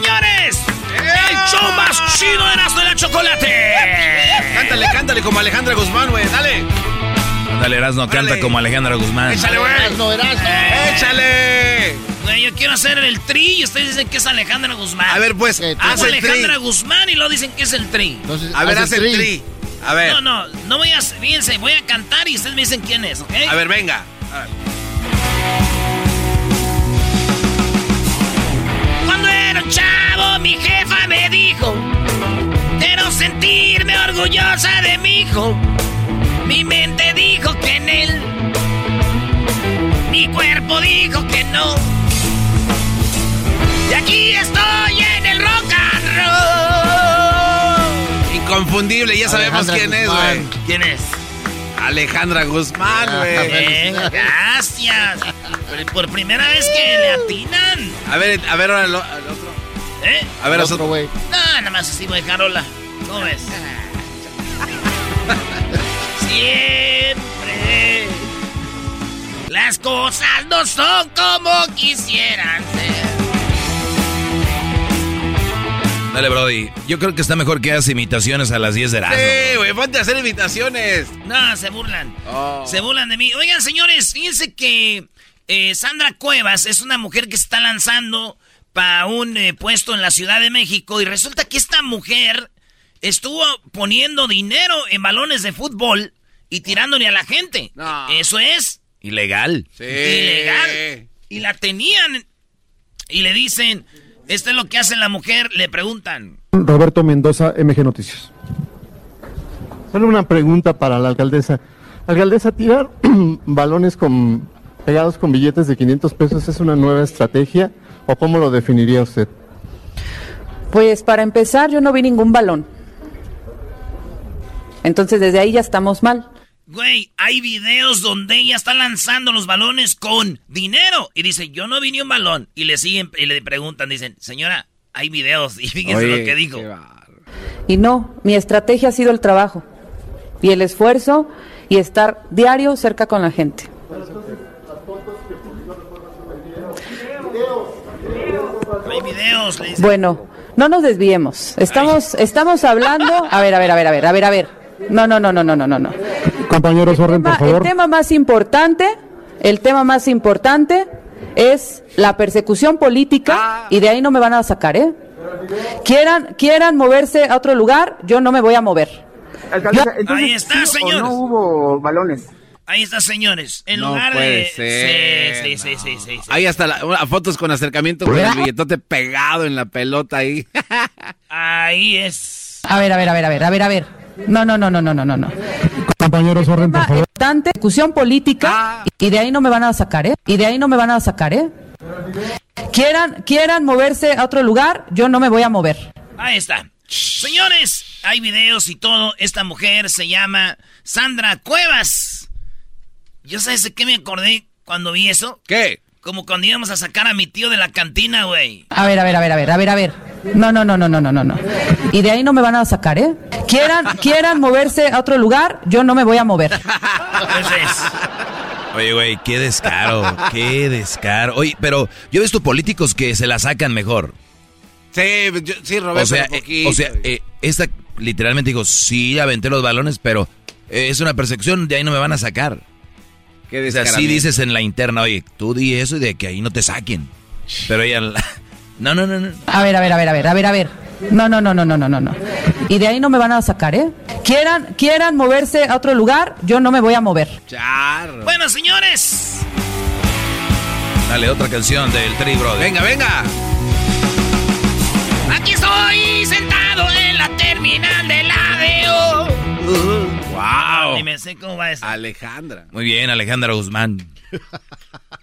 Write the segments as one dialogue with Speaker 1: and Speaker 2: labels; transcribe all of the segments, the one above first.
Speaker 1: Señores, el show más chido de Erasmo y la Chocolate.
Speaker 2: Cántale, cántale como Alejandra Guzmán, güey, dale.
Speaker 3: Dale, Erasno, canta como Alejandra Guzmán.
Speaker 2: Échale, güey.
Speaker 4: No, Erasmo.
Speaker 2: Échale.
Speaker 1: Güey, yo quiero hacer el tri y ustedes dicen que es Alejandra Guzmán.
Speaker 2: A ver, pues,
Speaker 4: Eh,
Speaker 2: haz tri.
Speaker 1: Alejandra Guzmán y luego dicen que es el tri.
Speaker 4: Entonces,
Speaker 2: A ver,
Speaker 4: haz
Speaker 2: haz el tri. A ver,
Speaker 1: No, no, no voy a... Fíjense, voy a cantar y ustedes me dicen quién es, ¿ok?
Speaker 2: a ver, venga. A ver.
Speaker 1: Chavo, mi jefa me dijo: Quiero sentirme orgullosa de mi hijo. Mi mente dijo que en él. Mi cuerpo dijo que no. Y aquí estoy en el rock and roll.
Speaker 2: Inconfundible, ya sabemos
Speaker 4: Alejandra
Speaker 2: quién es, güey.
Speaker 1: ¿Quién es?
Speaker 2: Alejandra Guzmán,
Speaker 4: Ah,
Speaker 2: güey.
Speaker 1: Eh, gracias. Por, por primera vez que le atinan.
Speaker 2: A ver, a ver ahora al otro.
Speaker 1: ¿Eh?
Speaker 2: A ver,
Speaker 4: otro
Speaker 2: otro.
Speaker 4: güey.
Speaker 1: No, nada más así voy a dejarla. ¿Cómo ves? Siempre las cosas no son como quisieran ser.
Speaker 3: Dale, Brody. Yo creo que está mejor que hagas imitaciones a las 10 de Erasmo.
Speaker 2: Sí, güey, ponte a hacer invitaciones.
Speaker 1: No, se burlan.
Speaker 2: Oh.
Speaker 1: Se burlan de mí. Oigan, señores, fíjense que eh, Sandra Cuevas es una mujer que se está lanzando para un eh, puesto en la Ciudad de México y resulta que esta mujer estuvo poniendo dinero en balones de fútbol y tirándole a la gente.
Speaker 2: No.
Speaker 1: Eso es
Speaker 3: Ilegal.
Speaker 2: Sí.
Speaker 1: ilegal. Y la tenían y le dicen, esto es lo que hace la mujer, le preguntan.
Speaker 5: Roberto Mendoza, MG Noticias. Solo una pregunta para la alcaldesa. Alcaldesa, tirar balones con, pegados con billetes de 500 pesos es una nueva estrategia o cómo lo definiría usted?
Speaker 6: Pues para empezar, yo no vi ningún balón. Entonces desde ahí ya estamos mal.
Speaker 1: Güey, hay videos donde ella está lanzando los balones con dinero. Y dice, yo no vi ni un balón. Y le siguen y le preguntan, dicen, señora, hay videos. Y fíjense
Speaker 2: Oye,
Speaker 1: lo que dijo.
Speaker 6: Y no, mi estrategia ha sido el trabajo y el esfuerzo y estar diario cerca con la gente.
Speaker 1: Hay videos, le dicen.
Speaker 6: Bueno, no nos desviemos. Estamos, estamos hablando. A ver, a ver, a ver, a ver, a ver, a ver. No, no, no, no, no, no, no, no.
Speaker 5: Compañeros, orden, por
Speaker 6: tema- el
Speaker 5: favor.
Speaker 6: tema más importante, el tema más importante es la persecución política y de ahí no me van a sacar, ¿eh? Quieran, quieran moverse a otro lugar, yo no me voy a mover.
Speaker 7: Alcaldesa,
Speaker 1: Ahí está,
Speaker 7: ¿sí o
Speaker 1: señor.
Speaker 7: no hubo balones?
Speaker 1: Ahí está, señores. En
Speaker 2: No
Speaker 1: lugar
Speaker 2: puede
Speaker 1: de.
Speaker 2: ser,
Speaker 1: sí, sí, sí, sí, sí, sí.
Speaker 2: Ahí hasta la- una- fotos con acercamiento con el billetote pegado en la pelota ahí.
Speaker 1: Ahí es.
Speaker 6: A ver, a ver, a ver, a ver, a ver, a ver. No, no, no, no, no, no, no, no.
Speaker 5: Compañeros, orden, por favor.
Speaker 6: importante, discusión política y de ahí no me van a sacar, ¿eh? Y de ahí no me van a sacar, ¿eh? Quieran, quieran moverse a otro lugar, yo no me voy a mover.
Speaker 1: Ahí está. Señores, hay videos y todo. Esta mujer se llama Sandra Cuevas. ¿Yo sabes de qué me acordé cuando vi eso?
Speaker 2: ¿Qué?
Speaker 1: Como cuando íbamos a sacar a mi tío de la cantina, güey.
Speaker 6: A ver, a ver, a ver, a ver, a ver, a ver. No, no, no, no, no, no, no, no. Y de ahí no me van a sacar, ¿eh? Quieran, quieran moverse a otro lugar, yo no me voy a mover.
Speaker 1: Ese es.
Speaker 3: Oye, güey, qué descaro, qué descaro. Oye, pero yo he visto políticos que se la sacan mejor.
Speaker 2: Sí, yo- sí, Roberto.
Speaker 3: O sea, eh,
Speaker 2: poquito.
Speaker 3: o sea eh, esta literalmente digo, sí, aventé los balones, pero eh, es una percepción, de ahí no me van a sacar.
Speaker 2: Qué
Speaker 3: O sea, sí dices en la interna, oye, tú di eso y de que ahí no te saquen. Pero ella... la- No, no, no, no.
Speaker 6: A ver, a ver, a ver, a ver, a ver, a ver. No, no, no, no, no, no, no, no. Y de ahí no me van a sacar, ¿eh? Quieran, quieran moverse a otro lugar, yo no me voy a mover.
Speaker 2: Charro.
Speaker 1: Bueno, señores.
Speaker 3: Dale, otra canción del Tri Brother.
Speaker 2: Venga, venga.
Speaker 1: Aquí estoy sentado en la terminal del ADO.
Speaker 2: Wow.
Speaker 1: Ni me sé cómo va eso.
Speaker 2: Alejandra.
Speaker 3: Muy bien, Alejandra Guzmán.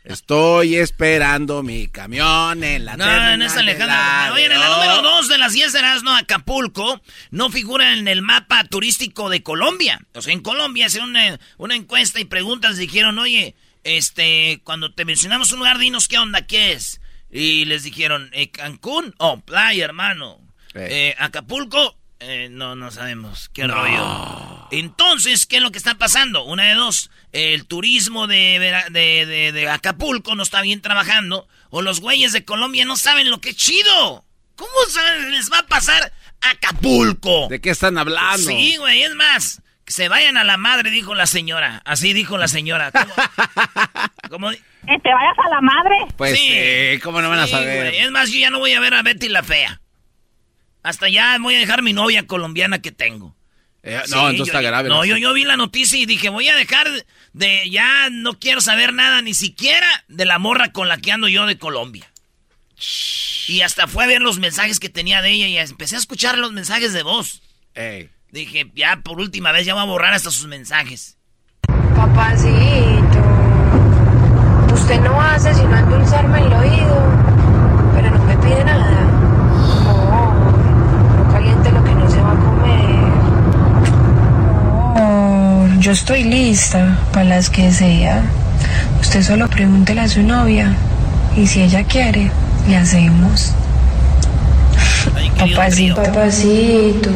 Speaker 2: Estoy esperando mi camión en la
Speaker 1: No, no es Alejandra.
Speaker 2: la-
Speaker 1: Oye, en la
Speaker 2: No.
Speaker 1: número 2 de las 10 de Erasmo, Acapulco, no figura en el mapa turístico de Colombia. O sea, en Colombia hicieron una, una encuesta y preguntas, dijeron, oye, este, cuando te mencionamos un lugar, dinos qué onda, qué es. Y les dijeron, eh, Cancún o playa, hermano.
Speaker 2: Eh.
Speaker 1: Eh, Acapulco, eh, no, no sabemos qué rollo. Entonces, ¿qué es lo que está pasando? Una de dos, el turismo de, de, de- de Acapulco no está bien trabajando, o los güeyes de Colombia no saben lo que es chido. ¿Cómo saben- les va a pasar Acapulco?
Speaker 2: ¿De qué están hablando?
Speaker 1: Sí, güey, es más, que se vayan a la madre, dijo la señora. Así dijo la señora. ¿Cómo? ¿Cómo?
Speaker 8: ¿Que te vayas a la madre?
Speaker 2: Pues sí, ¿cómo no van a saber?
Speaker 1: güey, Es más, yo ya no voy a ver a Betty la fea. Hasta ya voy a dejar mi novia colombiana que tengo.
Speaker 2: Eh,
Speaker 1: Sí,
Speaker 2: no, entonces
Speaker 1: yo-
Speaker 2: está grave.
Speaker 1: No, yo, yo vi la noticia y dije, voy a dejar de... Ya no quiero saber nada, ni siquiera de la morra con la que ando yo de Colombia. Y hasta fue a ver los mensajes que tenía de ella y empecé a escuchar los mensajes de voz.
Speaker 2: Ey.
Speaker 1: Dije, ya por última vez ya voy a borrar hasta sus mensajes.
Speaker 9: Papacito, usted no hace sino endulzarme el oído, pero no me pide nada. Amor, no caliente lo que no se va a comer. Amor, yo estoy lista para las que sea. Usted solo pregúntele a su novia y si ella quiere, le hacemos.
Speaker 1: Ay,
Speaker 9: Papacito, papacito,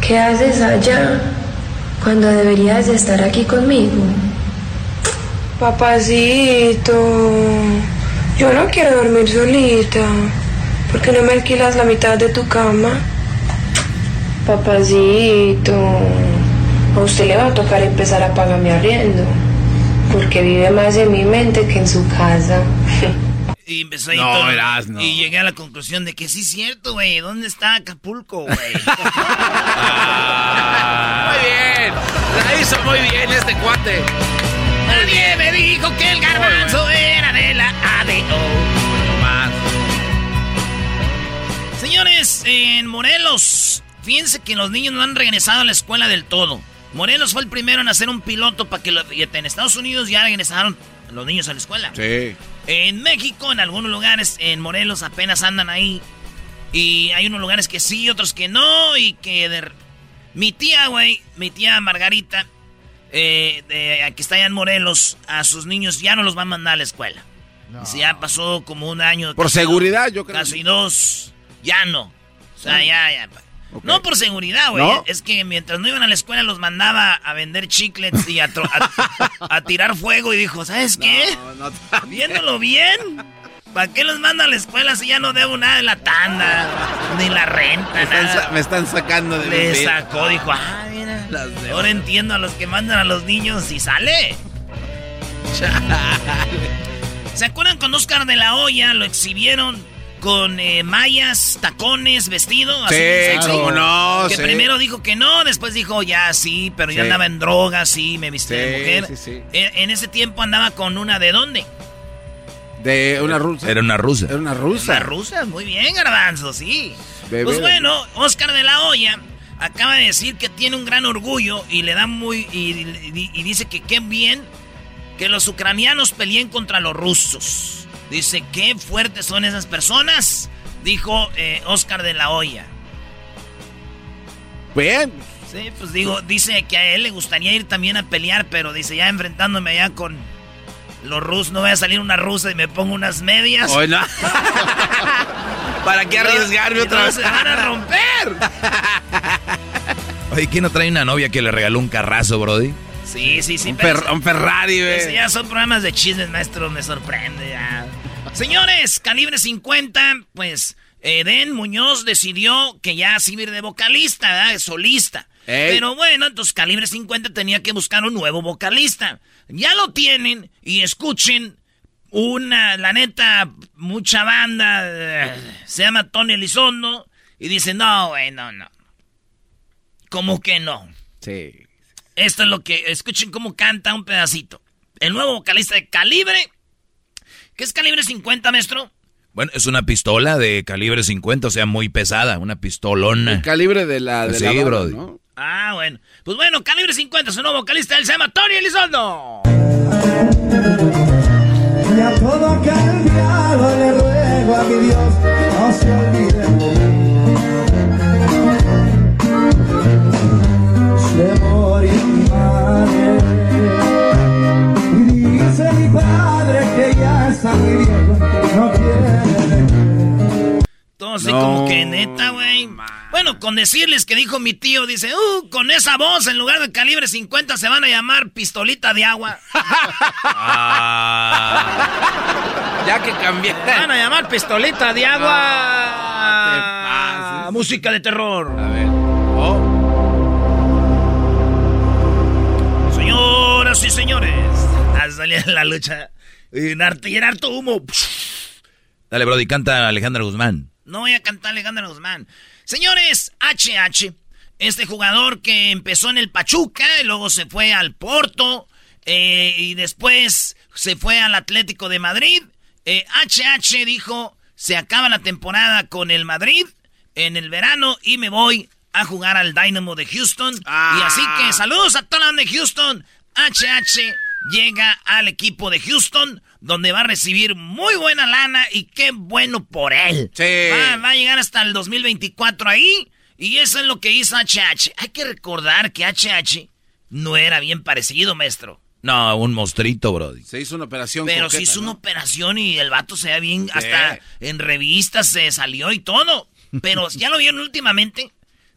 Speaker 9: ¿qué haces allá cuando deberías de estar aquí conmigo? Papacito, yo no quiero dormir solita. ¿Por qué no me alquilas la mitad de tu cama? Papacito, a usted le va a tocar empezar a pagar mi arriendo, porque vive más en mi mente que en su casa.
Speaker 1: Y empezó ahí
Speaker 2: No,
Speaker 1: todo.
Speaker 2: verás, no.
Speaker 1: Y llegué a la conclusión de que sí es cierto, güey. ¿Dónde está Acapulco, güey?
Speaker 2: Muy bien. La hizo muy bien este cuate.
Speaker 1: Nadie me dijo que el garbanzo era de la ADO.
Speaker 2: Más.
Speaker 1: Señores, en Morelos, fíjense que los niños no han regresado a la escuela del todo. Morelos fue el primero en hacer un piloto para que lo, en Estados Unidos ya regresaron los niños a la escuela.
Speaker 2: Sí.
Speaker 1: En México, en algunos lugares, en Morelos apenas andan ahí. Y hay unos lugares que sí, otros que no. Y que de- mi tía, güey, mi tía Margarita, eh, de- que está allá en Morelos, a sus niños ya no los va a mandar a la escuela. Dice, ya pasó como un año.
Speaker 2: Por
Speaker 1: casi
Speaker 2: seguridad, yo creo.
Speaker 1: Casi dos. Ya no. O sea, ya, ya. No por seguridad, güey.
Speaker 2: ¿No?
Speaker 1: Es que mientras no iban a la escuela los mandaba a vender chiclets y a, tro- a- a tirar fuego. Y dijo, ¿sabes qué?
Speaker 2: No, no,
Speaker 1: Viéndolo bien, ¿para qué los manda a la escuela si ya no debo nada de la tanda? Ni la renta,
Speaker 2: me, están,
Speaker 1: nada.
Speaker 2: me están sacando de
Speaker 1: Le
Speaker 2: mi
Speaker 1: sacó, dijo, ah, mira. Ahora entiendo a los que mandan a los niños y sale. ¿Se acuerdan cuando Oscar de la Hoya lo exhibieron con eh, mallas, tacones, vestido.
Speaker 2: Sí,
Speaker 1: así,
Speaker 2: cómo no,
Speaker 1: Que
Speaker 2: sí.
Speaker 1: primero dijo que no, después dijo ya sí, pero yo
Speaker 2: Sí.
Speaker 1: andaba en drogas, sí, me viste de
Speaker 2: Sí,
Speaker 1: mujer.
Speaker 2: sí, sí.
Speaker 1: En, en ese tiempo andaba con una de dónde?
Speaker 2: De una rusa.
Speaker 3: Era una rusa.
Speaker 2: Era una rusa.
Speaker 1: Una rusa, muy bien, garbanzo, sí.
Speaker 2: Bebé.
Speaker 1: Pues bueno, Oscar de la Hoya acaba de decir que tiene un gran orgullo y le da muy. y, y- y dice que qué bien que los ucranianos peleen contra los rusos. Dice, qué fuertes son esas personas, dijo eh, Oscar de la Hoya.
Speaker 2: Bien.
Speaker 1: Sí, pues digo, dice que a él le gustaría ir también a pelear, pero dice, ya enfrentándome allá con los rusos, no voy a salir una rusa y me pongo unas medias.
Speaker 2: Hoy no. ¿Para qué arriesgarme otra vez?
Speaker 1: se van a romper.
Speaker 3: Oye, ¿quién no trae una novia que le regaló un carrazo, Brody?
Speaker 1: Sí, sí, sí.
Speaker 2: Un,
Speaker 1: pero-
Speaker 2: Fer- un Ferrari, güey.
Speaker 1: ya son programas de chismes, maestro, me sorprende ya. Señores, calibre 50, pues Eden Muñoz decidió que ya ir de vocalista, ¿verdad? De solista.
Speaker 2: Ey.
Speaker 1: Pero bueno, entonces calibre 50 tenía que buscar un nuevo vocalista. Ya lo tienen y escuchen una, la neta, mucha banda, eh, se llama Tony Elizondo y dice, no, güey, no, no. ¿Cómo que no?
Speaker 2: Sí.
Speaker 1: Esto es lo que. Escuchen cómo canta un pedacito. El nuevo vocalista de Calibre. ¿Qué es Calibre 50, maestro?
Speaker 3: Bueno, es una pistola de calibre 50, o sea, muy pesada, una pistolona.
Speaker 2: El calibre de la, de
Speaker 3: Sí,
Speaker 2: la bala,
Speaker 3: Brody.
Speaker 2: ¿no?
Speaker 1: Ah, bueno. Pues bueno, Calibre 50, su nuevo vocalista, él se llama Tony Elizondo.
Speaker 10: Y a todo aquel diablo le ruego a mi Dios no se olvide de morir mi madre. Y dice mi padre que ya no
Speaker 1: Entonces,
Speaker 2: No,
Speaker 1: como que neta, güey. Bueno, con decirles que dijo mi tío, dice, uh, con esa voz, en lugar de Calibre 50, se van a llamar Pistolita de Agua.
Speaker 3: Ah.
Speaker 2: Ya que cambié.
Speaker 1: Van a llamar Pistolita de Agua.
Speaker 2: Pases.
Speaker 1: Música de terror.
Speaker 2: A ver. Oh.
Speaker 1: Señoras y señores, a salir en la lucha. En harto, y en harto humo.
Speaker 3: Dale, Brody, canta Alejandra Guzmán.
Speaker 1: No voy a cantar Alejandro Guzmán. Señores, HH, este jugador que empezó en el Pachuca, y luego se fue al Porto, eh, y después se fue al Atlético de Madrid. Eh, HH dijo, se acaba la temporada con el Madrid en el verano y me voy a jugar al Dynamo de Houston.
Speaker 2: Ah.
Speaker 1: Y así que saludos a toda la banda de Houston. HH llega al equipo de Houston, donde va a recibir muy buena lana y qué bueno por él.
Speaker 2: Sí.
Speaker 1: Va, va a llegar hasta el 2024 ahí. Y eso es lo que hizo HH. Hay que recordar que HH no era bien parecido, maestro.
Speaker 3: No, un mostrito, Brody.
Speaker 2: Se hizo una operación
Speaker 1: Pero
Speaker 2: coqueta,
Speaker 1: sí hizo
Speaker 2: ¿no?
Speaker 1: una operación y el vato se ve bien. Hasta en revistas se salió y todo. Pero ya lo vieron últimamente.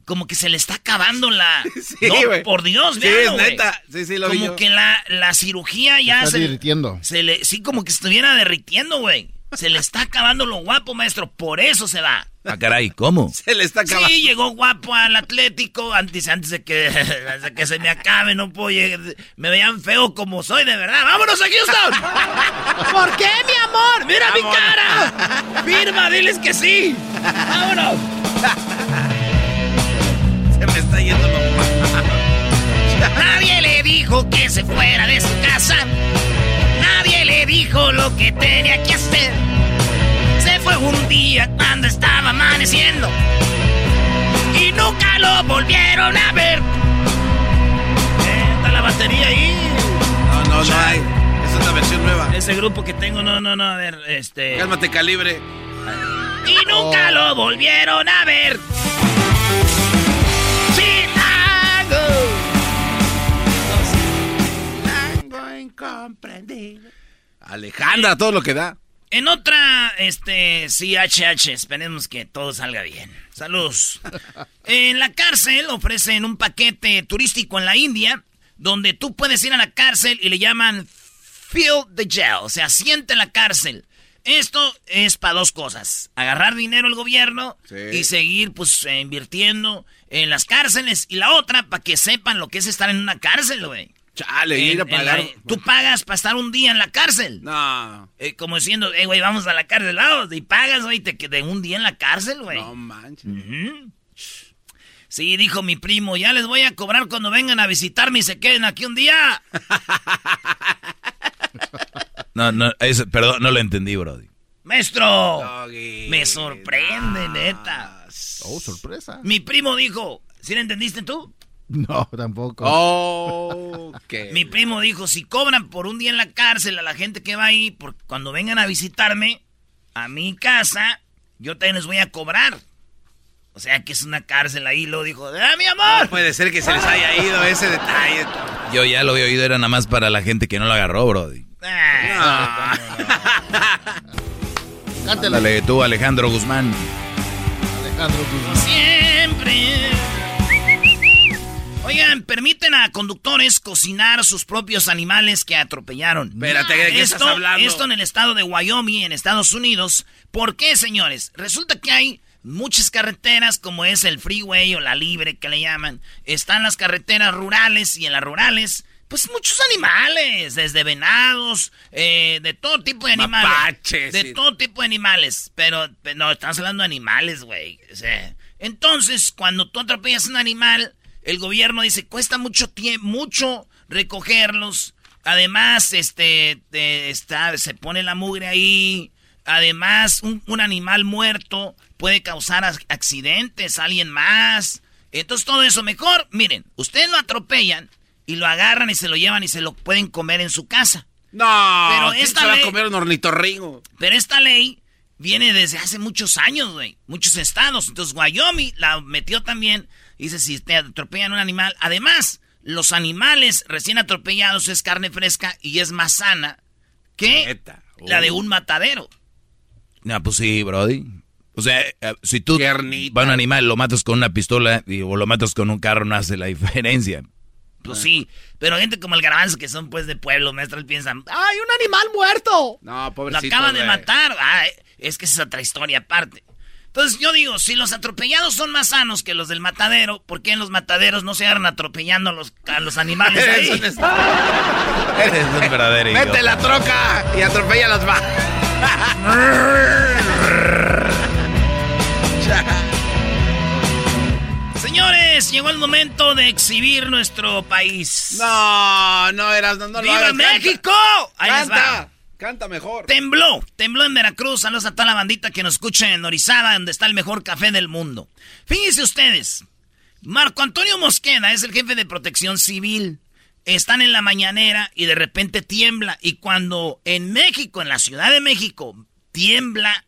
Speaker 1: Como que se le está acabando la.
Speaker 2: Sí,
Speaker 1: no,
Speaker 2: güey.
Speaker 1: por Dios,
Speaker 2: Sí,
Speaker 1: véanlo,
Speaker 2: es neta. Sí, sí, lo vi
Speaker 1: Como
Speaker 2: yo.
Speaker 1: que la, la cirugía ya
Speaker 8: Está
Speaker 1: se.
Speaker 8: divirtiendo.
Speaker 1: Se le, sí, como que estuviera derritiendo, güey. Se le está acabando lo guapo, maestro. Por eso se va.
Speaker 3: Ah, caray, ¿cómo?
Speaker 2: Se le está acabando.
Speaker 1: Sí, llegó guapo al Atlético antes, antes de, que, antes de que se me acabe. No puedo llegar. Me veían feo como soy, de verdad. ¡Vámonos a Houston! ¿Por qué, mi amor? ¡Mira mi cara! ¡Firma, diles que sí! ¡Vámonos!
Speaker 2: Se me está yendo lo
Speaker 1: Nadie le dijo que se fuera de su casa. Nadie le dijo lo que tenía que hacer. Se fue un día cuando estaba amaneciendo. Y nunca lo volvieron a ver. Eh, Está la batería ahí.
Speaker 2: No, no, no hay. Es una versión nueva.
Speaker 1: Ese grupo que tengo, no, no, no, a ver, este.
Speaker 2: Cálmate, calibre.
Speaker 1: Y nunca lo volvieron a ver.
Speaker 2: Alejandra, todo lo que da.
Speaker 1: En otra, este, sí, HH, esperemos que todo salga bien. Saludos. En la cárcel ofrecen un paquete turístico en la India, donde tú puedes ir a la cárcel y le llaman Feel the Jail, o sea, siente la cárcel. Esto es para dos cosas, agarrar dinero al gobierno
Speaker 2: Sí.
Speaker 1: y seguir, pues, eh, invirtiendo en las cárceles. Y la otra, para que sepan lo que es estar en una cárcel, güey.
Speaker 2: Chale, ir a
Speaker 1: En- en
Speaker 2: pagar.
Speaker 1: la- tú pagas para estar un día en la cárcel.
Speaker 2: No.
Speaker 1: Eh, como diciendo, eh, güey, vamos a la cárcel, vamos. Y pagas, güey, te quedé un día en la cárcel, güey.
Speaker 2: No manches.
Speaker 1: Sí, dijo mi primo, ya les voy a cobrar cuando vengan a visitarme y se queden aquí un día.
Speaker 3: No, no, eso- perdón, no lo entendí, Brody.
Speaker 1: Maestro,
Speaker 2: Doggy.
Speaker 1: me sorprende, neta.
Speaker 8: Oh, sorpresa.
Speaker 1: Mi primo dijo, ¿sí lo entendiste tú?
Speaker 8: No, tampoco.
Speaker 2: Oh, qué.
Speaker 1: Mi primo dijo, si cobran por un día en la cárcel a la gente que va ahí, por cuando vengan a visitarme a mi casa, yo también les voy a cobrar. O sea que es una cárcel ahí, lo dijo, ¡ah, mi amor!
Speaker 2: No puede ser que se les haya ido ese detalle.
Speaker 3: Yo ya lo había oído, era nada más para la gente que no lo agarró, Brody.
Speaker 1: Ah,
Speaker 3: Dale tú, Alejandro Guzmán.
Speaker 8: Alejandro Guzmán.
Speaker 1: Siempre. Oigan, permiten a conductores cocinar sus propios animales que atropellaron.
Speaker 2: Espérate, ¿de qué
Speaker 1: esto,
Speaker 2: estás hablando?
Speaker 1: Esto en el estado de Wyoming, en Estados Unidos. ¿Por qué, señores? Resulta que hay muchas carreteras, como es el freeway o la libre que le llaman. Están las carreteras rurales y en las rurales, pues muchos animales, desde venados, eh, de todo tipo de animales.
Speaker 2: Mapaches,
Speaker 1: De
Speaker 2: sí.
Speaker 1: todo tipo de animales. Pero, pero no, estamos hablando de animales, güey. O sea, entonces, cuando tú atropellas un animal, el gobierno dice, cuesta mucho tiempo, mucho recogerlos. Además, este, te- está, se pone la mugre ahí. Además, un, un animal muerto puede causar ac- accidentes a alguien más. Entonces, todo eso mejor. Miren, ustedes lo atropellan y lo agarran y se lo llevan y se lo pueden comer en su casa.
Speaker 2: No,
Speaker 1: Pero
Speaker 2: ¿quién
Speaker 1: esta
Speaker 2: se va
Speaker 1: ley-
Speaker 2: a comer un ornitorrinco?
Speaker 1: Pero esta ley viene desde hace muchos años, güey. Muchos estados. Entonces, Wyoming la metió también. Dice, si te atropellan un animal. Además, los animales recién atropellados es carne fresca y es más sana que la de
Speaker 2: Oh.
Speaker 1: un matadero.
Speaker 3: No, pues sí, Brody. O sea, eh, si tú
Speaker 2: Tiernita.
Speaker 3: va un animal, lo matas con una pistola y, o lo matas con un carro, no hace la diferencia.
Speaker 1: Pues sí. Pero gente como el garbanzo, que son pues de pueblo, maestros, piensan, ¡ay, un animal muerto!
Speaker 2: No,
Speaker 1: Lo
Speaker 2: pobrecito.
Speaker 1: acaban de
Speaker 2: güey.
Speaker 1: matar. Ah, es que esa es otra historia aparte. Entonces yo digo, si los atropellados son más sanos que los del matadero, ¿por qué en los mataderos no se agarran atropellando a los, a los animales
Speaker 2: Eres
Speaker 1: ahí?
Speaker 2: un est-
Speaker 3: Eres un verdadero
Speaker 2: Mete
Speaker 3: idiota.
Speaker 2: la troca y atropella las vacas.
Speaker 1: Señores, llegó el momento de exhibir nuestro país.
Speaker 2: No, no eras, no, no lo
Speaker 1: ¡Viva
Speaker 2: hagas, canta.
Speaker 1: México! Ahí les va.
Speaker 2: Canta, mejor.
Speaker 1: Tembló, tembló en Veracruz. Saludos a toda la bandita que nos escucha en Orizaba, donde está el mejor café del mundo. Fíjense ustedes, Marco Antonio Mosqueda es el jefe de protección civil. Están en la mañanera y de repente tiembla. Y cuando en México, en la Ciudad de México, tiembla,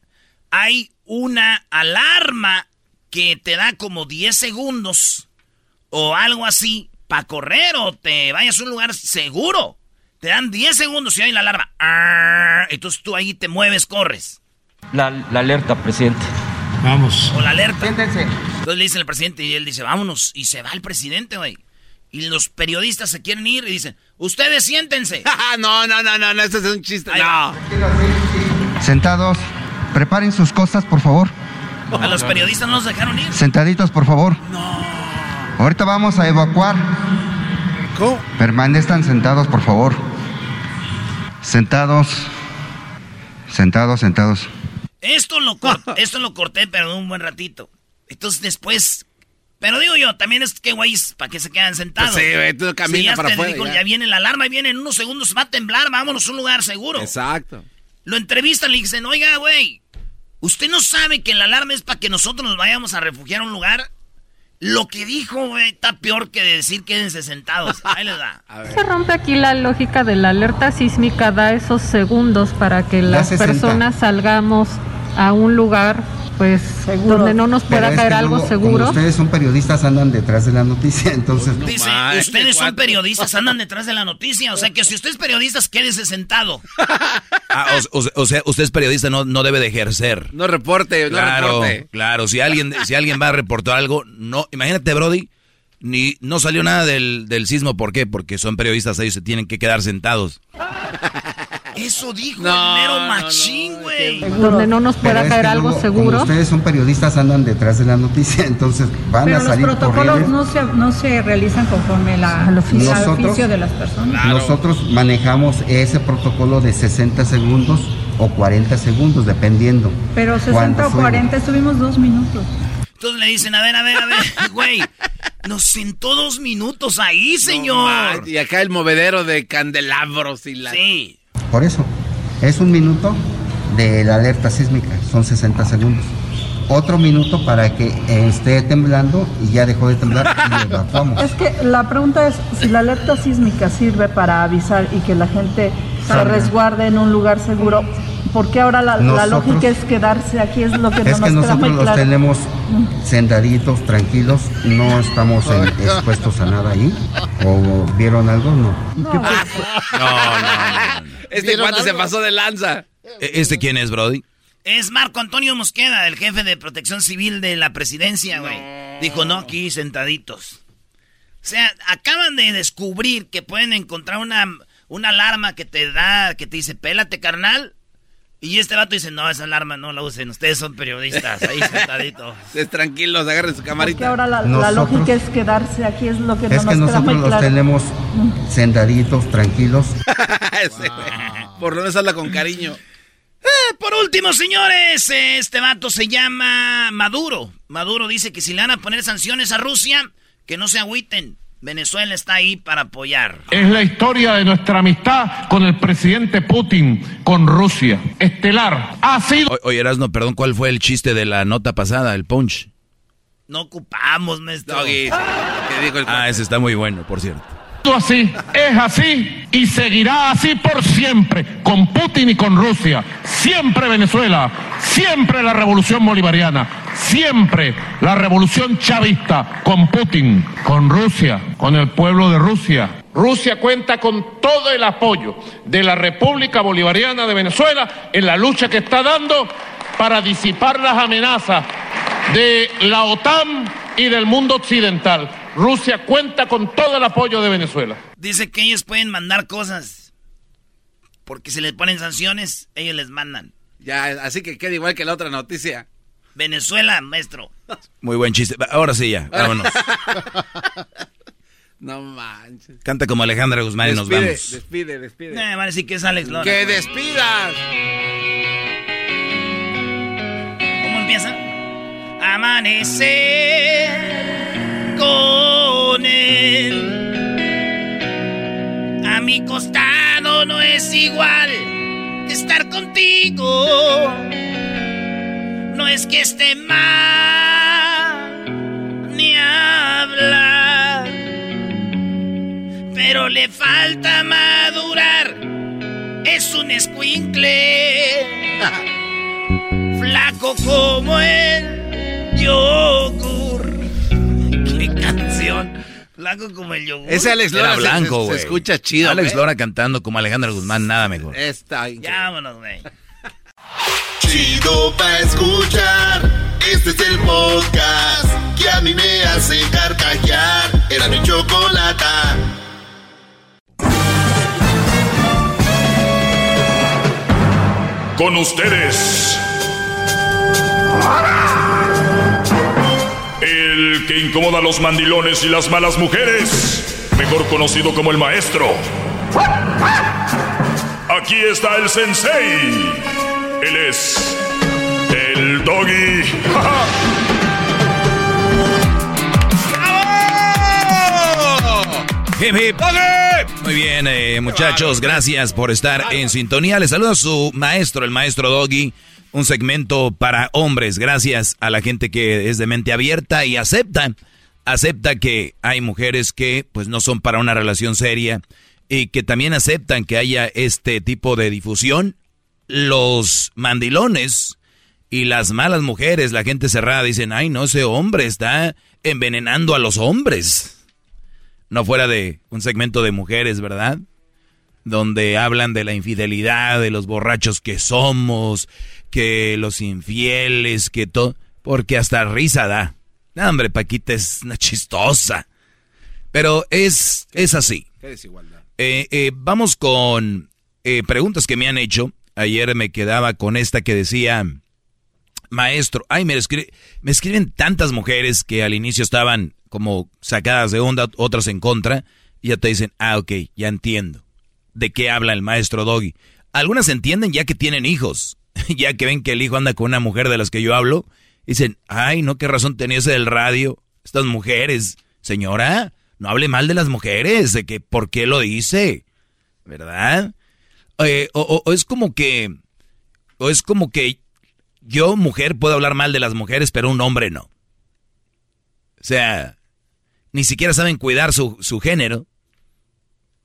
Speaker 1: hay una alarma que te da como 10 segundos o algo así para correr o te vayas a un lugar seguro. Te dan 10 segundos y hay la alarma. Arr, Entonces tú ahí te mueves, corres.
Speaker 11: La, la alerta, presidente.
Speaker 1: O la alerta. Entonces le dice el presidente y él dice, vámonos. Y se va el presidente, güey. Y los periodistas se quieren ir y dicen, ustedes siéntense.
Speaker 2: no, no, no, no, no, eso es un chiste.
Speaker 1: Ahí
Speaker 2: no.
Speaker 1: va.
Speaker 12: Sentados. Preparen sus cosas, por favor.
Speaker 1: A los periodistas no los dejaron ir.
Speaker 12: Sentaditos, por favor. Ahorita vamos a evacuar.
Speaker 2: ¿Cómo?
Speaker 12: Permanezcan sentados, por favor. Sentados. Sentados, sentados.
Speaker 1: Esto lo, cor- esto lo corté, pero de un buen ratito. Entonces después... Pero digo yo, también es que güeyes, ¿para qué se quedan sentados?
Speaker 2: Pues sí, güey, tú camina
Speaker 1: Si ya
Speaker 2: para afuera, ya.
Speaker 1: ya viene la alarma y viene en unos segundos, va a temblar, vámonos a un lugar seguro.
Speaker 2: Exacto.
Speaker 1: Lo entrevistan, le dicen, oiga, güey, ¿usted no sabe que la alarma es para que nosotros nos vayamos a refugiar a un lugar? Lo que dijo, güey, está peor que decir quédense sentados. Ahí les da.
Speaker 13: Se rompe aquí la lógica de la alerta sísmica, da esos segundos para que las
Speaker 12: 60.
Speaker 13: personas salgamos a un lugar, pues, donde no nos pueda caer algo
Speaker 12: luego,
Speaker 13: seguro.
Speaker 12: Como ustedes son periodistas, andan detrás de la noticia, entonces.
Speaker 1: Dice, ustedes son periodistas, andan detrás de la noticia. O sea que si usted es periodista, quédese sentado.
Speaker 3: Ah, o, o- o sea, usted es periodista, no, no debe de ejercer.
Speaker 2: No reporte, no
Speaker 3: Claro,
Speaker 2: reporte.
Speaker 3: claro. Si alguien, si alguien va a reportar algo, no. Imagínate, Brody, ni no salió nada del, del sismo. ¿Por qué? Porque son periodistas, ellos se tienen que quedar sentados.
Speaker 1: Eso dijo
Speaker 2: No,
Speaker 1: el mero
Speaker 2: no,
Speaker 1: machín, güey.
Speaker 13: Donde no nos
Speaker 12: Pero
Speaker 13: pueda
Speaker 12: es
Speaker 13: caer
Speaker 12: que
Speaker 13: algo seguro.
Speaker 12: Como ustedes son periodistas, andan detrás de la noticia, entonces van
Speaker 14: Pero
Speaker 12: a
Speaker 14: los
Speaker 12: salir
Speaker 14: protocolos
Speaker 12: corriendo.
Speaker 14: no se, no se realizan conforme la, al oficio, al
Speaker 12: Nosotros-
Speaker 14: oficio de las personas.
Speaker 12: Nosotros manejamos ese protocolo de 60 segundos o 40 segundos, dependiendo.
Speaker 14: Pero 60
Speaker 12: cuándo
Speaker 14: o
Speaker 12: fue.
Speaker 14: 40 estuvimos dos minutos.
Speaker 1: Entonces le dicen, a ver, a ver, a ver, güey, nos sentó dos minutos ahí, señor.
Speaker 2: No, y acá el movedero de candelabros y la...
Speaker 1: Sí.
Speaker 12: Por eso, es un minuto de la alerta sísmica, son 60 segundos. Otro minuto para que eh, esté temblando y ya dejó de temblar y evacuamos.
Speaker 14: Es que la pregunta es si la alerta sísmica sirve para avisar y que la gente se resguarde en un lugar seguro. ¿Por qué ahora la, la lógica es quedarse aquí? Es lo que no
Speaker 12: Es que
Speaker 14: nos queda muy
Speaker 12: nosotros los tenemos sentaditos, tranquilos, no estamos en- expuestos a nada ahí. ¿O vieron algo? No.
Speaker 3: No, no, no.
Speaker 2: Este cuate se pasó de lanza.
Speaker 3: E- ¿Este quién es, Brody?
Speaker 1: Es Marco Antonio Mosqueda, el jefe de protección civil de la presidencia, güey. Dijo, no, aquí sentaditos. O sea, acaban de descubrir que pueden encontrar una, una alarma que te da, que te dice, pélate, carnal. Y este vato dice, no, esa alarma no la usen, ustedes son periodistas, ahí sentaditos.
Speaker 2: Ustedes tranquilos, agarren su camarita.
Speaker 14: ahora la, la lógica es quedarse aquí, es lo que no
Speaker 12: Es
Speaker 14: nos
Speaker 12: que
Speaker 14: queda
Speaker 12: nosotros
Speaker 14: muy
Speaker 12: los
Speaker 14: claro.
Speaker 12: tenemos sentaditos, tranquilos.
Speaker 2: Por lo menos habla con cariño.
Speaker 1: Eh, por último, señores, este vato se llama Maduro. Maduro dice que si le van a poner sanciones a Rusia, que no se agüiten. Venezuela está ahí para apoyar.
Speaker 15: Es la historia de nuestra amistad con el presidente Putin, con Rusia. Estelar. Ha sido...
Speaker 3: O- Oye, Erasno, perdón, ¿cuál fue el chiste de la nota pasada, el punch?
Speaker 1: No ocupamos, maestro.
Speaker 2: Doggy, ¿qué dijo el
Speaker 3: Ah, ese está muy bueno, por cierto.
Speaker 15: Así, es así y seguirá así por siempre, con Putin y con Rusia. Siempre Venezuela, siempre la revolución bolivariana, siempre la revolución chavista, con Putin, con Rusia, con el pueblo de Rusia. Rusia cuenta con todo el apoyo de la República Bolivariana de Venezuela en la lucha que está dando para disipar las amenazas de la OTAN y del mundo occidental. Rusia cuenta con todo el apoyo de Venezuela.
Speaker 1: Dice que ellos pueden mandar cosas. Porque si les ponen sanciones, ellos les mandan.
Speaker 2: Ya, así que queda igual que la otra noticia.
Speaker 1: Venezuela, maestro.
Speaker 3: Muy buen chiste. Ahora sí ya, vámonos.
Speaker 2: No manches.
Speaker 3: Canta como Alejandra Guzmán y nos vamos.
Speaker 2: Despide, despide.
Speaker 1: Eh, van a decir que es Alex Lora.
Speaker 2: ¡Que despidas!
Speaker 1: ¿Cómo empieza? Amanecer con él. A mi costado no es igual estar contigo. No es que esté mal ni hablar, pero le falta madurar. Es un escuincle flaco como el yogur. Flaco como el yogur.
Speaker 2: Ese Alex Lora se-
Speaker 3: blanco,
Speaker 2: se, se escucha chido.
Speaker 3: Alex. Lora cantando como Alejandra Guzmán, nada mejor.
Speaker 2: Está
Speaker 1: Ya vámonos, güey.
Speaker 4: Chido pa' escuchar. Este es el podcast que a mí me hace carcajear. Era mi chocolata.
Speaker 16: Con ustedes. El que incomoda a los mandilones y las malas mujeres. Mejor conocido como el maestro. Aquí está el sensei. Él es. El doggy.
Speaker 3: Hip, hip. Muy bien, eh, muchachos, gracias por estar en sintonía. Les saluda su maestro, el maestro Doggy. Un segmento para hombres, gracias a la gente que es de mente abierta y acepta, acepta que hay mujeres que pues no son para una relación seria y que también aceptan que haya este tipo de difusión. Los mandilones y las malas mujeres, la gente cerrada, dicen, ay no, ese hombre está envenenando a los hombres no fuera de un segmento de mujeres, ¿verdad? Donde hablan de la infidelidad, de los borrachos que somos, que los infieles, que todo, porque hasta risa da. No, hombre, Paquita es una chistosa. Pero es, es así.
Speaker 2: Qué desigualdad.
Speaker 3: Eh, eh, vamos con eh, preguntas que me han hecho. Ayer me quedaba con esta que decía, maestro, ay, me, escri- me escriben tantas mujeres que al inicio estaban como sacadas de onda, otras en contra, y ya te dicen, ah, ok, ya entiendo. ¿De qué habla el maestro Doggy? Algunas entienden ya que tienen hijos, ya que ven que el hijo anda con una mujer de las que yo hablo, dicen, ay, no, qué razón tenía ese del radio, estas mujeres, señora, no hable mal de las mujeres, de que por qué lo dice, ¿verdad? Eh, o, es como que, o es como que yo, mujer, puedo hablar mal de las mujeres, pero un hombre no. O sea, ni siquiera saben cuidar su, su género.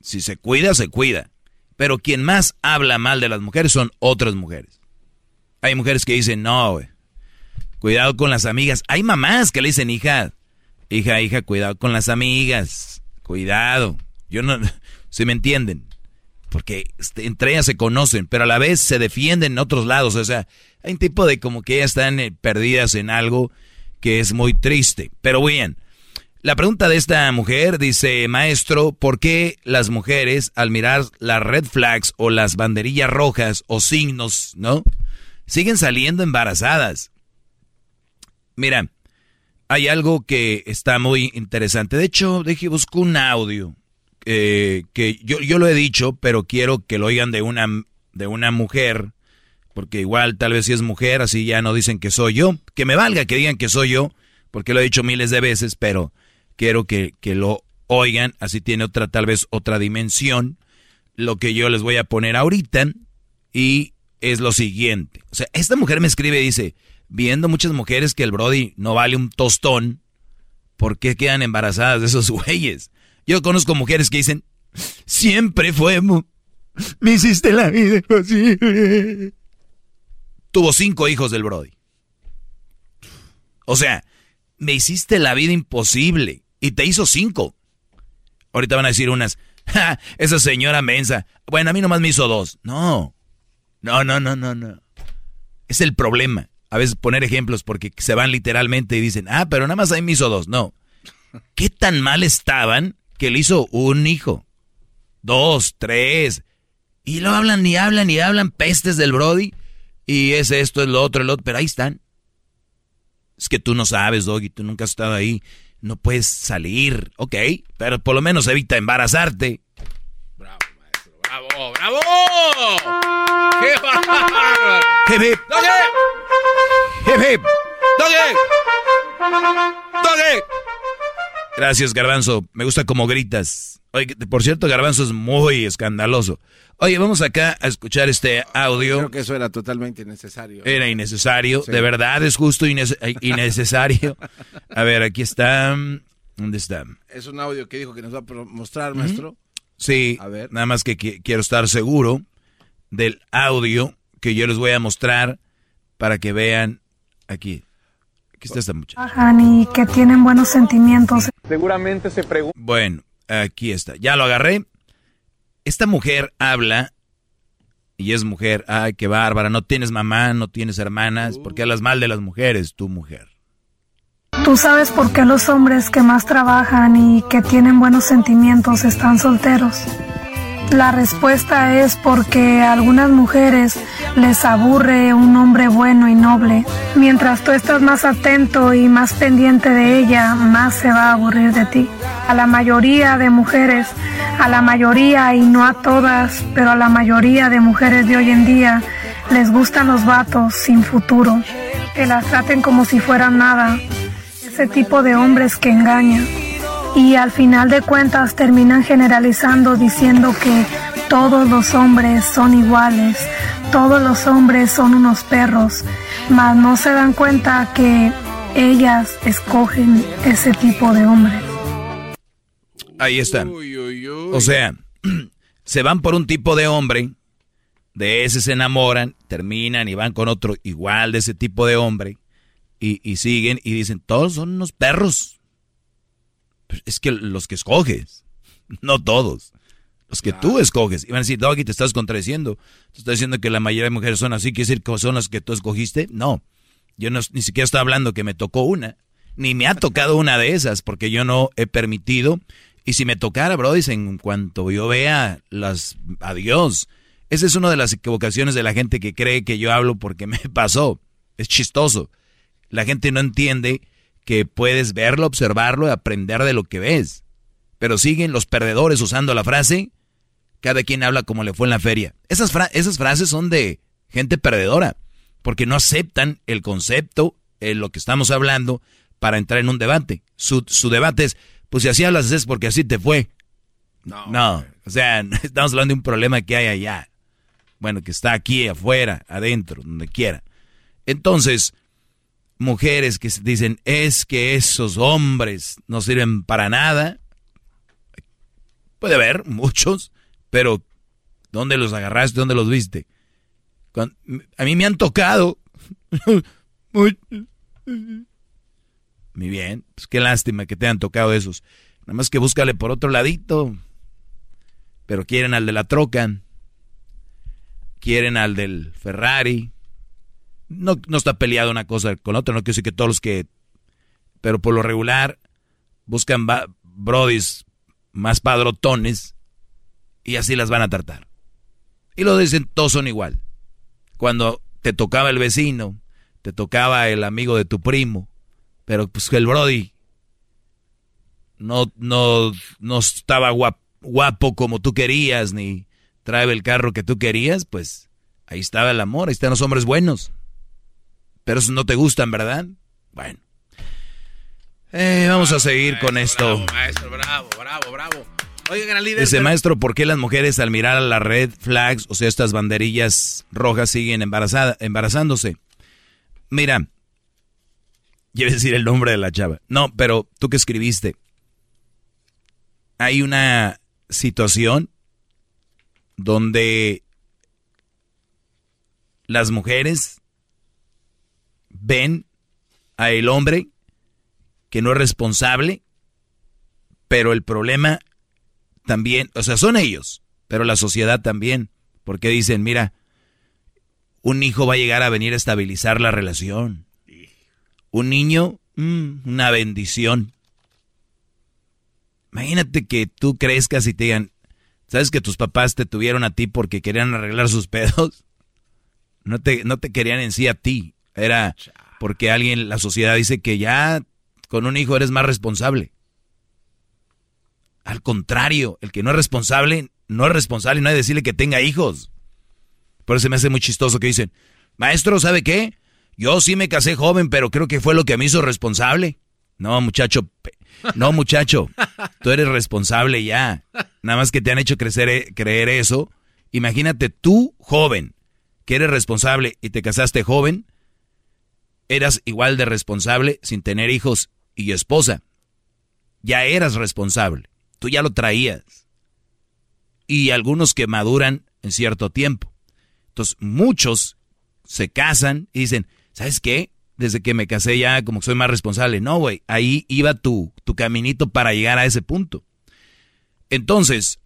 Speaker 3: Si se cuida, se cuida. Pero quien más habla mal de las mujeres son otras mujeres. Hay mujeres que dicen, no, cuidado con las amigas. Hay mamás que le dicen, hija, hija, hija, cuidado con las amigas. Cuidado. Yo no, si me entienden. Porque este, entre ellas se conocen, pero a la vez se defienden en otros lados. O sea, hay un tipo de como que ellas están eh, perdidas en algo que es muy triste. Pero bien, la pregunta de esta mujer dice, maestro, ¿por qué las mujeres al mirar las red flags o las banderillas rojas o signos, ¿no? Siguen saliendo embarazadas. Mira, hay algo que está muy interesante. De hecho, dije, busco un audio eh, que yo, yo lo he dicho, pero quiero que lo oigan de una, de una mujer, porque igual tal vez si es mujer, así ya no dicen que soy yo. Que me valga que digan que soy yo, porque lo he dicho miles de veces, pero quiero que, que lo oigan, así tiene otra, tal vez otra dimensión, lo que yo les voy a poner ahorita, y es lo siguiente. O sea, esta mujer me escribe y dice, viendo muchas mujeres que el Brody no vale un tostón, ¿por qué quedan embarazadas de esos güeyes? Yo conozco mujeres que dicen, siempre fue, me hiciste la vida imposible. Tuvo cinco hijos del Brody. O sea, me hiciste la vida imposible y te hizo cinco. Ahorita van a decir unas, "Ja, esa señora mensa. Bueno, a mí nomás me hizo dos. No, no, no, no, no, no. Es el problema. A veces poner ejemplos porque se van literalmente y dicen, ah, pero nada más ahí me hizo dos. No. ¿Qué tan mal estaban que le hizo un hijo? Dos, tres. Y lo hablan y hablan y hablan pestes del Brody. Y es esto, es lo otro, el otro. Pero ahí están. Es que tú no sabes, Doggy, tú nunca has estado ahí. No puedes salir, ok, pero por lo menos evita embarazarte.
Speaker 2: ¡Bravo, bravo! ¡Qué bárbaro!
Speaker 3: Hip, hip. Hip, hip. ¡Doggy! Gracias, Garbanzo. Me gusta como gritas. Oye, por cierto, Garbanzo es muy escandaloso. Oye, vamos acá a escuchar este audio.
Speaker 2: Creo que eso era totalmente innecesario.
Speaker 3: Era innecesario.
Speaker 2: Sí.
Speaker 3: De verdad es justo innece- innecesario. A ver, aquí está. ¿Dónde está?
Speaker 2: Es un audio que dijo que nos va a mostrar, maestro.
Speaker 3: Sí,
Speaker 2: A ver.
Speaker 3: nada más que qui- quiero estar seguro del audio que yo les voy a mostrar para que vean aquí. Aquí está esta muchacha.
Speaker 17: trabajan y que tienen buenos sentimientos.
Speaker 3: Seguramente se pregunta. Bueno, aquí está. Ya lo agarré. Esta mujer habla y es mujer. Ay, qué bárbara. No tienes mamá, no tienes hermanas. ¿Por qué hablas mal de las mujeres, tu mujer?
Speaker 17: ¿Tú sabes por qué los hombres que más trabajan y que tienen buenos sentimientos están solteros? La respuesta es porque a algunas mujeres les aburre un hombre bueno y noble. Mientras tú estás más atento y más pendiente de ella, más se va a aburrir de ti. A la mayoría de mujeres, a la mayoría y no a todas, pero a la mayoría de mujeres de hoy en día les gustan los vatos sin futuro, que las traten como si fueran nada. Ese tipo de hombres que engañan y al final de cuentas terminan generalizando diciendo que todos los hombres son iguales, todos los hombres son unos perros, mas no se dan cuenta que ellas escogen ese tipo de hombres.
Speaker 3: Ahí está. O sea, se van por un tipo de hombre, de ese se enamoran, terminan y van con otro igual de ese tipo de hombre, y, y siguen y dicen, todos son unos perros. Pero Es que los que escoges, no todos. Los que tú escoges. Y van a decir, Doggy, te estás contradiciendo. Te estás diciendo que la mayoría de mujeres son así, ¿quiere decir que son las que tú escogiste? No. Yo no, ni siquiera estoy hablando que me tocó una. Ni me ha tocado una de esas, porque yo no he permitido. Y si me tocara, Brody, en cuanto yo vea las... Adiós. Esa es una de las equivocaciones de la gente que cree que yo hablo porque me pasó. Es chistoso. La gente no entiende que puedes verlo, observarlo y aprender de lo que ves. Pero siguen los perdedores usando la frase, cada quien habla como le fue en la feria. Esas, esas frases son de gente perdedora, porque no aceptan el concepto, en lo que estamos hablando, para entrar en un debate. Su, su debate es, pues si así hablas es porque así te fue. No, no, o sea, estamos hablando de un problema que hay allá. Bueno, que está aquí, afuera, adentro, donde quiera. Entonces, mujeres que dicen, es que esos hombres no sirven para nada. Puede haber muchos, pero ¿dónde los agarraste? ¿Dónde los viste? a mí me han tocado. Muy, bien, pues qué lástima que te han tocado esos. Nada más que búscale por otro ladito. Pero quieren al de la troca. Quieren al del Ferrari. No, no está peleado una cosa con otra, no quiero decir que todos los que... Pero por lo regular buscan brodis más padrotones y así las van a tratar. Y lo dicen, todos son igual. Cuando te tocaba el vecino, te tocaba el amigo de tu primo, pero pues el Brody no, no, no estaba guapo, como tú querías, ni trae el carro que tú querías, pues ahí estaba el amor, ahí están los hombres buenos. Pero esos no te gustan, ¿verdad? Bueno. Eh, vamos a seguir con esto.
Speaker 2: Bravo, maestro, bravo, bravo, bravo.
Speaker 3: Oye, gran líder. Dice, maestro, ¿por qué las mujeres al mirar a la red flags, o sea, estas banderillas rojas, siguen embarazada, embarazándose? Mira, quiero decir el nombre de la chava. No, pero tú que escribiste. Hay una situación donde las mujeres ven a el hombre que no es responsable, pero el problema también, o sea, son ellos, pero la sociedad también, porque dicen, mira, un hijo va a llegar a venir a estabilizar la relación. Un niño, mm, una bendición. Imagínate que tú crezcas y te digan, ¿sabes que tus papás te tuvieron a ti porque querían arreglar sus pedos? No te, no te querían en sí a ti, era porque alguien, la sociedad dice que ya con un hijo eres más responsable. Al contrario, el que no es responsable, no es responsable y no hay que decirle que tenga hijos. Por eso me hace muy chistoso que dicen, maestro, ¿sabe qué? Yo sí me casé joven, pero creo que fue lo que me hizo responsable. No, muchacho, no, muchacho, tú eres responsable ya. Nada más que te han hecho crecer, eh, creer eso. Imagínate tú, joven, que eres responsable y te casaste joven, eras igual de responsable sin tener hijos y esposa. Ya eras responsable tú ya lo traías. Y algunos que maduran en cierto tiempo. Entonces, muchos se casan y dicen, ¿sabes qué? Desde que me casé ya como que soy más responsable. No, güey, ahí iba tu, tu caminito para llegar a ese punto. Entonces,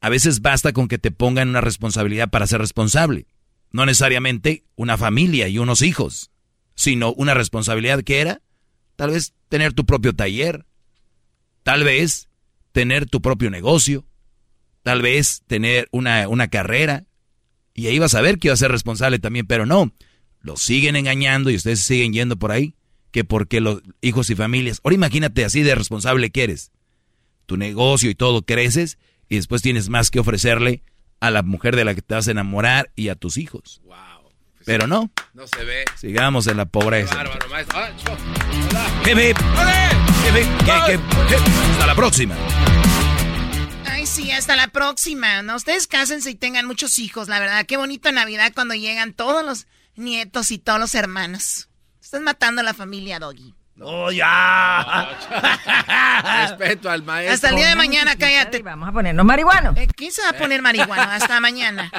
Speaker 3: a veces basta con que te pongan una responsabilidad para ser responsable. No necesariamente una familia y unos hijos, sino una responsabilidad que era tal vez tener tu propio taller, tal vez tener tu propio negocio, tal vez tener una, una carrera, y ahí vas a ver que iba a ser responsable también, pero no, los siguen engañando y ustedes siguen yendo por ahí, que porque los hijos y familias, ahora imagínate así de responsable que eres, tu negocio y todo creces y después tienes más que ofrecerle a la mujer de la que te vas a enamorar y a tus hijos. Pero no.
Speaker 2: No se ve.
Speaker 3: Sigamos en la pobreza.
Speaker 2: Bárbaro, maestro.
Speaker 3: Hasta la próxima.
Speaker 18: Ay, sí, hasta la próxima. ¿no? Ustedes cásense y tengan muchos hijos, la verdad. Qué bonito Navidad cuando llegan todos los nietos y todos los hermanos. Estás matando a la familia, Doggy.
Speaker 2: ¡Oh, ya! Respeto al maestro.
Speaker 18: Hasta el día de mañana, cállate.
Speaker 19: Vamos a ponernos marihuano.
Speaker 18: Eh, ¿Quién se va a poner marihuano? Hasta mañana.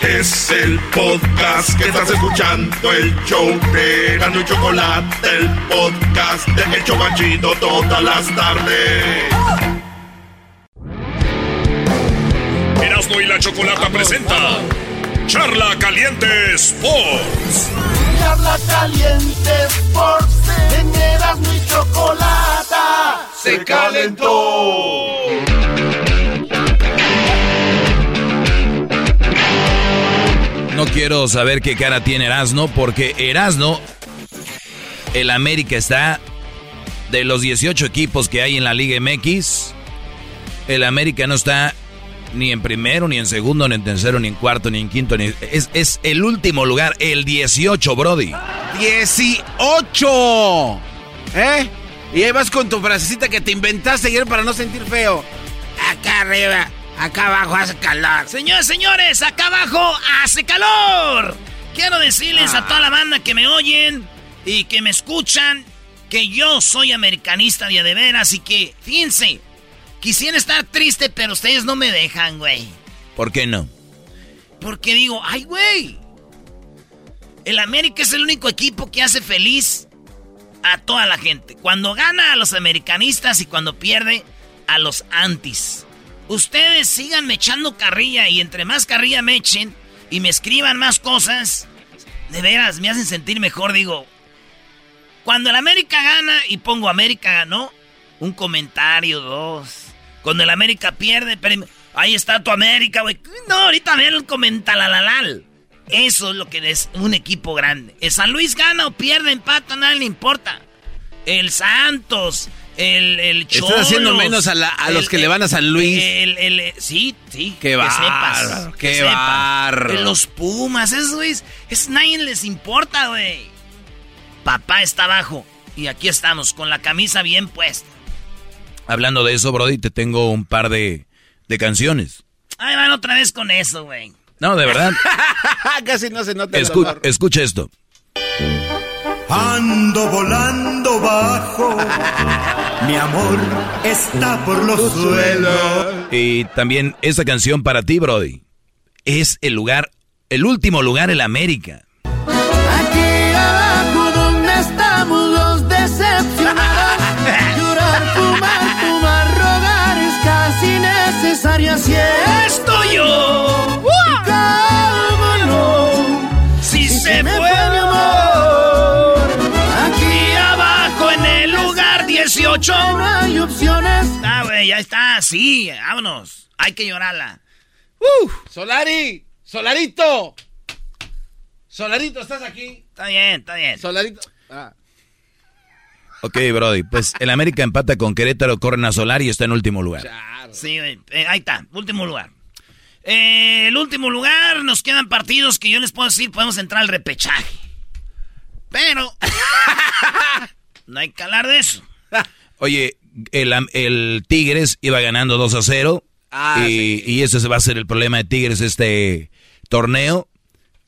Speaker 16: Es el podcast que estás escuchando, el show de Gano y Chocolate, el podcast de El Chocachito todas las tardes. Erasmo y la Chocolata presenta Charla Caliente Sports.
Speaker 4: Charla Caliente Sports. En Erasmo y Chocolata se calentó.
Speaker 3: no quiero saber qué cara tiene Erasno, porque Erasno, el América está de los 18 equipos que hay en la Liga MX, el América no está ni en primero, ni en segundo, ni en tercero, ni en cuarto, ni en quinto, ni es, es el último lugar, el 18, Brody.
Speaker 2: 18. ¿Eh? Y ahí vas con tu frasecita que te inventaste ayer para no sentir feo.
Speaker 1: Acá arriba, acá abajo hace calor. Señores, señores, acá abajo hace calor. Quiero decirles a toda la banda que me oyen y que me escuchan que yo soy americanista de de veras y que, fíjense, quisiera estar triste, pero ustedes no me dejan, güey.
Speaker 3: ¿Por qué no?
Speaker 1: Porque digo, ay, güey. El América es el único equipo que hace feliz a toda la gente. Cuando gana a los americanistas y cuando pierde a los antis. Ustedes síganme echando carrilla y entre más carrilla me echen y me escriban más cosas, de veras me hacen sentir mejor. Digo, cuando el América gana y pongo América ganó, un comentario, dos. Cuando el América pierde, pero ahí está tu América, güey. No, ahorita ver el comentalalal. Eso es lo que es un equipo grande. El San Luis gana o pierde, empata, nada le importa. El Santos, el, el
Speaker 2: Estás haciendo menos a, la- a los que le van a San Luis.
Speaker 1: El, el- sí, sí.
Speaker 2: Qué
Speaker 1: que sepas,
Speaker 2: qué
Speaker 1: que sepas. Los Pumas, esos güeyes, es nadie les importa, güey. Papá está abajo y aquí estamos con la camisa bien puesta.
Speaker 3: Hablando de eso, Brody, te tengo un par de, de canciones.
Speaker 1: Ahí van otra vez con eso, güey.
Speaker 3: No, de verdad.
Speaker 2: Casi no se nota
Speaker 3: Escu- escucha esto.
Speaker 10: Ando volando bajo, mi amor está por los suelos.
Speaker 3: Y también esta canción para ti, Brody. Es el lugar, el último lugar en la América.
Speaker 10: Hay opciones.
Speaker 1: Ah, güey, ya está, sí, vámonos. Hay que llorarla.
Speaker 2: Solari, Solarito. Solarito, ¿estás aquí?
Speaker 1: Está bien, está bien.
Speaker 2: Solarito. Ah.
Speaker 3: Ok, Brody, pues el América empata con Querétaro, corren a Solar y está en último lugar.
Speaker 1: Sí, güey, eh, ahí está, último lugar. Eh, el último lugar, nos quedan partidos que yo les puedo decir, podemos entrar al repechaje. Pero, no hay que hablar de eso.
Speaker 3: Oye, el, el Tigres iba ganando 2 a 0.
Speaker 2: Ah,
Speaker 3: y, y ese va a ser el problema de Tigres este torneo.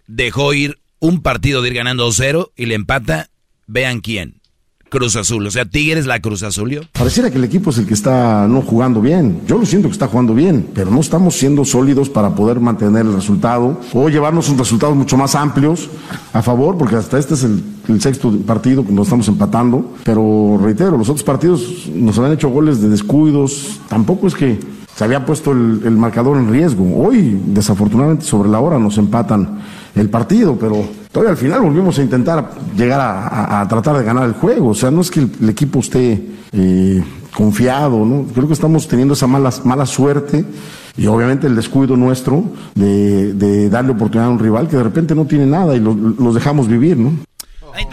Speaker 3: Dejó ir un partido de ir ganando 2-0 y le empata. Vean quién. Cruz Azul. O sea, Tigres la Cruz Azulió.
Speaker 19: Pareciera que el equipo es el que está no jugando bien. Yo lo siento que está jugando bien, pero no estamos siendo sólidos para poder mantener el resultado o llevarnos un resultados mucho más amplios a favor, porque hasta este es el, sexto partido que nos estamos empatando. Pero reitero, los otros partidos nos habían hecho goles de descuidos. Tampoco es que se había puesto el marcador en riesgo. Hoy, desafortunadamente, sobre la hora nos empatan el partido, pero todavía al final volvimos a intentar llegar a, a- a tratar de ganar el juego. O sea, no es que el, el equipo esté eh, confiado, ¿no? Creo que estamos teniendo esa mala, mala suerte y obviamente el descuido nuestro de, de darle oportunidad a un rival que de repente no tiene nada y lo- los dejamos vivir, ¿no?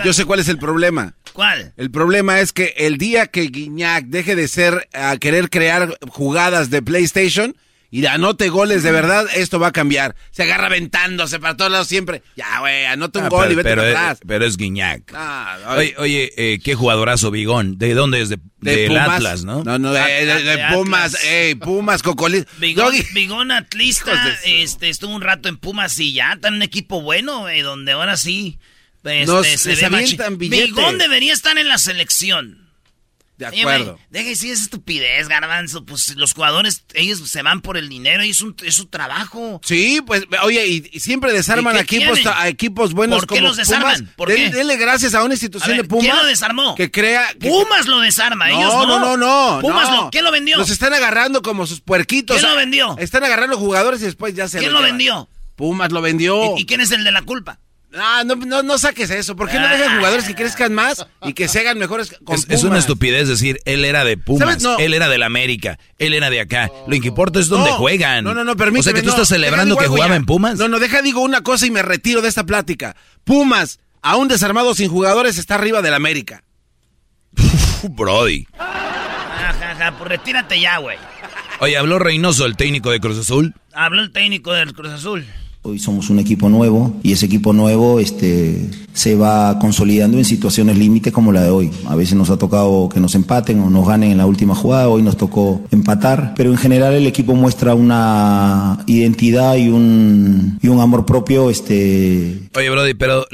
Speaker 2: Yo sé cuál es el problema.
Speaker 1: ¿Cuál?
Speaker 2: El problema es que el día que Guiñac deje de ser a querer crear jugadas de PlayStation y anote goles de verdad, esto va a cambiar. Se agarra aventándose para todos lados siempre. Ya, güey, anota un
Speaker 3: Ah,
Speaker 2: gol
Speaker 3: pero,
Speaker 2: y vete
Speaker 3: pero es,
Speaker 2: atrás.
Speaker 3: pero es Guiñac.
Speaker 2: Ah,
Speaker 3: Oye, oye eh, qué jugadorazo Bigón. ¿De dónde es? De, del
Speaker 2: Pumas.
Speaker 3: Atlas, ¿no?
Speaker 2: No, no, de, de- de
Speaker 1: De
Speaker 2: Pumas, ey, Pumas, Cocolí.
Speaker 1: Bigón. Bigón Atlista este, estuvo un rato en Pumas y ya está en un equipo bueno, güey, donde ahora sí este,
Speaker 2: Nos-
Speaker 1: se
Speaker 2: billete.
Speaker 1: Bigón debería estar en la selección.
Speaker 2: De acuerdo.
Speaker 1: deja de decir esa estupidez, garbanzo. Pues los jugadores, ellos se van por el dinero y es, un, es su trabajo.
Speaker 2: Sí, pues, oye, y, y siempre desarman
Speaker 1: ¿Y
Speaker 2: a equipos, a equipos buenos
Speaker 1: ¿Por qué
Speaker 2: como
Speaker 1: los desarman?
Speaker 2: Pumas.
Speaker 1: ¿Por
Speaker 2: Den-
Speaker 1: qué?
Speaker 2: Denle gracias a una institución
Speaker 1: A ver,
Speaker 2: de Pumas.
Speaker 1: ¿quién lo desarmó?
Speaker 2: Que crea... que-
Speaker 1: Pumas lo desarma,
Speaker 2: no,
Speaker 1: ellos no.
Speaker 2: no, no, no.
Speaker 1: Pumas
Speaker 2: no.
Speaker 1: lo, ¿quién lo vendió?
Speaker 2: Los están agarrando como sus puerquitos.
Speaker 1: ¿Quién lo vendió?
Speaker 2: Están agarrando jugadores y después ya se
Speaker 1: ¿Quién lo vendió?
Speaker 2: Pumas lo vendió.
Speaker 1: ¿Y, y quién es el de la culpa?
Speaker 2: Ah, no, no, no saques eso. ¿Por qué no dejan jugadores que crezcan más y que se hagan mejores con
Speaker 3: Es, es una estupidez decir, él era de Pumas.
Speaker 2: No.
Speaker 3: él era del América, él era de acá. Lo que importa es dónde
Speaker 2: No,
Speaker 3: juegan.
Speaker 2: No, no, no, permíteme.
Speaker 3: O sea que tú
Speaker 2: no.
Speaker 3: estás celebrando que jugaba
Speaker 2: ya.
Speaker 3: en Pumas.
Speaker 2: No, no, deja digo una cosa y me retiro de esta plática. Pumas, aún desarmado sin jugadores, está arriba del América.
Speaker 3: Brody.
Speaker 1: Ajá, ajá, pues retírate ya, güey.
Speaker 3: Oye, habló Reynoso, el técnico de Cruz Azul.
Speaker 1: Habló el técnico del Cruz Azul.
Speaker 20: Hoy somos un equipo nuevo y ese equipo nuevo este, se va consolidando en situaciones límite como la de hoy. A veces nos ha tocado que nos empaten o nos ganen en la última jugada, hoy nos tocó empatar, pero en general el equipo muestra una identidad y un, y un amor propio. Este,
Speaker 3: Oye, Brody, pero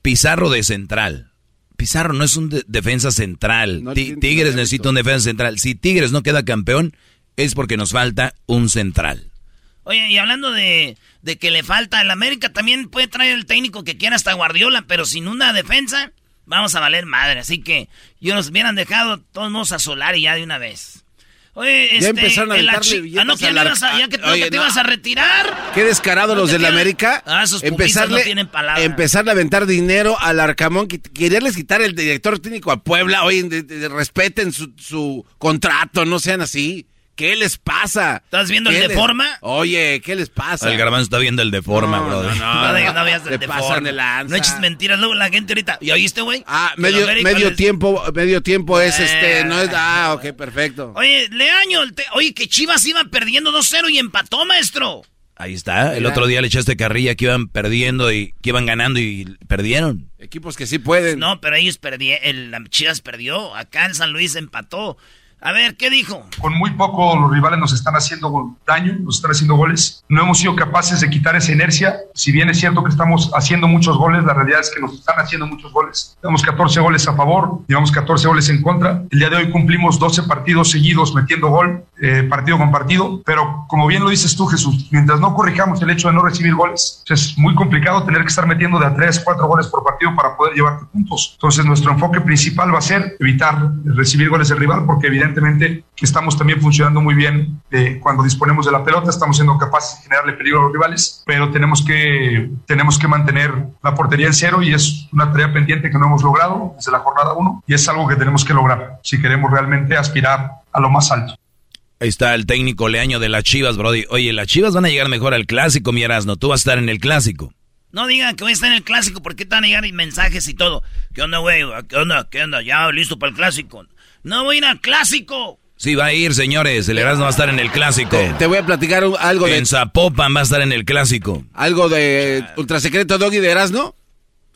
Speaker 3: Pizarro de central. Pizarro no es un de- defensa central.
Speaker 2: No
Speaker 3: Tigres necesita un defensa central. Si Tigres no queda campeón, es porque nos falta un central.
Speaker 1: Oye, y hablando de, de que le falta el América, también puede traer el técnico que quiera hasta Guardiola, pero sin una defensa, vamos a valer madre. Así que yo nos hubieran dejado todos modos a Solari ya de una vez. Oye,
Speaker 2: Ya
Speaker 1: este,
Speaker 2: empezaron a aventarle billetes
Speaker 1: Ah, no, que ya, ibas a- ya que,
Speaker 2: Oye,
Speaker 1: que te ibas a retirar.
Speaker 2: Qué descarado
Speaker 1: No
Speaker 2: los del
Speaker 1: quedas-
Speaker 2: América.
Speaker 1: Ah, esos pupistas no tienen palabra.
Speaker 2: empezarle a aventar dinero al Arcamón. Quererles quitar el director técnico a Puebla. Oye, de- de- respeten su, su contrato, no sean así. ¿Qué les pasa?
Speaker 1: ¿Estás viendo el
Speaker 2: ¿Qué les-
Speaker 1: Deforma?
Speaker 2: Oye, ¿qué les pasa?
Speaker 3: El garbanzo está viendo el de forma,
Speaker 2: No,
Speaker 3: Brody.
Speaker 2: no,
Speaker 1: No, de- no veas el de
Speaker 2: pasan
Speaker 1: forma.
Speaker 2: de lanza.
Speaker 1: No eches mentiras, luego la gente ahorita. ¿Y oíste, güey?
Speaker 2: Ah, medio,
Speaker 1: les-
Speaker 2: tiempo, medio tiempo es este,
Speaker 1: Eh.
Speaker 2: no es, ah, ok, perfecto.
Speaker 1: Oye, Leaño, te- oye, que Chivas iba perdiendo 2-0 y empató, maestro.
Speaker 3: Ahí está. El
Speaker 2: Mira.
Speaker 3: otro día le echaste carrilla que iban perdiendo y que iban ganando y perdieron.
Speaker 2: Equipos que sí pueden.
Speaker 1: No, pero ellos perdieron, el Chivas perdió. Acá en San Luis empató. A ver, ¿qué dijo?
Speaker 21: Con muy poco los rivales nos están haciendo daño, nos están haciendo goles. No hemos sido capaces de quitar esa inercia. Si bien es cierto que estamos haciendo muchos goles, la realidad es que nos están haciendo muchos goles. Tenemos 14 goles a favor, llevamos 14 goles en contra. El día de hoy cumplimos 12 partidos seguidos metiendo gol, eh, partido con partido. Pero como bien lo dices tú, Jesús, mientras no corrijamos el hecho de no recibir goles, es muy complicado tener que estar metiendo de a 3, 4 goles por partido para poder llevarte puntos. Entonces nuestro enfoque principal va a ser evitar recibir goles del rival porque evidentemente estamos también funcionando muy bien eh, cuando disponemos de la pelota, estamos siendo capaces de generarle peligro a los rivales, pero tenemos que, tenemos que mantener la portería en cero y es una tarea pendiente que no hemos logrado desde la jornada 1 y es algo que tenemos que lograr si queremos realmente aspirar a lo más alto.
Speaker 3: Ahí está el técnico Leaño de las Chivas, Brody. Oye, las Chivas van a llegar mejor al clásico, mi Erasmo. Tú vas a estar en el clásico.
Speaker 1: No digan que voy a estar en el clásico porque te van a llegar mensajes y todo. ¿Qué onda, güey? ¿Qué onda? ¿Qué onda? Ya listo para el clásico. No voy a ir al clásico.
Speaker 3: Sí, va a ir, señores. El Erasmo va a estar en el clásico.
Speaker 2: Te, te voy a platicar un- algo de
Speaker 3: En Zapopan va a estar en el clásico.
Speaker 2: algo de ultrasecreto Doggy de Erasno.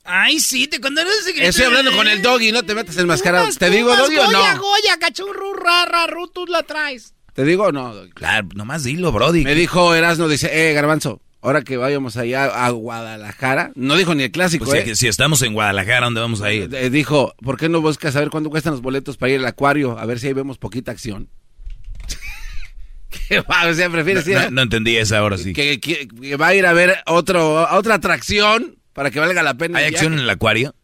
Speaker 1: Ay, sí, te cuando eres secreto.
Speaker 2: Estoy hablando con el Doggy, no te metas enmascarado. ¿Te digo Doggy o
Speaker 1: Goya,
Speaker 2: no?
Speaker 1: Goya, cachurru, rara, ru, tú la traes.
Speaker 2: ¿Te digo o no?
Speaker 3: Claro, nomás dilo, Brody.
Speaker 2: Me dijo Erasno, dice, eh, Garbanzo, ahora que vayamos allá a Guadalajara, no dijo ni el clásico,
Speaker 3: Pues,
Speaker 2: eh.
Speaker 3: si, si estamos en Guadalajara, ¿dónde vamos a ir?
Speaker 2: Eh, dijo, ¿por qué no buscas saber cuánto cuestan los boletos para ir al acuario? A ver si ahí vemos poquita acción. ¿Qué va? O sea, prefieres ir
Speaker 3: No,
Speaker 2: a-
Speaker 3: no entendí esa ahora sí.
Speaker 2: que, que- que va a ir a ver otro, a otra atracción para que valga la pena.
Speaker 3: ¿Hay acción en el acuario?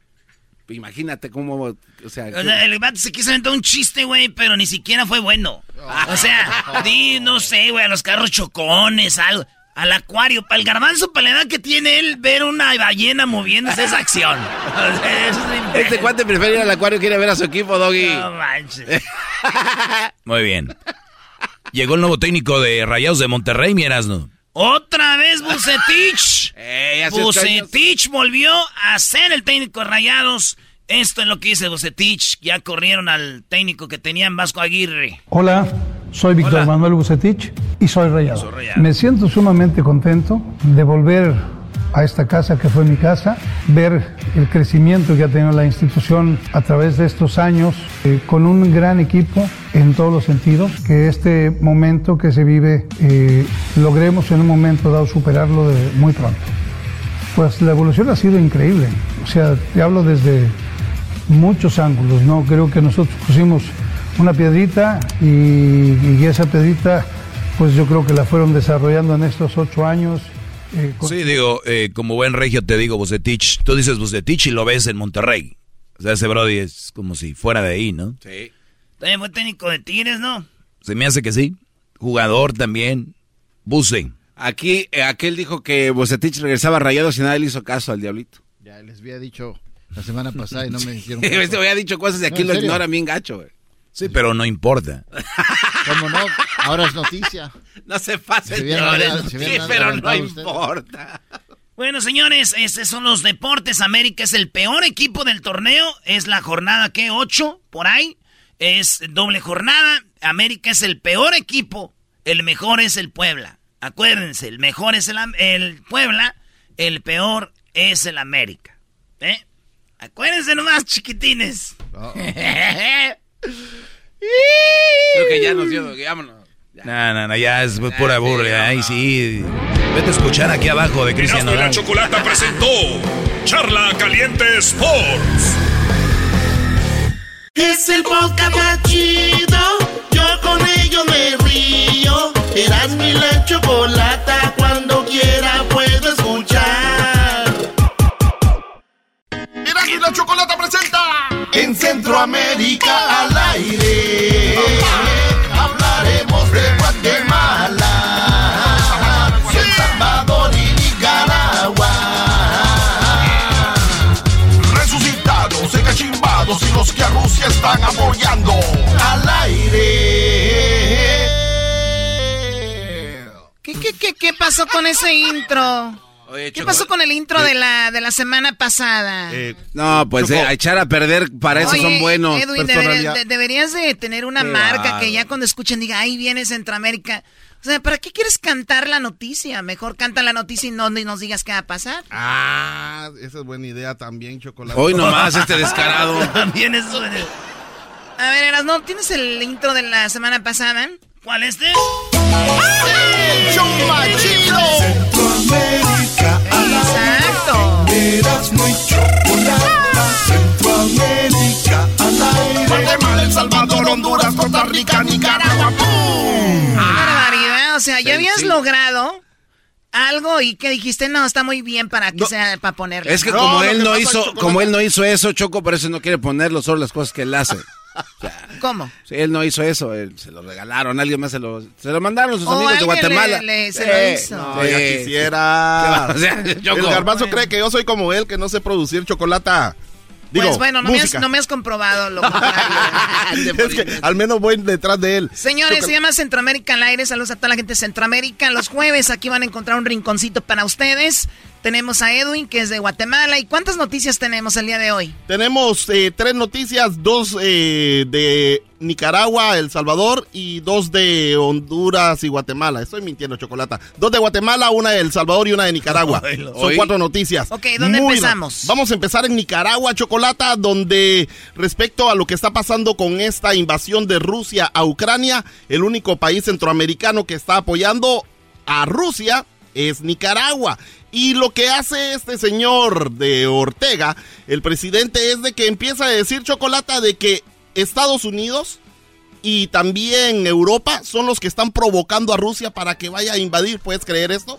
Speaker 2: Imagínate cómo, o sea,
Speaker 1: O sea, el vato se quiso aventar un chiste, güey, pero ni siquiera fue bueno. O sea, di, no sé, güey, a los carros chocones, algo. Al acuario, para el garbanzo, para la edad que tiene él, ver una ballena moviéndose es acción. O sea, eso es
Speaker 2: este cuate prefiere ir al acuario que ir a ver a su equipo, Doggy.
Speaker 1: No manches.
Speaker 3: Muy bien. Llegó el nuevo técnico de Rayados de Monterrey, mi Erasmo.
Speaker 1: Otra vez Bucetich. Bucetich volvió a ser el técnico de Rayados. Esto es lo que dice Bucetich. Ya corrieron al técnico que tenían Vasco Aguirre.
Speaker 22: Hola, soy Víctor. Manuel Bucetich y soy rayado.
Speaker 1: Soy Rayado.
Speaker 22: Me siento sumamente contento de volver a esta casa que fue mi casa, ver el crecimiento que ha tenido la institución a través de estos años, eh, con un gran equipo en todos los sentidos, que este momento que se vive eh, logremos en un momento dado superarlo muy pronto. Pues la evolución ha sido increíble, o sea, te hablo desde muchos ángulos, ¿no? Creo que nosotros pusimos una piedrita y, y esa piedrita, pues yo creo que la fueron desarrollando en estos ocho años. Eh,
Speaker 3: Sí, digo, eh, como buen regio te digo Bucetich. Tú dices Bucetich y lo ves en Monterrey. O sea, ese Brody es como si fuera de ahí, ¿no?
Speaker 2: Sí.
Speaker 1: También fue técnico de Tigres, ¿no?
Speaker 3: Se me hace que sí. Jugador también. Buce.
Speaker 2: Aquí, eh, aquel dijo que Bocetich regresaba rayado y nadie le hizo caso al diablito.
Speaker 8: Ya les había dicho la semana pasada y no me hicieron
Speaker 2: Este
Speaker 8: caso.
Speaker 2: había dicho cosas y aquí
Speaker 8: No,
Speaker 2: lo ignoran bien gacho, güey.
Speaker 3: Sí, pero no importa.
Speaker 8: ¿Cómo no? Ahora es noticia.
Speaker 2: No se pase, señores. Sí, pero no importa.
Speaker 1: Bueno, señores, estos son los deportes. América es el peor equipo del torneo. Es la jornada, ¿qué? ¿Ocho? Por ahí. Es doble jornada. América es el peor equipo. El mejor es el Puebla. Acuérdense, el mejor es el, el Puebla. El peor es el América. ¿Eh? Acuérdense nomás, chiquitines.
Speaker 2: Creo que ya nos dio, vámonos.
Speaker 3: No, no, no, ya es pura burla. Ay, sí. Vete a escuchar aquí abajo de Cristian
Speaker 16: y la
Speaker 3: Nodal.
Speaker 16: Chocolata presentó Charla Caliente Sports.
Speaker 4: Es el podcast más chido. Yo con ello me río. Eras mi la chocolata. Cuando quiera puedo escuchar.
Speaker 16: Erasmo y la Chocolata presenta
Speaker 4: En Centroamérica al aire. Hablaremos de Guatemala. El Salvador y Nicaragua.
Speaker 16: Resucitados, cachimbados y los que a Rusia están apoyando.
Speaker 4: Al aire.
Speaker 18: ¿Qué, qué, qué, qué pasó con ese intro?
Speaker 2: Oye,
Speaker 18: ¿Qué pasó con el intro de la, de la semana pasada?
Speaker 2: No, pues eh, a echar a perder, para eso
Speaker 18: Oye,
Speaker 2: son buenos.
Speaker 18: Edwin, deberías de, deberías de tener una marca que ya cuando escuchen diga, ahí viene Centroamérica. O sea, ¿para qué quieres cantar la noticia? Mejor canta la noticia y no ni nos digas qué va a pasar.
Speaker 8: Ah, esa es buena idea también, chocolate.
Speaker 2: Hoy nomás este descarado.
Speaker 1: También eso. de-
Speaker 18: A ver, Eras, ¿no tienes el intro de la semana pasada?
Speaker 1: ¿Cuál es este?
Speaker 18: Exacto.
Speaker 10: Erasmo y chocolate Centroamérica al aire
Speaker 16: Guatemala, El Salvador, Honduras, Costa Rica, Nicaragua. ¡Pum!
Speaker 18: Qué barbaridad. O sea, ya habías
Speaker 2: sí.
Speaker 18: logrado algo y que dijiste, no, está muy bien para que sea, para ponerle.
Speaker 2: Es que
Speaker 8: No,
Speaker 2: como él
Speaker 8: que
Speaker 2: no hizo, como él no hizo eso, Choco, por eso no quiere ponerlo, solo las cosas que él hace.
Speaker 18: ¿Cómo?
Speaker 2: Sí, él no hizo eso, él- se lo regalaron, alguien más se lo, se lo mandaron sus amigos de Guatemala.
Speaker 18: le- le- se
Speaker 2: Sí,
Speaker 18: lo hizo.
Speaker 2: no,
Speaker 8: No, ya
Speaker 2: sí.
Speaker 8: quisiera.
Speaker 2: O sea, Choco.
Speaker 8: El garbanzo
Speaker 18: Bueno.
Speaker 8: cree que yo soy como él, que no sé producir chocolata. Digo,
Speaker 18: pues bueno, no me, has,
Speaker 8: música.
Speaker 18: no me has comprobado lo contrario.
Speaker 8: es que al menos voy detrás de él.
Speaker 18: Señores,
Speaker 8: Chocolate.
Speaker 18: se llama Centroamérica al aire. Saludos a toda la gente de Centroamérica. Los jueves aquí van a encontrar un rinconcito para ustedes. Tenemos a Edwin, que es de Guatemala. ¿Y cuántas noticias tenemos el día de hoy?
Speaker 8: Tenemos eh, tres noticias, dos eh, de Nicaragua, El Salvador y dos de Honduras y Guatemala. Estoy mintiendo, Chocolata. Dos de Guatemala, una de El Salvador y una de Nicaragua. Son cuatro noticias.
Speaker 18: Ok, ¿dónde
Speaker 8: Muy
Speaker 18: empezamos?
Speaker 8: Vamos a empezar en Nicaragua, Chocolata, donde respecto a lo que está pasando con esta invasión de Rusia a Ucrania, el único país centroamericano que está apoyando a Rusia es Nicaragua. Y lo que hace este señor de Ortega, el presidente, es de que empieza a decir chocolata de que Estados Unidos y también Europa son los que están provocando a Rusia para que vaya a invadir. ¿Puedes creer esto?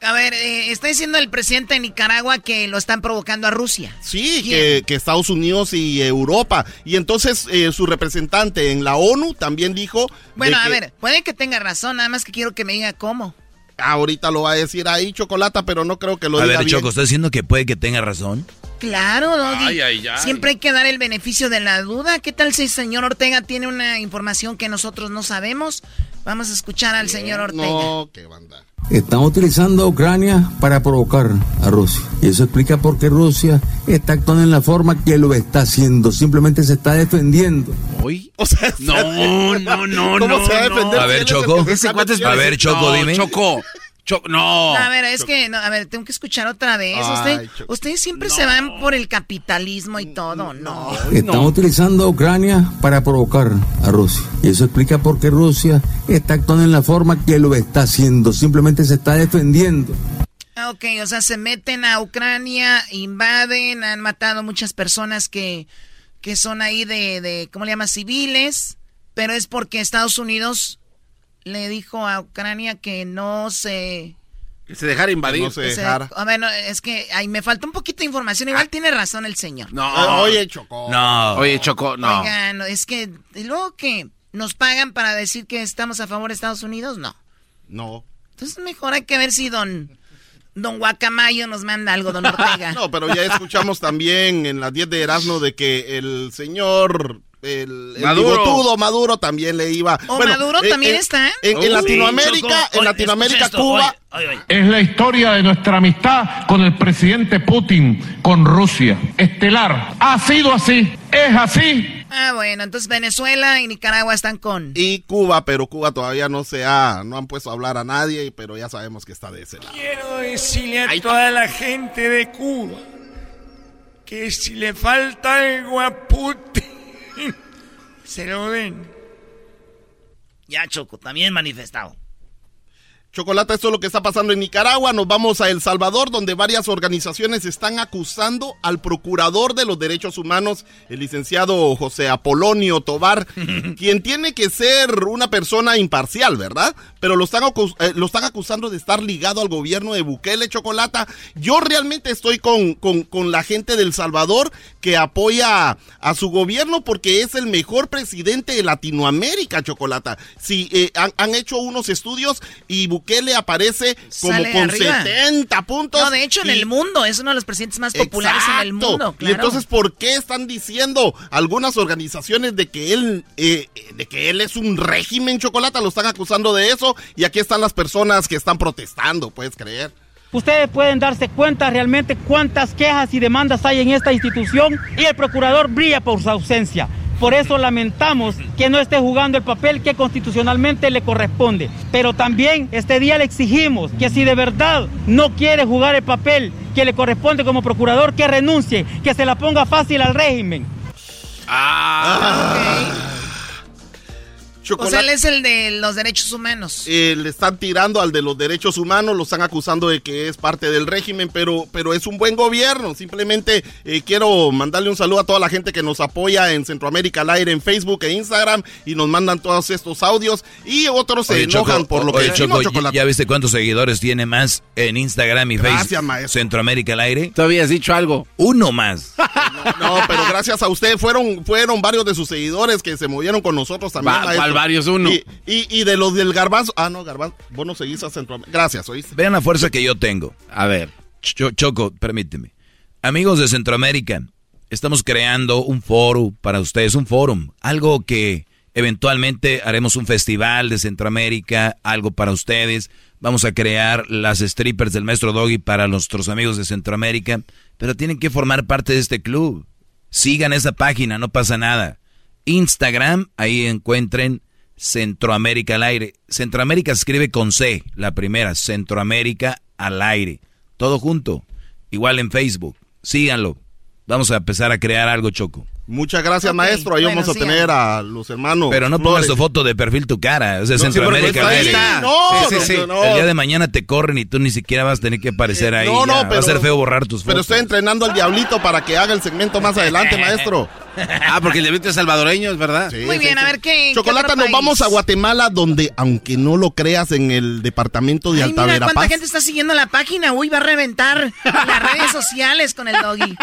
Speaker 18: A ver, eh, está diciendo el presidente de Nicaragua que lo están provocando a Rusia.
Speaker 8: Sí, que, que Estados Unidos y Europa. Y entonces eh, su representante en la ONU también dijo...
Speaker 18: Bueno, a
Speaker 8: que-
Speaker 18: ver, puede que tenga razón, nada más que quiero que me diga cómo.
Speaker 8: Ahorita lo va a decir ahí, Chocolata, pero no creo que lo
Speaker 3: A
Speaker 8: diga
Speaker 3: ver,
Speaker 8: bien.
Speaker 3: Choco, ¿estás diciendo que puede que tenga razón?
Speaker 18: Claro, Doggy.
Speaker 2: Ay, ay, ay.
Speaker 18: Siempre hay que dar el beneficio de la duda. ¿Qué tal si el señor Ortega tiene una información que nosotros no sabemos? Vamos a escuchar al señor Ortega.
Speaker 8: No, qué banda.
Speaker 23: Están utilizando a Ucrania para provocar a Rusia. Y eso explica por qué Rusia está actuando en la forma que lo está haciendo. Simplemente se está defendiendo.
Speaker 2: ¿Hoy?
Speaker 8: O sea,
Speaker 2: No, no, no,
Speaker 8: ¿Cómo
Speaker 2: no.
Speaker 8: se va a
Speaker 2: no.
Speaker 8: defender?
Speaker 3: A ver, Choco. A ver, Choco,
Speaker 2: no,
Speaker 3: dime.
Speaker 2: Choco. Choco, no.
Speaker 18: A ver, es que, no, a ver, tengo que escuchar otra vez.
Speaker 8: Ay,
Speaker 18: Usted-
Speaker 8: Choco.
Speaker 18: ustedes siempre se van por el capitalismo y todo, no.
Speaker 23: Están utilizando a Ucrania para provocar a Rusia. Y eso explica por qué Rusia está actuando en la forma que lo está haciendo. Simplemente se está defendiendo.
Speaker 18: Ah, Ok, o sea, se meten a Ucrania, invaden, han matado muchas personas que, que son ahí de, de, ¿cómo le llaman? Civiles, pero es porque Estados Unidos le dijo a Ucrania que no se...
Speaker 2: Que se dejara invadir.
Speaker 8: No se
Speaker 18: se-
Speaker 8: dejara.
Speaker 18: a ver, no, es que ahí me falta un poquito de información. Igual tiene razón el señor.
Speaker 2: No.
Speaker 8: Ah, Oye, Choco.
Speaker 3: No.
Speaker 2: Oye, Choco, no.
Speaker 18: Oigan, es que, ¿y luego que ¿Nos pagan para decir que estamos a favor de Estados Unidos? No.
Speaker 8: No.
Speaker 18: Entonces mejor hay que ver si don Don Guacamayo nos manda algo, don Ortega.
Speaker 8: no, pero ya escuchamos también en las 10 de Erasmo de que el señor el, el
Speaker 2: Maduro.
Speaker 8: bigotudo Maduro también le iba.
Speaker 18: ¿O
Speaker 8: Bueno,
Speaker 18: Maduro
Speaker 8: eh,
Speaker 18: también
Speaker 8: eh,
Speaker 18: está?
Speaker 8: En, en Latinoamérica, en Latinoamérica,
Speaker 1: esto,
Speaker 8: Cuba.
Speaker 1: oye, oye, oye.
Speaker 15: Es la historia de nuestra amistad con el presidente Putin, con Rusia. Estelar. Ha sido así, es así.
Speaker 18: Ah, bueno, entonces Venezuela y Nicaragua están con.
Speaker 8: Y Cuba, pero Cuba todavía no se ha, no han puesto a hablar a nadie, pero ya sabemos que está de ese lado.
Speaker 24: Quiero decirle a toda la gente de Cuba que si le falta algo a Putin, se lo den.
Speaker 1: Ya, Choco, también manifestado.
Speaker 8: Chocolata, esto es lo que está pasando en Nicaragua. Nos vamos a El Salvador, donde varias organizaciones están acusando al procurador de los derechos humanos, el licenciado José Apolonio Tobar, quien tiene que ser una persona imparcial, ¿verdad? Pero lo están, eh, lo están acusando de estar ligado al gobierno de Bukele, Chocolata. Yo realmente estoy con, con, con la gente del Salvador que apoya a su gobierno porque es el mejor presidente de Latinoamérica, Chocolata. Sí, eh, han, han hecho unos estudios y Bukele aparece como
Speaker 18: Sale
Speaker 8: con
Speaker 18: arriba.
Speaker 8: 70 puntos.
Speaker 18: No, de hecho, en
Speaker 8: y-
Speaker 18: el mundo. Es uno de los presidentes más populares en el mundo.
Speaker 8: Y
Speaker 18: Claro.
Speaker 8: entonces, ¿por qué están diciendo algunas organizaciones de que él, eh, de que él es un régimen chocolate? Lo están acusando de eso. Y aquí están las personas que están protestando, puedes creer.
Speaker 25: Ustedes pueden darse cuenta realmente cuántas quejas y demandas hay en esta institución y el procurador brilla por su ausencia. Por eso lamentamos que no esté jugando el papel que constitucionalmente le corresponde. Pero también este día le exigimos que si de verdad no quiere jugar el papel que le corresponde como procurador, que renuncie, que se la ponga fácil al régimen.
Speaker 18: O sea, él es el de los derechos humanos.
Speaker 8: Eh, le están tirando al de los derechos humanos, lo están acusando de que es parte del régimen, pero, pero es un buen gobierno. Simplemente eh, quiero mandarle un saludo a toda la gente que nos apoya en Centroamérica al aire, en Facebook e Instagram, y nos mandan todos estos audios, y otros se
Speaker 3: Oye,
Speaker 8: enojan
Speaker 3: Choco,
Speaker 8: por lo
Speaker 3: oye,
Speaker 8: que
Speaker 3: Choco,
Speaker 8: decimos,
Speaker 3: ¿ya-
Speaker 8: Chocolate.
Speaker 3: ¿ya viste cuántos seguidores tiene más en Instagram y
Speaker 8: Gracias,
Speaker 3: Facebook?
Speaker 8: maestro.
Speaker 3: Centroamérica al aire.
Speaker 2: Todavía has dicho algo.
Speaker 3: Uno más.
Speaker 8: No, pero gracias a usted fueron, fueron varios de sus seguidores que se movieron con nosotros también.
Speaker 2: Va-
Speaker 8: maestro.
Speaker 2: ¿cuál varios? Uno.
Speaker 8: Y, y, y de los del garbanzo. Ah, no, garbanzo. Vos no seguís a Centroamérica. Gracias, oíste.
Speaker 3: Vean la fuerza que yo tengo.
Speaker 2: A ver.
Speaker 3: Cho- Choco, permíteme. Amigos de Centroamérica, estamos creando un foro para ustedes, un forum, algo que eventualmente haremos un festival de Centroamérica, algo para ustedes. Vamos a crear las strippers del maestro Doggy para nuestros amigos de Centroamérica, pero tienen que formar parte de este club. Sigan esa página, no pasa nada. Instagram, ahí encuentren Centroamérica al aire. Centroamérica se escribe con C, la primera, Centroamérica al aire. Todo junto. Igual en Facebook. Síganlo. Vamos a empezar a crear algo, Choco.
Speaker 8: Muchas gracias, maestro. Ahí
Speaker 18: bueno,
Speaker 8: vamos a tener a los hermanos.
Speaker 3: Pero no pongas tu foto de perfil tu cara. O sea,
Speaker 8: No,
Speaker 3: Centroamérica
Speaker 8: pero
Speaker 3: al
Speaker 8: está
Speaker 3: aire.
Speaker 8: No,
Speaker 2: Sí, sí,
Speaker 8: no,
Speaker 2: sí.
Speaker 8: no.
Speaker 3: El día de mañana te corren y tú ni siquiera vas a tener que aparecer ahí.
Speaker 8: No, no,
Speaker 3: ya. Va a
Speaker 8: pero-
Speaker 3: ser feo borrar tus
Speaker 8: Pero
Speaker 3: fotos.
Speaker 8: estoy entrenando al diablito para que haga el segmento más adelante, maestro.
Speaker 2: Ah, porque el diablito es salvadoreño, es verdad.
Speaker 8: Sí,
Speaker 18: Muy bien,
Speaker 8: sí.
Speaker 18: a ver qué.
Speaker 8: Chocolata,
Speaker 18: qué
Speaker 8: nos
Speaker 18: país?
Speaker 8: vamos a Guatemala, donde, aunque no lo creas, en el departamento de
Speaker 18: Ay, mira cuánta gente está siguiendo la página. Uy, va a reventar las redes sociales con el doggy.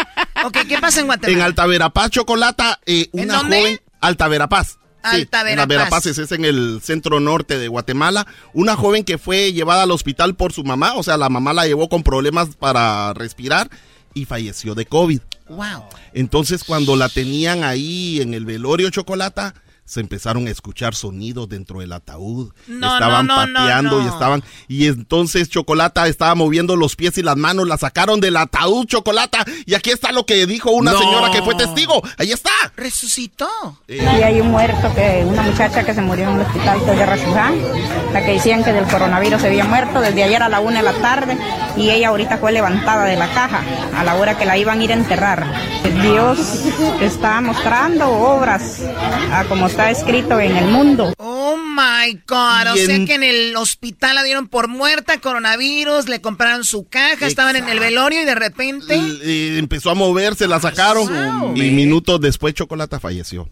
Speaker 18: Ok, ¿qué pasa en
Speaker 8: En
Speaker 18: Guatemala?
Speaker 8: Altaverapaz, Chocolata, eh,
Speaker 18: ¿En
Speaker 8: una
Speaker 18: dónde?
Speaker 8: joven. Altaverapaz. Sí,
Speaker 18: Altaverapaz.
Speaker 8: en Altaverapaz, ese es en el centro norte de Guatemala. Una joven que fue llevada al hospital por su mamá, o sea, la mamá la llevó con problemas para respirar y falleció de COVID.
Speaker 18: Wow.
Speaker 8: Entonces, cuando la tenían ahí en el velorio Chocolata, se empezaron a escuchar sonidos dentro del ataúd.
Speaker 18: No,
Speaker 8: estaban
Speaker 18: no, no, no,
Speaker 8: pateando y estaban. Y entonces Chocolata estaba moviendo los pies y las manos, la sacaron del ataúd Chocolata. Y aquí está lo que dijo una
Speaker 2: No.
Speaker 8: señora que fue testigo. Ahí está.
Speaker 18: Resucitó.
Speaker 26: Y hay un muerto, que una muchacha que se murió en el hospital de Rashuján, la que decían que del coronavirus se había muerto desde ayer a la una de la tarde y ella ahorita fue levantada de la caja a la hora que la iban a ir a enterrar. Dios está mostrando obras a como está escrito en el mundo.
Speaker 18: Oh my God. O sea que en el hospital la dieron por muerta, coronavirus, le compraron su caja, estaban en el velorio y de repente.
Speaker 8: Y empezó a moverse, la sacaron.
Speaker 18: Wow.
Speaker 8: y minutos después Chocolata falleció.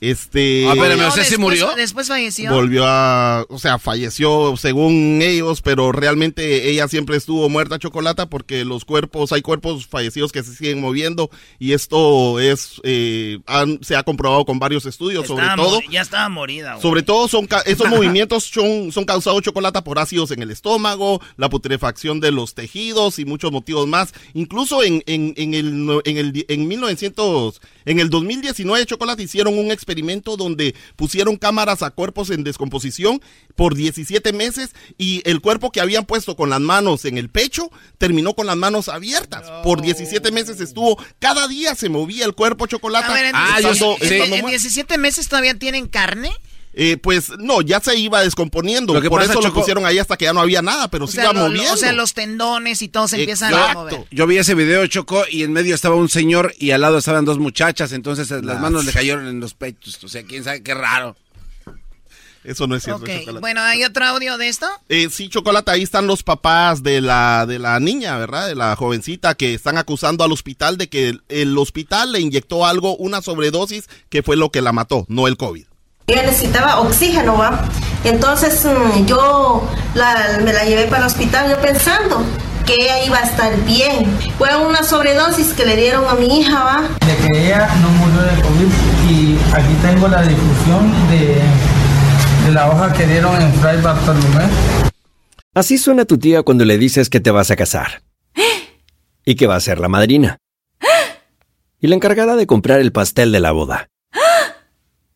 Speaker 8: Este.
Speaker 2: A ver, ¿me
Speaker 18: No,
Speaker 2: usted sí
Speaker 18: después-
Speaker 2: murió?
Speaker 18: Después falleció.
Speaker 8: Volvió a, o sea, falleció según ellos, pero realmente ella siempre estuvo muerta chocolata porque los cuerpos, hay cuerpos fallecidos que se siguen moviendo y esto es, eh, han- se ha comprobado con varios estudios, sobre todo.
Speaker 1: ya estaba morida. güey.
Speaker 8: Sobre todo son esos movimientos son, son causados chocolate por ácidos en el estómago, la putrefacción de los tejidos y muchos motivos más. Incluso en, en, en el no- en el en 1900 en el 2019 chocolate hicieron un experimento donde pusieron cámaras a cuerpos en descomposición por 17 meses y el cuerpo que habían puesto con las manos en el pecho terminó con las manos abiertas. Por 17 meses estuvo cada día se movía el cuerpo chocolate.
Speaker 18: A ver, en,
Speaker 8: estando-
Speaker 18: en-
Speaker 8: estando
Speaker 18: en
Speaker 8: muerto.
Speaker 18: 17 meses todavía tienen carne.
Speaker 8: Eh, pues no, ya se iba descomponiendo.
Speaker 2: Lo que
Speaker 8: Por
Speaker 2: pasa,
Speaker 8: eso lo pusieron ahí hasta que ya no había nada, pero
Speaker 18: sea,
Speaker 8: iba
Speaker 18: lo-
Speaker 8: moviendo.
Speaker 18: o sea, los tendones y todo se empiezan a mover.
Speaker 2: Yo vi ese video, Choco, y en medio estaba un señor y al lado estaban dos muchachas, entonces eh, las
Speaker 8: Ah,
Speaker 2: manos
Speaker 8: sí.
Speaker 2: le cayeron en los pechos. O sea, quién sabe, qué raro.
Speaker 8: Eso no es cierto.
Speaker 18: Bueno, ¿hay otro audio de esto?
Speaker 8: Eh, sí, Chocolate, ahí están los papás de la, de la niña, ¿verdad? De la jovencita que están acusando al hospital de que el, el hospital le inyectó algo, una sobredosis, que fue lo que la mató, no el COVID.
Speaker 27: Ella necesitaba oxígeno, ¿va? Entonces mm, yo la- me la llevé para el hospital yo pensando que ella iba a estar bien. Fue una sobredosis que le dieron a mi hija, ¿va?
Speaker 28: de que ella no murió de COVID y aquí tengo la difusión de, de la hoja que dieron en Fray Bartolomé.
Speaker 29: Así suena tu tía cuando le dices que te vas a casar. Y que va a ser la madrina. Y la encargada de comprar el pastel de la boda.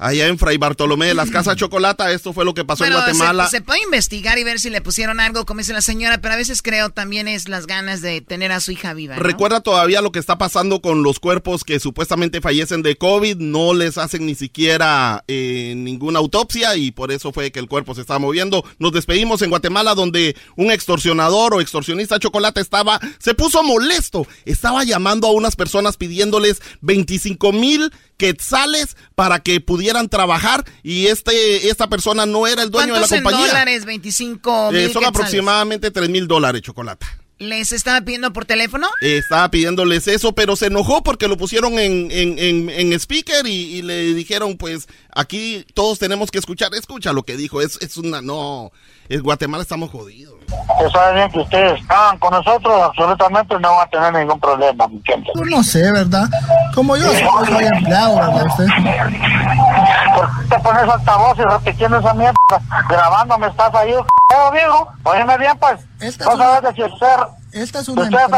Speaker 8: Allá en Fray Bartolomé de las Casas Chocolata, esto fue lo que pasó
Speaker 18: Bueno,
Speaker 8: en Guatemala.
Speaker 18: Se, se puede investigar y ver si le pusieron algo, como dice la señora, pero a veces creo también es las ganas de tener a su hija viva. ¿no?
Speaker 8: Recuerda todavía lo que está pasando con los cuerpos que supuestamente fallecen de COVID, no les hacen ni siquiera eh, ninguna autopsia y por eso fue que el cuerpo se estaba moviendo. Nos despedimos en Guatemala donde un extorsionador o extorsionista chocolate estaba, se puso molesto, estaba llamando a unas personas pidiéndoles 25 mil quetzales para que pudieran trabajar y este esta persona no era el dueño de la
Speaker 18: ¿Cuántos en
Speaker 8: compañía.
Speaker 18: dólares? 25
Speaker 8: Eh, son aproximadamente 3 mil dólares, chocolate.
Speaker 18: ¿Les estaba pidiendo por teléfono?
Speaker 8: Eh, estaba pidiéndoles eso, pero se enojó porque lo pusieron en, en, en, en speaker y, y le dijeron, pues, aquí todos tenemos que escuchar. Escucha lo que dijo, es, es una, no, en Guatemala estamos jodidos.
Speaker 30: Usted sabe bien que ustedes estaban con nosotros, absolutamente no van a tener ningún problema, ¿me entiendes?
Speaker 31: Pues no sé, ¿verdad? Como yo soy, empleado, ¿verdad? Usted?
Speaker 30: ¿Por qué te pones altavoz y repitiendo esa mierda? Grabándome estás ahí, ¿qué, viejo? Óyeme bien, pues. no sabes de si usted...
Speaker 31: Esta es una empresa.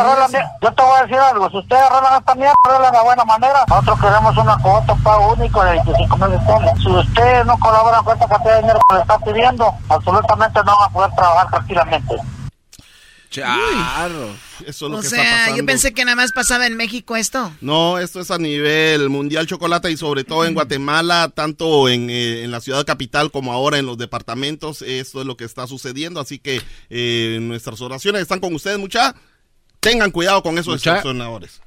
Speaker 30: yo te voy a decir algo, si ustedes arreglan esta mierda, arreglan de buena manera, nosotros queremos una cuota pago único de 25 mil dólares. Si ustedes no colaboran con esta cantidad de dinero que le están pidiendo, absolutamente no van a poder trabajar tranquilamente.
Speaker 2: Charro.
Speaker 8: Eso es lo
Speaker 18: O
Speaker 8: que está
Speaker 18: sea,
Speaker 8: pasando.
Speaker 18: yo pensé que nada más pasaba en México esto.
Speaker 8: No, esto es a nivel mundial chocolate y sobre todo en Guatemala, tanto en, eh, en la ciudad capital como ahora en los departamentos. Esto es lo que está sucediendo. Así que eh, nuestras oraciones están con ustedes, mucha. Tengan cuidado con esos
Speaker 3: Mucha-
Speaker 8: extorsionadores.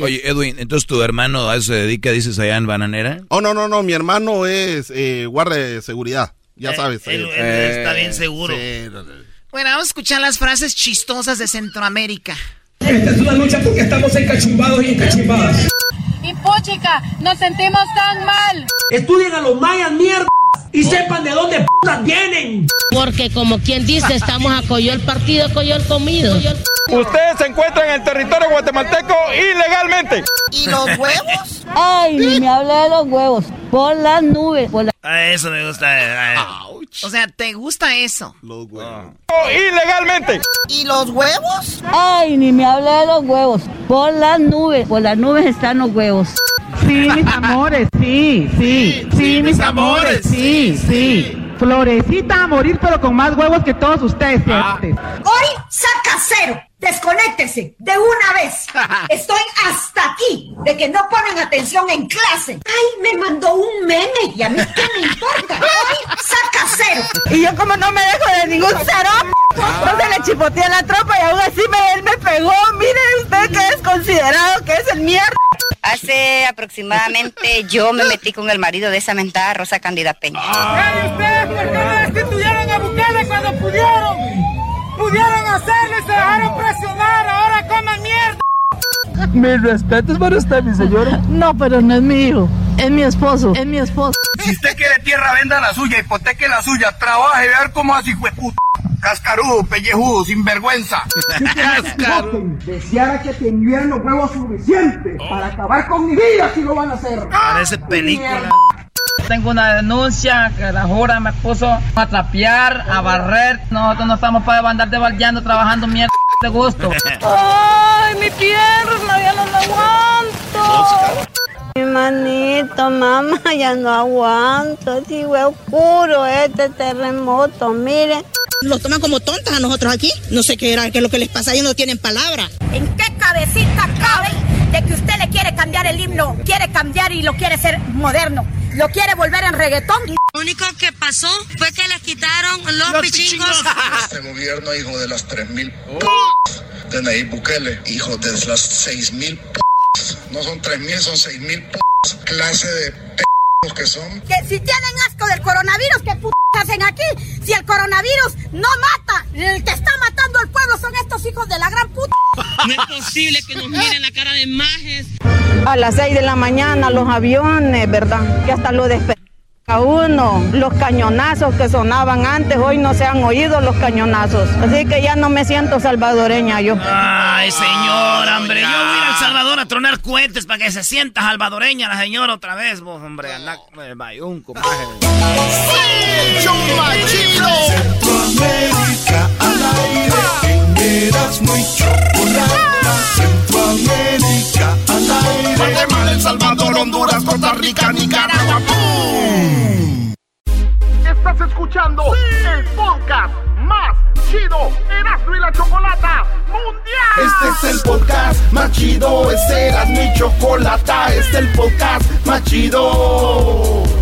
Speaker 3: Oye, Edwin, entonces tu hermano a eso se dedica, dices allá en Bananera.
Speaker 8: Oh, no, no, no. Mi hermano es eh, guardia de seguridad. Ya
Speaker 18: Eh,
Speaker 8: sabes.
Speaker 18: él-
Speaker 8: eh,
Speaker 18: él está bien seguro.
Speaker 8: sí, no, no.
Speaker 18: Bueno, vamos a escuchar las frases chistosas de Centroamérica.
Speaker 32: Esta es una lucha porque estamos encachumbados y encachumbadas.
Speaker 33: Y puchica, nos sentimos tan mal.
Speaker 32: Estudien a los mayas, mierda, y sepan de dónde putas vienen.
Speaker 34: Porque como quien dice, estamos a coyol partido, coyol comido.
Speaker 32: Ustedes se encuentran en el territorio guatemalteco ilegalmente.
Speaker 18: ¿Y los huevos?
Speaker 34: Ay, ni me hable de los huevos. Por las nubes. Por la...
Speaker 1: Ah, eso me gusta. eh,
Speaker 18: O sea, ¿te gusta eso?
Speaker 8: Los huevos.
Speaker 32: ilegalmente.
Speaker 18: ¿Y los huevos?
Speaker 34: Ay, ni me hable de los huevos. Por las nubes. Por las nubes están los huevos.
Speaker 35: Sí, mis amores, sí, sí, sí, mis amores, sí, sí. Florecita a morir, pero con más huevos que todos ustedes. fíjate.
Speaker 36: Hoy saca cero. Desconéctese de una vez. Estoy hasta aquí de que no ponen atención en clase. Ay, me mandó un meme y a mí qué me importa. Hoy saca cero.
Speaker 35: Y yo como no me dejo de ningún cero, entonces le chipoteé a la tropa y aún así me, él me pegó. Mire usted que es considerado que es el mierda.
Speaker 37: Hace aproximadamente yo me metí con el marido de esa mentada Rosa Cándida Peña.
Speaker 35: ¿Y ustedes por qué no destituyeron a Bukele cuando pudieron? Pudieron hacerlo y se dejaron presionar, ahora coman mierda. Mis respetos para usted, mi señora. No, pero no es mi hijo, es mi esposo, es mi esposo.
Speaker 32: Si usted quiere tierra, venda la suya, hipoteque la suya, trabaje, ver cómo así, puta. Cascarudo, pellejudo, sinvergüenza.
Speaker 35: Deseara que tuvieran los huevos suficientes para acabar con mi vida si lo van a hacer.
Speaker 1: Parece película.
Speaker 35: Tengo una denuncia que la jura me puso a trapear, a barrer. Nosotros no estamos para andar debaldeando, trabajando mierda de gusto. ¡Ay, mi pierna! Ya no la aguanto.
Speaker 34: Mi manito, mamá, ya no aguanto. Si fue oscuro este terremoto, miren.
Speaker 36: Los toman como tontas a nosotros aquí. No sé qué era, qué es lo que les pasa, ellos no tienen palabra. ¿En qué cabecita cabe de que usted le quiere cambiar el himno? Quiere cambiar y lo quiere ser moderno. Lo quiere volver en reggaetón.
Speaker 34: Lo único que pasó fue que les quitaron los, pichingos.
Speaker 38: Este gobierno, hijo de las 3.000 p de Nayib Bukele, hijo de las 6.000 p no son 3.000, son 6.000 p clase de p que son.
Speaker 36: Que si tienen asco del coronavirus, ¿qué p hacen aquí? Si el coronavirus no mata, el que está matando al pueblo son estos hijos de la gran puta.
Speaker 34: No es posible que nos miren la cara de majes.
Speaker 35: A las 6 de la mañana los aviones, ¿verdad? Que hasta lo despertaron a uno. Los cañonazos que sonaban antes, hoy no se han oído los cañonazos. Así que ya no me siento salvadoreña yo.
Speaker 1: Ay, señor, hombre. Yo voy a ir a El Salvador a tronar cohetes para que se sienta salvadoreña la señora otra vez, vos, hombre. Anda, eh, bayunco.
Speaker 16: Centroamérica al aire, en Erasmo y Chocolata. Centroamérica
Speaker 4: Guatemala, El Salvador, Honduras, Costa Rica, Nicaragua. ¡Pum!
Speaker 39: Estás escuchando el podcast más chido Erasmo y la Chocolata Mundial.
Speaker 4: Este es el podcast más chido, este era mi chocolata, este es el podcast más chido.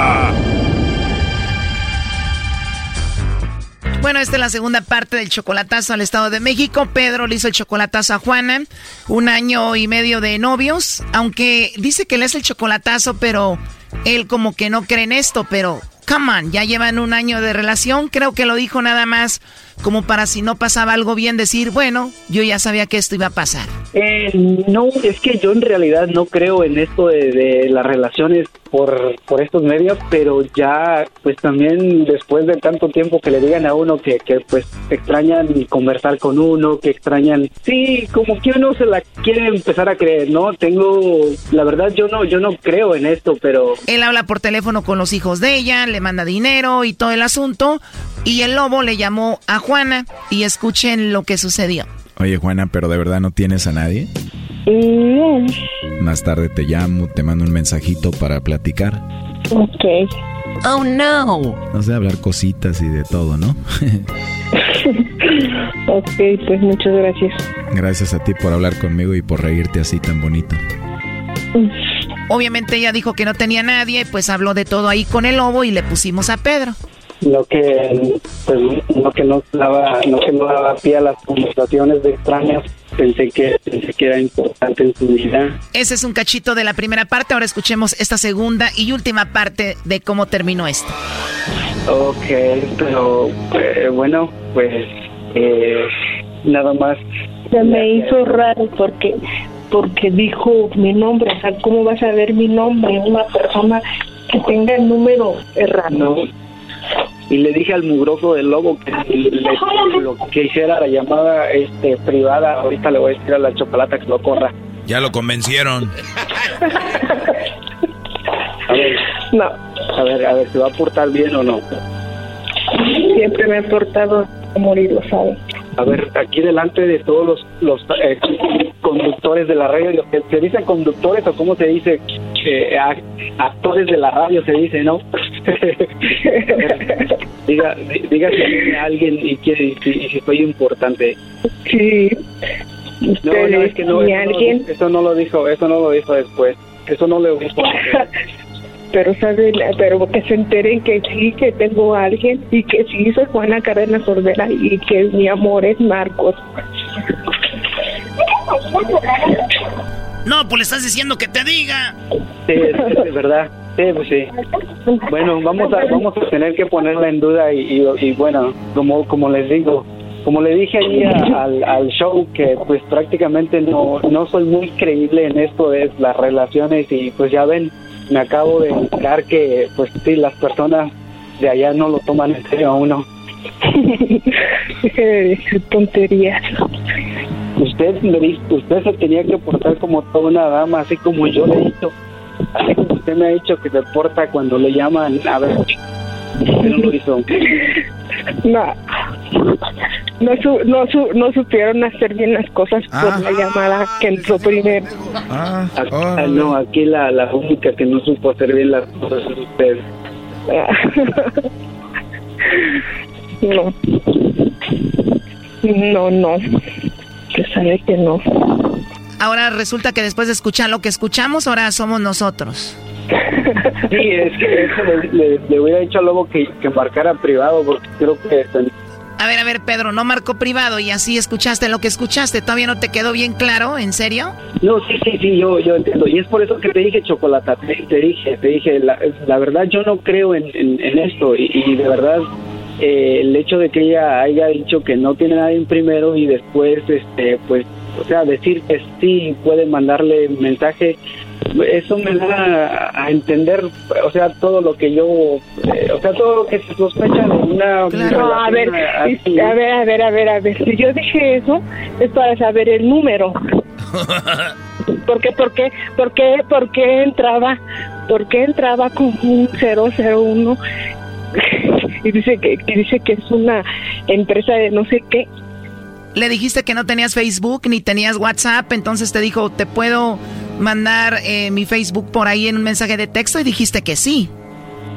Speaker 18: Bueno, esta es la segunda parte del chocolatazo al Estado de México. Pedro le hizo el chocolatazo a Juana, un año y medio de novios, aunque dice que le es el chocolatazo, pero él como que no cree en esto, pero come on, ya llevan un año de relación, creo que lo dijo nada más como para si no pasaba algo bien decir, bueno, yo ya sabía que esto iba a pasar.
Speaker 40: Eh, no, es que yo en realidad no creo en esto de, las relaciones por, por estos medios, pero ya pues también después de tanto tiempo que le digan a uno que, que pues extrañan conversar con uno, que extrañan, sí, como que uno se la quiere empezar a creer, ¿no? Tengo, la verdad yo no, yo no creo en esto, pero...
Speaker 18: Él habla por teléfono con los hijos de ella, le manda dinero y todo el asunto, y el lobo le llamó a Juana y escuchen lo que sucedió.
Speaker 41: Oye Juana, pero de verdad no tienes a nadie? Más tarde te llamo, te mando un mensajito para platicar.
Speaker 42: Ok.
Speaker 18: Oh no.
Speaker 41: No sé, hablar cositas y de todo, ¿no?
Speaker 42: ok, pues muchas gracias.
Speaker 41: Gracias a ti por hablar conmigo y por reírte así tan bonito.
Speaker 18: Obviamente ella dijo que no tenía nadie, pues habló de todo ahí con el lobo y le pusimos a Pedro.
Speaker 40: No que pues no que no daba no que no daba pie a las conversaciones de extraños pensé que pensé que era importante en su vida.
Speaker 18: Ese es un cachito de la primera parte. Ahora escuchemos esta segunda y última parte de cómo terminó esto.
Speaker 40: Ok, pero eh, bueno pues eh, nada más.
Speaker 42: Se me hizo raro porque porque dijo mi nombre, o sea, ¿cómo vas a ver mi nombre? Una persona que tenga el número errado.
Speaker 40: Y le dije al mugroso del lobo que lo que hiciera la llamada este privada ahorita le voy a decir a la chocolata que lo corra.
Speaker 3: Ya lo convencieron.
Speaker 40: A ver no. a ver a ver se va a portar bien o no
Speaker 42: siempre me he portado a morir lo sabe
Speaker 40: a ver, aquí delante de todos los, los eh, conductores de la radio, ¿se dicen conductores o cómo se dice? Eh, actores de la radio se dice, ¿no? diga, diga si alguien y, que, si, soy importante.
Speaker 42: Sí.
Speaker 40: No, no, es que no, eso, alguien? No, eso no lo dijo, eso no lo dijo después. Eso no lo dijo
Speaker 42: pero saben, pero que se enteren que sí, que tengo a alguien y que sí soy Juana Cárdenas Ordera y que mi amor es Marcos.
Speaker 1: No, pues le estás diciendo que te diga.
Speaker 40: Sí, es, verdad. Sí, pues sí. Bueno, vamos a, vamos a tener que ponerla en duda y, y, bueno, como, como les digo, como le dije allí al, al, show que pues prácticamente no, no soy muy creíble en esto de las relaciones y pues ya ven, me acabo de enterar que, pues sí, las personas de allá no lo toman en serio a uno.
Speaker 42: tonterías.
Speaker 40: Usted me usted se tenía que portar como toda una dama, así como yo le he dicho, así como usted me ha dicho que se porta cuando le llaman a ver. no lo hizo.
Speaker 42: No. No, no, no supieron hacer bien las cosas por la ah. llamada que entró primero.
Speaker 40: Ah, ah, no, aquí la, la única que no supo hacer bien las cosas es usted.
Speaker 42: no. No, no. Que sabe que no.
Speaker 18: Ahora resulta que después de escuchar lo que escuchamos, ahora somos nosotros.
Speaker 40: Sí, es que eso le, le, hubiera dicho a Lobo que, que marcara privado porque creo que
Speaker 18: a ver, a ver, Pedro, no marcó privado y así escuchaste lo que escuchaste. ¿Todavía no te quedó bien claro? ¿En serio?
Speaker 40: No, sí, sí, sí, yo, yo entiendo. Y es por eso que te dije, Chocolata, te, dije, te dije, la, la, verdad yo no creo en, en, esto y, de verdad eh, el hecho de que ella haya dicho que no tiene nadie en primero y después, este, pues, o sea, decir que sí puede mandarle mensaje eso me da a entender, o sea, todo lo que yo, eh, o sea, todo lo que se sospecha de una...
Speaker 42: Claro, a ver, a ver, a ver, a ver, a ver, si yo dije eso es para saber el número. ¿Por qué, por qué, por qué, por qué entraba, por qué entraba con un 001 y dice que, que dice que es una empresa de no sé qué?
Speaker 18: Le dijiste que no tenías Facebook ni tenías WhatsApp, entonces te dijo, te puedo mandar eh, mi Facebook por ahí en un mensaje de texto y dijiste que sí.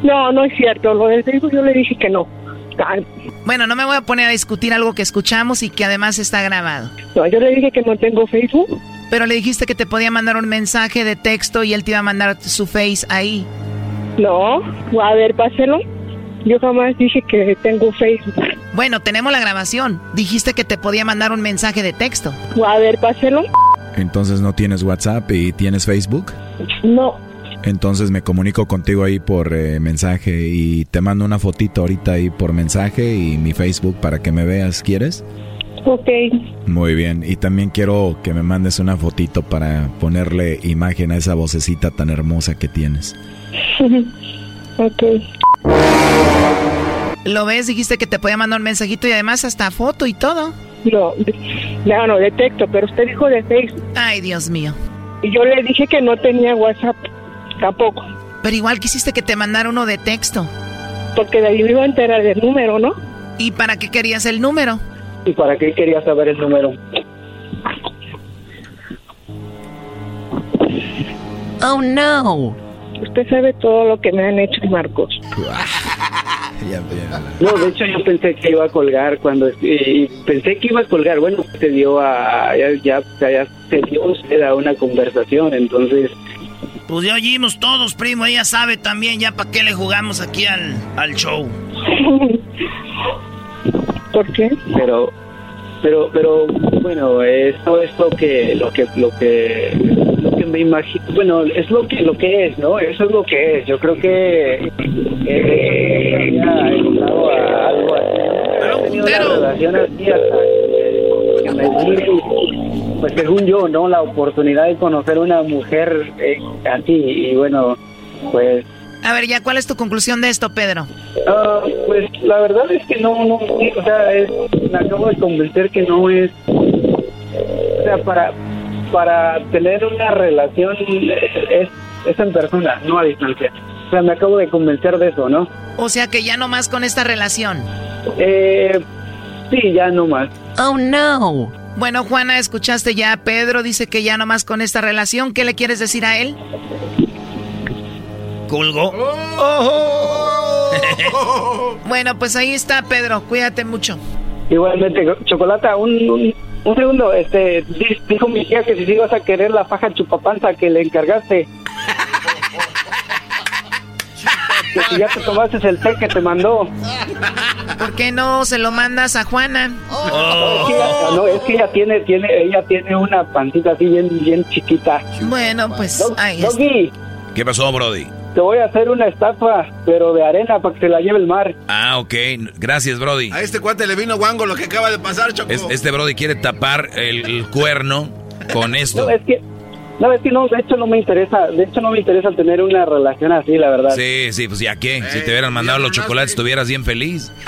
Speaker 42: No, no es cierto. Lo del Facebook yo le dije que no.
Speaker 18: Bueno, no me voy a poner a discutir algo que escuchamos y que además está grabado.
Speaker 42: No, yo le dije que no tengo Facebook.
Speaker 18: Pero le dijiste que te podía mandar un mensaje de texto y él te iba a mandar su face ahí.
Speaker 42: No, a ver, páselo. Yo jamás dije que tengo Facebook.
Speaker 18: Bueno, tenemos la grabación. Dijiste que te podía mandar un mensaje de texto.
Speaker 42: A ver, páselo.
Speaker 41: Entonces no tienes WhatsApp y tienes Facebook?
Speaker 42: No.
Speaker 41: Entonces me comunico contigo ahí por eh, mensaje y te mando una fotito ahorita ahí por mensaje y mi Facebook para que me veas. ¿Quieres?
Speaker 42: Ok.
Speaker 41: Muy bien. Y también quiero que me mandes una fotito para ponerle imagen a esa vocecita tan hermosa que tienes.
Speaker 42: ok.
Speaker 18: ¿Lo ves? Dijiste que te podía mandar un mensajito y además hasta foto y todo.
Speaker 42: No, no, no, de texto, pero usted dijo de Facebook.
Speaker 18: Ay, Dios mío.
Speaker 42: Y yo le dije que no tenía WhatsApp, tampoco.
Speaker 18: Pero igual quisiste que te mandara uno de texto.
Speaker 42: Porque de ahí me iba a enterar del número, ¿no?
Speaker 18: ¿Y para qué querías el número?
Speaker 40: ¿Y para qué quería saber el número?
Speaker 18: Oh, no.
Speaker 42: Usted sabe todo lo que me han hecho, Marcos.
Speaker 40: No, de hecho yo pensé que iba a colgar cuando y pensé que iba a colgar. Bueno, se dio a ya, ya, ya se dio usted a una conversación, entonces.
Speaker 1: Pues ya oímos todos, primo. Ella sabe también ya para qué le jugamos aquí al, al show.
Speaker 42: ¿Por qué?
Speaker 40: Pero, pero, pero, bueno, esto es lo que, lo que, lo que me imagino. Bueno, es lo que, lo que es, ¿no? Eso es lo que es. Yo creo que eh, había estado a algo así. Una relación así hasta que me di, pues según yo, ¿no? La oportunidad de conocer una mujer eh, así y bueno, pues
Speaker 18: a ver, ya, ¿cuál es tu conclusión de esto, Pedro?
Speaker 40: Ah, pues la verdad es que no, no, o sea, es, me acabo de convencer que no es, o sea, para, para tener una relación es, es en persona, no a distancia. O sea, me acabo de convencer de eso, ¿no?
Speaker 18: O sea, que ya no más con esta relación.
Speaker 40: Eh, sí, ya no más.
Speaker 18: Oh, no. Bueno, Juana, escuchaste ya. Pedro dice que ya no más con esta relación. ¿Qué le quieres decir a él?
Speaker 1: colgó.
Speaker 18: bueno, pues ahí está, Pedro. Cuídate mucho.
Speaker 40: Igualmente, Chocolata, un, un, segundo. Este, dijo mi tía que si ibas a querer la faja chupapanza que le encargaste. que si ya te tomaste el té que te mandó.
Speaker 18: ¿Por qué no se lo mandas a Juana?
Speaker 40: No, es que ella tiene, tiene, ella tiene una pancita así bien, bien chiquita.
Speaker 18: Bueno, pues ahí
Speaker 3: ¿Qué pasó, Brody?
Speaker 40: Te voy a hacer una estatua, pero de arena para que se la lleve el mar.
Speaker 3: Ah, ok. Gracias, Brody.
Speaker 2: A este cuate le vino guango lo que acaba de pasar, Choco.
Speaker 3: este Brody quiere tapar el, cuerno con esto.
Speaker 40: No, es que no, es que no, de hecho no me interesa, de hecho no me interesa tener una relación así, la verdad.
Speaker 3: Sí, sí, pues ya qué, si te hubieran mandado los chocolates estuvieras bien feliz.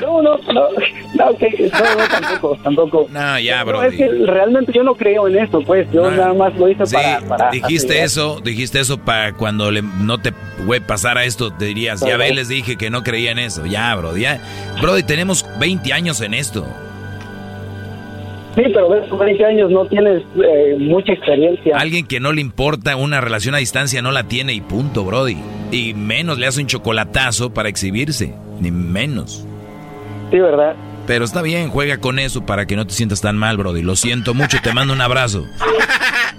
Speaker 40: No, no, no, no, okay, no, tampoco, tampoco.
Speaker 3: No, ya, bro.
Speaker 40: No, es que realmente yo no creo en eso, pues, yo nada más lo hice para, para,
Speaker 3: Dijiste eso, dijiste eso para cuando le, no te güey, pasara esto, te dirías, ya ve, les dije que no creía en eso, ya, bro, ya. Brody, tenemos 20 años en esto.
Speaker 40: Sí, pero ves, 20 años no tienes eh, mucha experiencia.
Speaker 3: Alguien que no le importa una relación a distancia no la tiene y punto, Brody. Y menos le hace un chocolatazo para exhibirse, ni menos.
Speaker 40: Sí, ¿verdad?
Speaker 3: Pero está bien, juega con eso para que no te sientas tan mal, Brody. Lo siento mucho, te mando un abrazo.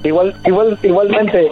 Speaker 40: igual, igual, igualmente.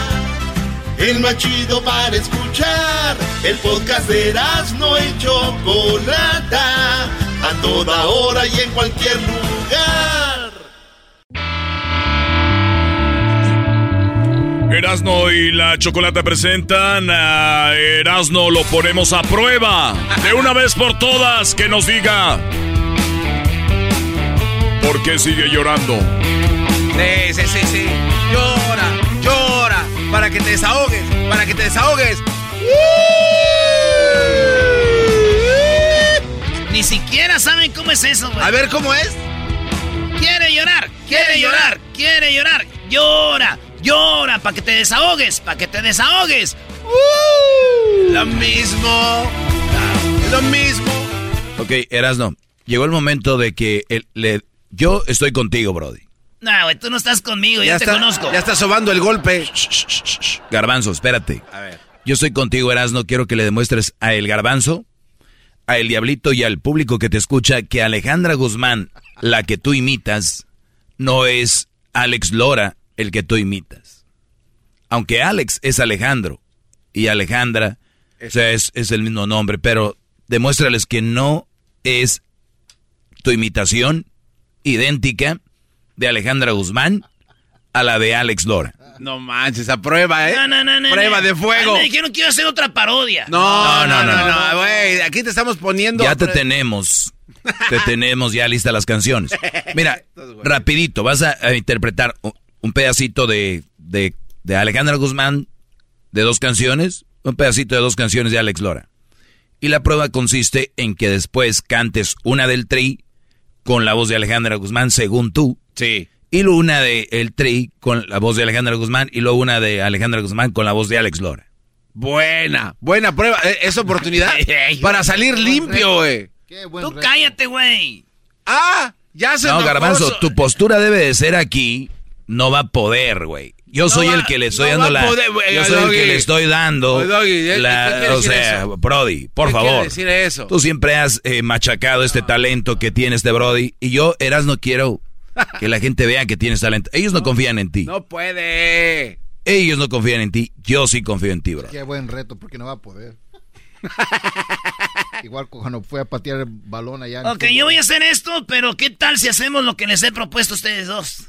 Speaker 4: el más chido para escuchar. El podcast de no y Chocolata, a toda hora y en cualquier lugar.
Speaker 43: Erasno y la Chocolata presentan a Erasno lo ponemos a prueba. De una vez por todas, que nos diga por qué sigue llorando.
Speaker 2: Sí, sí, sí, sí. Llora para que te desahogues, para que te desahogues.
Speaker 1: Ni siquiera saben cómo es eso, güey.
Speaker 2: A ver cómo es.
Speaker 1: Quiere llorar, quiere llorar, quiere llorar. Llora, llora, para que te desahogues, para que te desahogues.
Speaker 2: Lo mismo, lo mismo.
Speaker 3: Ok, Erasno, llegó el momento de que el, le, yo estoy contigo, Brody.
Speaker 1: No, güey, tú no estás conmigo, ya, te conozco.
Speaker 2: Ya está sobando el golpe.
Speaker 3: garbanzo, espérate. A ver. Yo estoy contigo, Erasno. Quiero que le demuestres a el garbanzo, a el diablito y al público que te escucha que Alejandra Guzmán, la que tú imitas, no es Alex Lora el que tú imitas. Aunque Alex es Alejandro y Alejandra o sea, es, es el mismo nombre, pero demuéstrales que no es tu imitación idéntica de Alejandra Guzmán a la de Alex Lora.
Speaker 2: No manches, a prueba, ¿eh?
Speaker 1: No, no, no, no
Speaker 2: Prueba de fuego.
Speaker 1: Me no quiero hacer otra parodia.
Speaker 2: No, no, no, no, güey. Aquí te estamos poniendo.
Speaker 3: Ya te tenemos. Te tenemos ya listas las canciones. Mira, rapidito, vas a, interpretar un pedacito de, de, de Alejandra Guzmán de dos canciones, un pedacito de dos canciones de Alex Lora. Y la prueba consiste en que después cantes una del tri con la voz de Alejandra Guzmán, según tú.
Speaker 2: Sí.
Speaker 3: Y luego una de el tri con la voz de Alejandra Guzmán y luego una de Alejandra Guzmán con la voz de Alex Lora.
Speaker 2: Buena, buena prueba. E, es oportunidad para salir limpio, güey.
Speaker 1: Tú cállate, güey.
Speaker 2: Ah, ya se
Speaker 3: No, Garbanzo, tu postura debe de ser aquí. No va a poder, güey. Yo soy el que le estoy dando la. yo soy el que le estoy dando. la, o sea, Brody, por
Speaker 2: ¿Qué
Speaker 3: favor.
Speaker 2: decir eso?
Speaker 3: Tú siempre has eh, machacado este talento que tiene este Brody. Y yo, Eras, no quiero que la gente vea que tienes talento. Ellos no, confían en ti.
Speaker 2: No puede.
Speaker 3: Ellos no confían en ti. Yo sí confío en ti, bro.
Speaker 44: Qué buen reto, porque no va a poder. Igual cuando fue a patear el balón allá.
Speaker 1: Ok, yo voy a hacer esto, pero ¿qué tal si hacemos lo que les he propuesto a ustedes dos?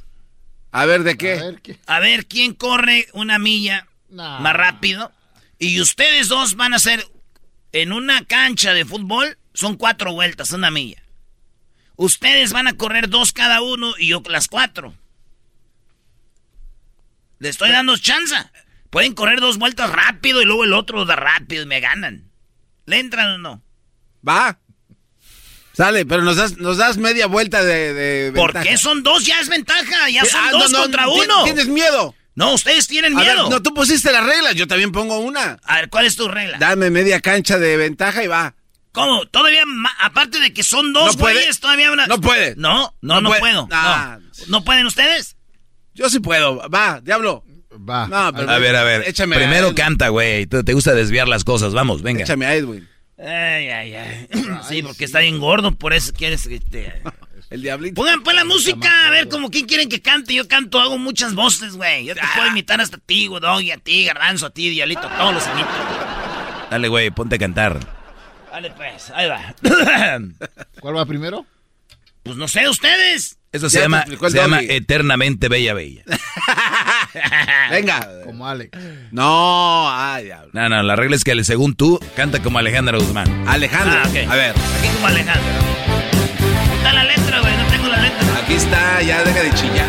Speaker 2: A ver, ¿de qué?
Speaker 1: A ver, quién corre una milla más rápido. Y ustedes dos van a hacer en una cancha de fútbol, son cuatro vueltas, una milla. Ustedes van a correr dos cada uno y yo las cuatro. Le estoy dando chance. Pueden correr dos vueltas rápido y luego el otro da rápido y me ganan. ¿Le entran o no?
Speaker 2: Va. Sale, pero nos das, nos das media vuelta de, de
Speaker 1: ¿Por qué son dos? Ya es ventaja. Ya son ah, dos contra uno.
Speaker 2: ¿Tienes miedo?
Speaker 1: No, ustedes tienen miedo.
Speaker 2: no, tú pusiste las reglas, yo también pongo una.
Speaker 1: A ver, ¿cuál es tu regla?
Speaker 2: Dame media cancha de ventaja y va.
Speaker 1: ¿Cómo? Todavía, aparte de que son dos güeyes, todavía una...
Speaker 2: No puede.
Speaker 1: No, no, no, puedo. Ah. No. pueden ustedes?
Speaker 2: Yo sí puedo. Va, diablo.
Speaker 44: Va.
Speaker 3: a ver, a ver. Échame Primero canta, güey. Te, te gusta desviar las cosas. Vamos, venga.
Speaker 2: Échame a Edwin.
Speaker 1: Ay, ay, ay. Sí, porque está bien gordo, por eso quieres que te...
Speaker 2: El diablito.
Speaker 1: Pongan pues la música, a ver, como quién quieren que cante. Yo canto, hago muchas voces, güey. Yo te puedo imitar hasta ti, Doggy, a ti, Garbanzo, a ti, Diablito, todos los imito.
Speaker 3: Dale, güey, ponte a cantar.
Speaker 1: Dale, pues, ahí va.
Speaker 44: ¿Cuál va primero?
Speaker 1: Pues no sé, ustedes.
Speaker 3: Eso se, llama, se llama Eternamente Bella Bella.
Speaker 2: Venga.
Speaker 44: Como Alex.
Speaker 2: No, ay, diablo.
Speaker 3: No, no, la regla es que según tú, canta como Alejandra Guzmán.
Speaker 2: Alejandra. Ah, a ver.
Speaker 1: Aquí como Alejandra. Está la letra, güey, no tengo la letra.
Speaker 2: Aquí está, ya deja de chillar.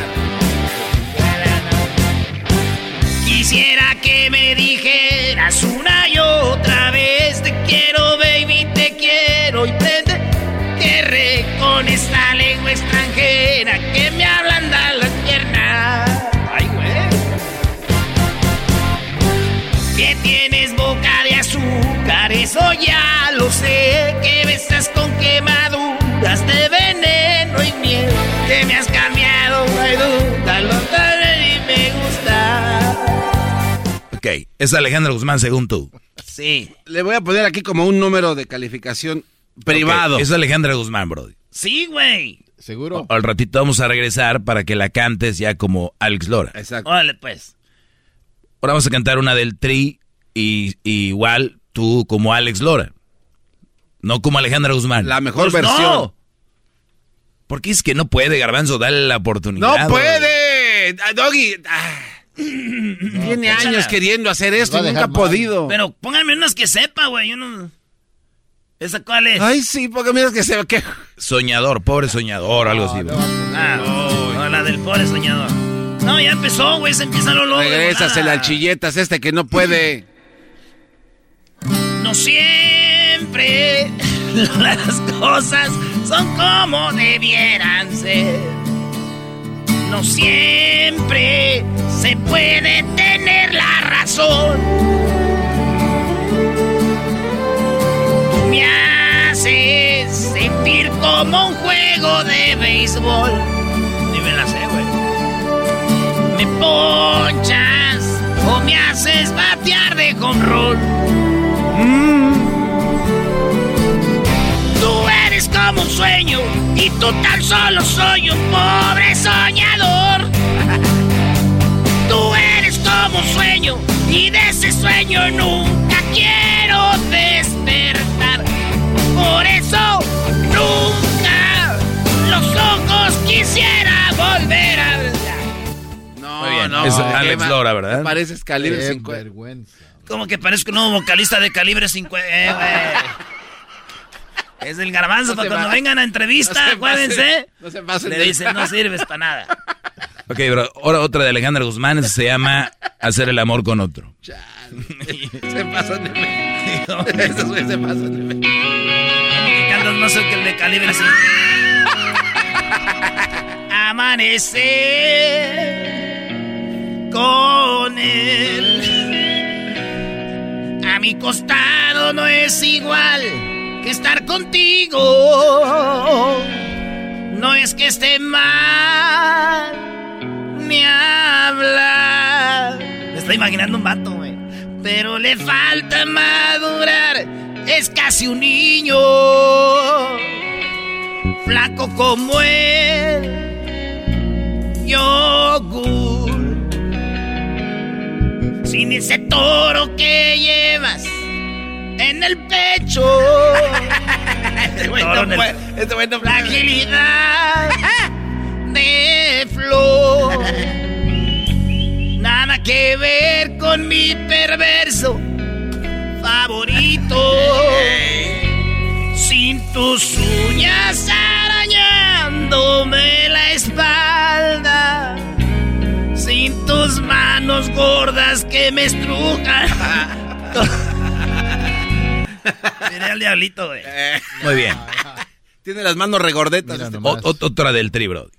Speaker 1: Quisiera que me dijeras una y otra vez quiero, baby, te quiero y prende que con esta lengua extranjera que me ablanda las piernas. Ay, güey. Que tienes boca de azúcar, eso ya lo sé. Que besas con quemaduras de veneno y miedo. Que me has cambiado, no hay duda, lo y me gusta.
Speaker 3: Ok, es Alejandro Guzmán según tú.
Speaker 1: Sí.
Speaker 2: Le voy a poner aquí como un número de calificación privado.
Speaker 3: Es Alejandra Guzmán, bro.
Speaker 1: Sí, güey.
Speaker 44: ¿Seguro?
Speaker 3: al ratito vamos a regresar para que la cantes ya como Alex Lora.
Speaker 2: Exacto.
Speaker 1: Órale, pues.
Speaker 3: Ahora vamos a cantar una del Tri y, igual tú como Alex Lora. No como Alejandra Guzmán.
Speaker 2: La mejor pues versión. No.
Speaker 3: Porque es que no puede, Garbanzo, dale la oportunidad.
Speaker 2: ¡No puede! Ah, Doggy. Ah. Tiene años queriendo hacer esto y nunca ha podido.
Speaker 1: Pero pónganme unas que sepa, güey. Yo no... ¿Esa cuál es?
Speaker 2: Ay, sí, porque mira que se que
Speaker 3: Soñador, pobre soñador, algo así.
Speaker 1: Ah, no, la del pobre soñador. No, ya empezó, güey, se empieza lo loco.
Speaker 2: Regrésase las chilletas este que no puede.
Speaker 1: No siempre las cosas son como debieran ser. No siempre se puede tener la razón. me haces sentir como un juego de béisbol. Ni me la sé, güey. Me ponchas o me haces batear de control. Mm. Eres como un sueño y total solo soy un pobre soñador. Tú eres como un sueño y de ese sueño nunca quiero despertar. Por eso nunca los ojos quisiera volver a.
Speaker 2: No,
Speaker 3: Muy bien,
Speaker 2: no.
Speaker 3: es Alex Lora, ¿verdad?
Speaker 2: Pareces calibre
Speaker 44: Qué
Speaker 2: 50.
Speaker 44: vergüenza.
Speaker 1: Como que parezco un nuevo vocalista de calibre 50. Eh, güey. Es el garbanzo
Speaker 2: No
Speaker 1: para cuando
Speaker 2: va-
Speaker 1: vengan a entrevista,
Speaker 2: no se
Speaker 1: acuérdense.
Speaker 2: pasen- no se pasen
Speaker 1: Le dicen, no sirves para nada.
Speaker 3: Ok, bro, ahora otra de Alejandra Guzmán se llama Hacer el amor con otro.
Speaker 2: Se pasan de México. Esos güeyes se pasan de
Speaker 1: más que el de calibre 50. Amanecer con él. A mi costado no es igual que estar contigo. No es que esté mal, ni hablar. Me estoy imaginando un vato, güey. Pero le falta madurar. Es casi un niño. Flaco como él. Yogur. Sin ese toro que llevas en el pecho.
Speaker 2: Este güey no puede. Este güey no
Speaker 1: de flor. Nada que ver con mi perverso favorito. Sin tus uñas arañándome la espalda. Sin tus manos gordas que me estrujan. Miré al diablito, güey.
Speaker 3: Muy bien.
Speaker 2: Tiene las manos regordetas. Este.
Speaker 3: Otra del tri, bro.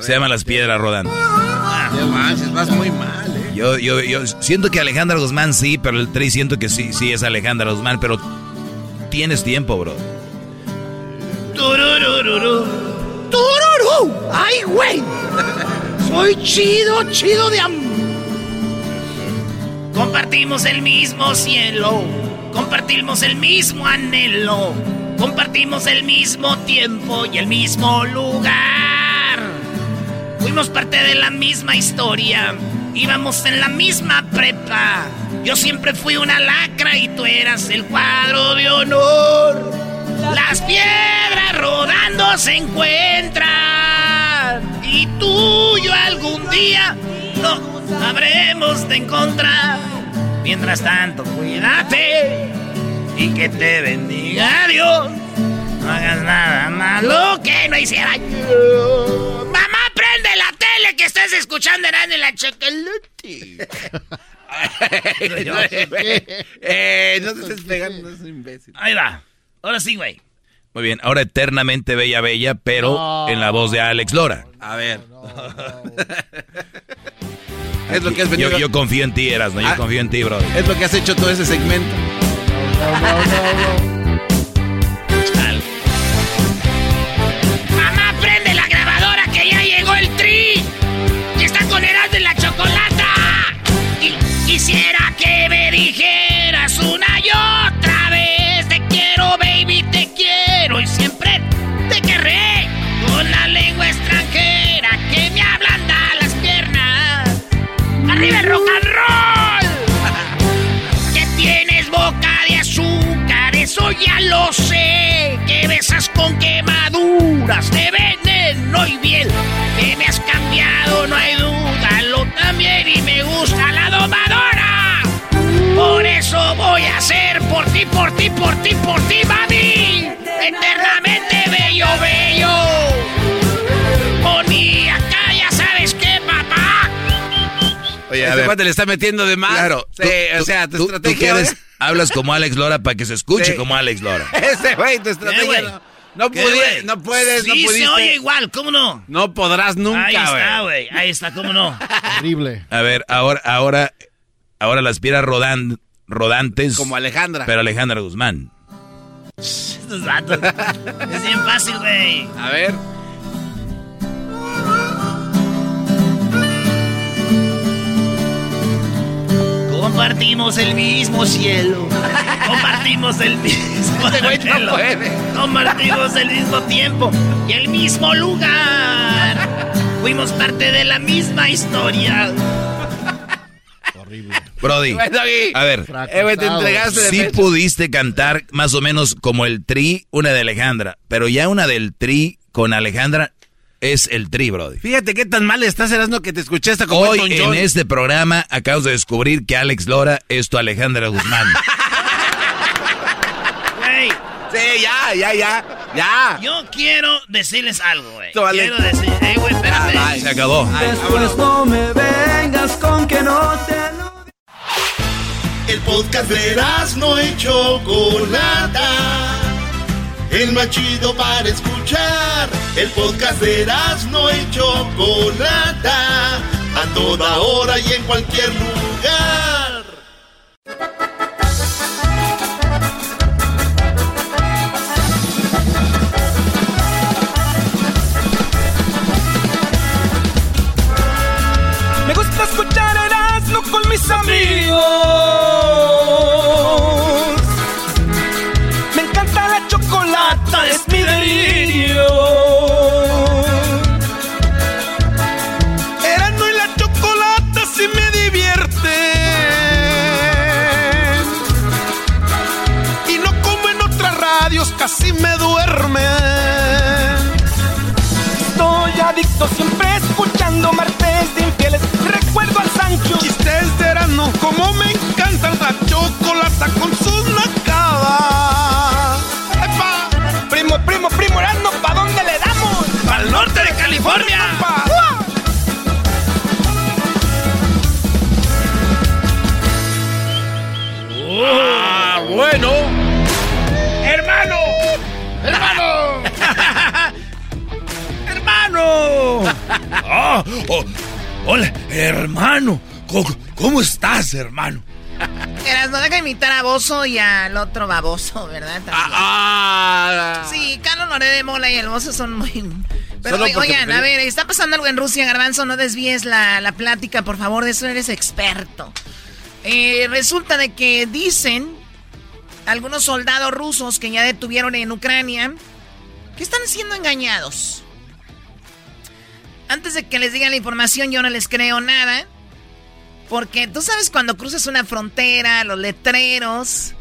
Speaker 3: Se llama Las Piedras Rodando.
Speaker 2: No manches, vas muy mal, eh.
Speaker 3: Yo, yo, yo siento que Alejandra Guzmán sí, pero el tri siento que sí, sí es Alejandra Guzmán, pero tienes tiempo, bro.
Speaker 1: Tururururu. Tururú. ¡Ay, güey! Soy chido, chido de am... Compartimos el mismo cielo. Compartimos el mismo anhelo. Compartimos el mismo tiempo y el mismo lugar. Fuimos parte de la misma historia. Íbamos en la misma prepa. Yo siempre fui una lacra y tú eras el cuadro de honor. Las piedras rodando se encuentran. Y tú y yo algún día nos habremos de encontrar. Mientras tanto, cuídate y que te bendiga Dios. No hagas nada malo que no hiciera yo. Mamá, prende la tele que estás escuchando en la chocolate.
Speaker 2: eh, no te estés pegando, no es un imbécil.
Speaker 1: Ahí va. Ahora sí, güey.
Speaker 3: Muy bien, ahora eternamente bella, bella, pero en la voz de Alex Lora.
Speaker 2: A ver. es lo que has venido.
Speaker 3: Yo, yo confío en ti, Eras, ¿no? Yo
Speaker 2: Ah.
Speaker 3: confío en ti, bro.
Speaker 2: Es lo que has hecho todo ese segmento.
Speaker 1: A por ti, por ti, por ti, por ti, mami. Eternamente bello, bello. Por mí acá ya sabes qué, papá.
Speaker 3: Oye,
Speaker 2: Este cuate le está metiendo de más.
Speaker 3: Claro.
Speaker 2: Sí,
Speaker 3: tú-
Speaker 2: o sea, tu
Speaker 3: tú-
Speaker 2: estrategia.
Speaker 3: Tú quieres, hablas como Alex Lora para que se escuche
Speaker 2: Sí.
Speaker 3: como Alex Lora.
Speaker 2: Ese güey, tu estrategia. no, no,
Speaker 1: ¿Qué,
Speaker 2: pudi-
Speaker 1: güey?
Speaker 2: no puedes,
Speaker 1: sí,
Speaker 2: no pudiste.
Speaker 1: se oye igual, ¿cómo no?
Speaker 2: No podrás nunca,
Speaker 1: Ahí está,
Speaker 2: güey.
Speaker 1: Ahí está, ¿cómo no?
Speaker 44: Horrible.
Speaker 3: A ver, ahora, ahora, ahora las piedras rodan, rodantes.
Speaker 2: Como Alejandra.
Speaker 3: Pero Alejandra Guzmán.
Speaker 1: Es bien fácil, güey.
Speaker 2: A ver.
Speaker 1: Compartimos el mismo cielo. Compartimos el mismo
Speaker 2: Este
Speaker 1: cielo. Compartimos el mismo tiempo y el mismo lugar. Fuimos parte de la misma historia.
Speaker 3: Brody, a ver,
Speaker 2: Eh, güey, te entregaste de
Speaker 3: sí
Speaker 2: pecho.
Speaker 3: pudiste cantar más o menos como el tri, una de Alejandra, pero ya una del tri con Alejandra es el tri, Brody.
Speaker 2: Fíjate qué tan mal estás, Erasmo, que te escuché hasta como
Speaker 3: Hoy en este programa acabas de descubrir que Alex Lora es tu Alejandra Guzmán.
Speaker 2: Sí, ya, ya, ya. Ya.
Speaker 1: yo quiero decirles algo, güey.
Speaker 2: Vale.
Speaker 1: Quiero decir, eh, güey, espérate.
Speaker 3: Se acabó.
Speaker 35: Después no me vengas con que no te
Speaker 4: El podcast de no y Chocolata. El más chido para escuchar. El podcast de no y Chocolata. A toda hora y en cualquier lugar.
Speaker 35: Amigos. Me encanta la chocolata, es mi delirio. Erasmo y la chocolata sí me divierte. Y no como en otras radios, casi me duerme. Como me encanta la chocolata con sus nacadas. ¡Epa! Primo, primo, primo Erasmo, ¿pa' dónde le damos?
Speaker 1: ¡Al norte de California!
Speaker 2: Ah, bueno.
Speaker 1: ¡Hermano! ¡Hermano! ¡Hermano!
Speaker 3: Ah, oh, hola, hermano. ¿Cómo, estás, hermano?
Speaker 18: Eras, no deja imitar a Bozo y al otro baboso, ¿verdad? También.
Speaker 2: Ah,
Speaker 18: Sí, Carlos Loré de Mola y el Bozo son muy... Pero
Speaker 2: porque
Speaker 18: oigan, a ver, está pasando algo en Rusia, Garbanzo, no desvíes la, la plática, por favor, de eso eres experto. Eh, resulta de que dicen algunos soldados rusos que ya detuvieron en Ucrania que están siendo engañados. Antes de que les digan la información, yo no les creo nada. Porque tú sabes cuando cruzas una frontera, los letreros,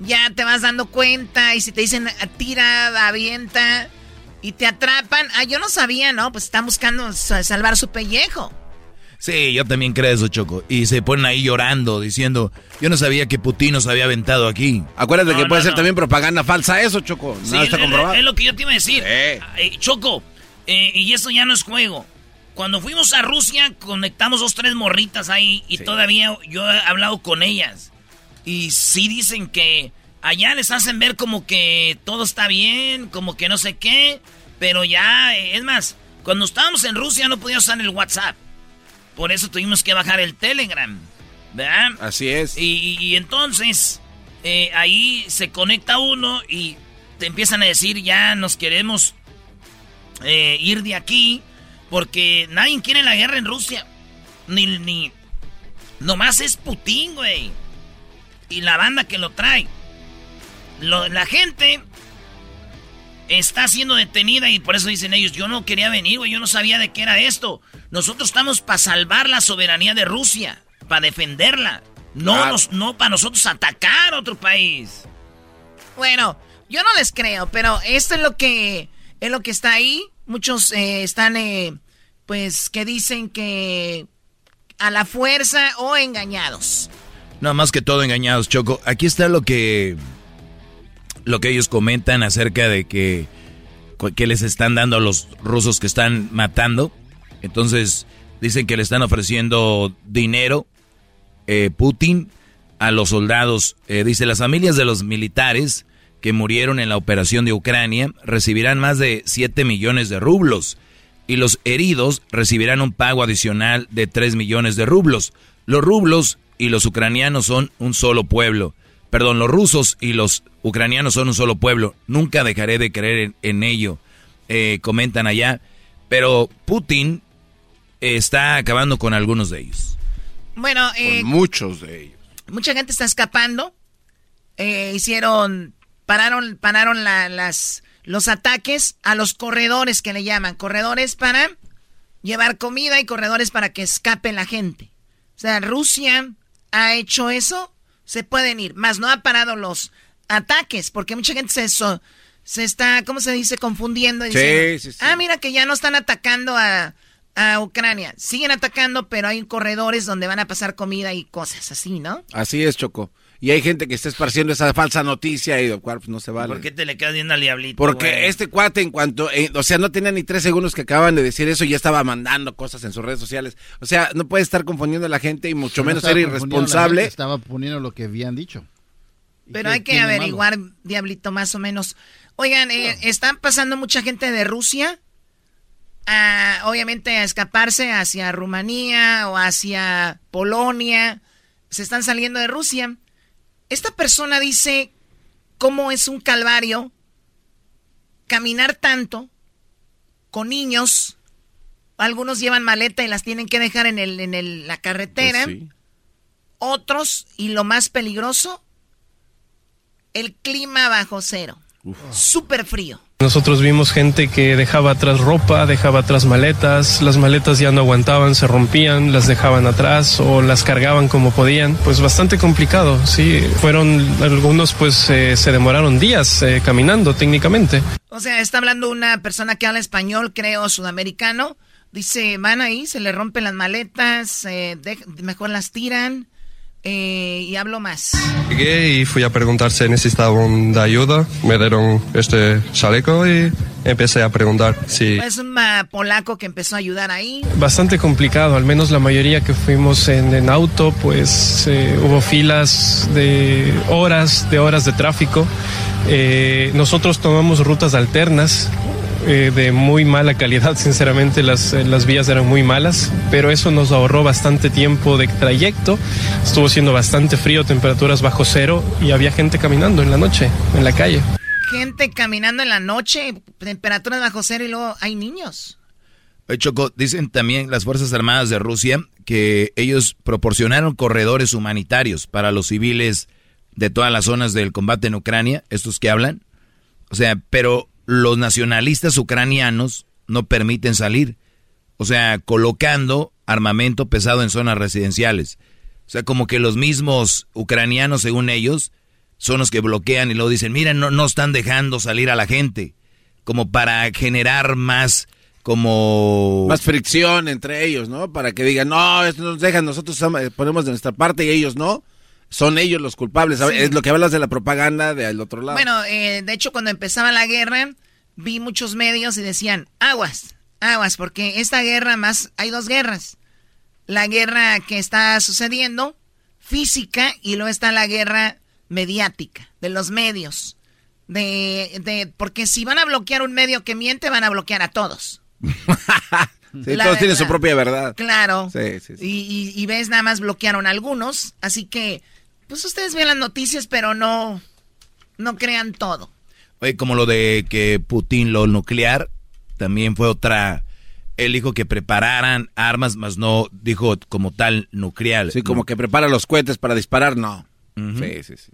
Speaker 18: ya te vas dando cuenta y si te dicen tira, avienta y te atrapan. Ah, yo no sabía, ¿no? Pues están buscando sa- salvar su pellejo.
Speaker 3: Sí, yo también creo eso, Choco. Y se ponen ahí llorando, diciendo, yo no sabía que Putin nos había aventado aquí.
Speaker 2: Acuérdate que
Speaker 1: No,
Speaker 2: puede
Speaker 1: no,
Speaker 2: ser también propaganda falsa eso, Choco.
Speaker 1: Sí,
Speaker 2: no está
Speaker 1: es-
Speaker 2: comprobado.
Speaker 1: Es, lo que yo te iba a decir. Choco, eh, y eso ya no es juego. Cuando fuimos a Rusia, conectamos dos, tres morritas ahí y todavía yo he hablado con ellas. Y sí dicen que allá les hacen ver como que todo está bien, como que no sé qué. Pero ya, es más, cuando estábamos en Rusia no podíamos usar el WhatsApp. Por eso tuvimos que bajar el Telegram. ¿Verdad?
Speaker 2: Así es.
Speaker 1: Y, y- y entonces eh, ahí se conecta uno y te empiezan a decir ya nos queremos eh, ir de aquí porque nadie quiere la guerra en Rusia. Ni, ni... Nomás es Putin, güey. Y la banda que lo trae. Lo- la gente está siendo detenida y por eso dicen ellos, yo no quería venir, güey, yo no sabía de qué era esto. Nosotros estamos para salvar la soberanía de Rusia, para defenderla. No,
Speaker 2: Claro.
Speaker 1: nos- no para nosotros atacar otro país.
Speaker 18: Bueno, yo no les creo, pero esto es lo que es lo que está ahí. Muchos eh, están, eh, pues, que dicen que a la fuerza o engañados.
Speaker 3: No, más que todo engañados, Choco. Aquí está lo que lo que ellos comentan acerca de que les están dando a los rusos que están matando. Entonces dicen que le están ofreciendo dinero eh, Putin a los soldados. Eh, dice las familias de los militares que murieron en la operación de Ucrania recibirán más de 7 millones de rublos y los heridos recibirán un pago adicional de 3 millones de rublos. Los rublos y los ucranianos son un solo pueblo. perdón, los rusos y los ucranianos son un solo pueblo. Nunca dejaré de creer en, ello, eh, comentan allá. Pero Putin está acabando con algunos de ellos.
Speaker 18: Bueno, eh,
Speaker 2: muchos de ellos.
Speaker 18: Mucha gente está escapando. Eh, hicieron, pararon, pararon las, los ataques a los corredores que le llaman. Corredores para llevar comida y corredores para que escape la gente. O sea, Rusia ha hecho eso, se pueden ir. Más no ha parado los ataques, porque mucha gente se, se está, ¿cómo se dice? Confundiendo. Y sí, sí, sí. Ah, mira que ya no están atacando a, a Ucrania. Siguen atacando, pero hay corredores donde van a pasar comida y cosas así, ¿no?
Speaker 2: Así es, Choco. Y hay gente que está esparciendo esa falsa noticia y cual pues, no se vale.
Speaker 1: ¿Por qué te le quedas viendo al diablito?
Speaker 2: Porque este cuate en cuanto, eh, o sea, no tenía ni tres segundos que acaban de decir eso y ya estaba mandando cosas en sus redes sociales. O sea, no puede estar confundiendo a la gente y mucho menos ser irresponsable.
Speaker 44: Estaba poniendo lo que habían dicho.
Speaker 18: Pero hay que averiguar, diablito, más o menos. Oigan, eh, están pasando mucha gente de Rusia obviamente a escaparse hacia Rumanía o hacia Polonia. Se están saliendo de Rusia. Esta persona dice cómo es un calvario caminar tanto con niños. Algunos llevan maleta y las tienen que dejar en, el, en la carretera. Pues Otros, y lo más peligroso, el clima bajo cero. Súper frío.
Speaker 45: Nosotros vimos gente que dejaba atrás ropa, dejaba atrás maletas, las maletas ya no aguantaban, se rompían, las dejaban atrás o las cargaban como podían. Pues bastante complicado, sí. Fueron algunos, pues eh, se demoraron días eh, caminando técnicamente.
Speaker 18: O sea, está hablando una persona que habla español, creo, sudamericano. Dice, van ahí, se le rompen las maletas, eh, mejor las tiran eh, y hablo más.
Speaker 45: Llegué y fui a preguntar si necesitaban de ayuda. Me dieron este chaleco y empecé a preguntar si...
Speaker 18: Es un polaco que empezó a ayudar ahí.
Speaker 45: Bastante complicado, al menos la mayoría que fuimos en, auto, pues eh, hubo filas de horas, de horas de tráfico. Eh, nosotros tomamos rutas alternas eh, de muy mala calidad, sinceramente las, eh, las vías eran muy malas, pero eso nos ahorró bastante tiempo de trayecto, estuvo siendo bastante frío, temperaturas bajo cero y había gente caminando en la noche, en la calle.
Speaker 18: Gente caminando en la noche, temperaturas bajo cero y luego hay niños.
Speaker 3: Choco, dicen también las Fuerzas Armadas de Rusia que ellos proporcionaron corredores humanitarios para los civiles de todas las zonas del combate en Ucrania, estos que hablan. O sea, pero los nacionalistas ucranianos no permiten salir. O sea, colocando armamento pesado en zonas residenciales. O sea, como que los mismos ucranianos, según ellos, son los que bloquean y luego dicen, miren, no, no están dejando salir a la gente. Como para generar más, como...
Speaker 2: Más fricción entre ellos, ¿no? Para que digan, no, esto nos dejan, nosotros ponemos de nuestra parte y ellos no son ellos los culpables. Es lo que hablas de la propaganda del otro lado.
Speaker 18: Bueno, eh, de hecho, cuando empezaba la guerra, vi muchos medios y decían, aguas, aguas, porque esta guerra más, hay dos guerras. La guerra que está sucediendo, física, y luego está la guerra mediática, de los medios. De, de, porque si van a bloquear un medio que miente, van a bloquear a todos.
Speaker 2: sí, todos tienen su propia verdad.
Speaker 18: Claro. Sí, sí, y, y, ves, nada más bloquearon algunos. Así que pues ustedes ven las noticias, pero no, no crean todo.
Speaker 3: Oye, como lo de que Putin lo nuclear, también fue otra. Él dijo que prepararan armas, más no dijo como tal nuclear.
Speaker 2: Sí, como que prepara los cohetes para disparar, no. Sí, sí, sí.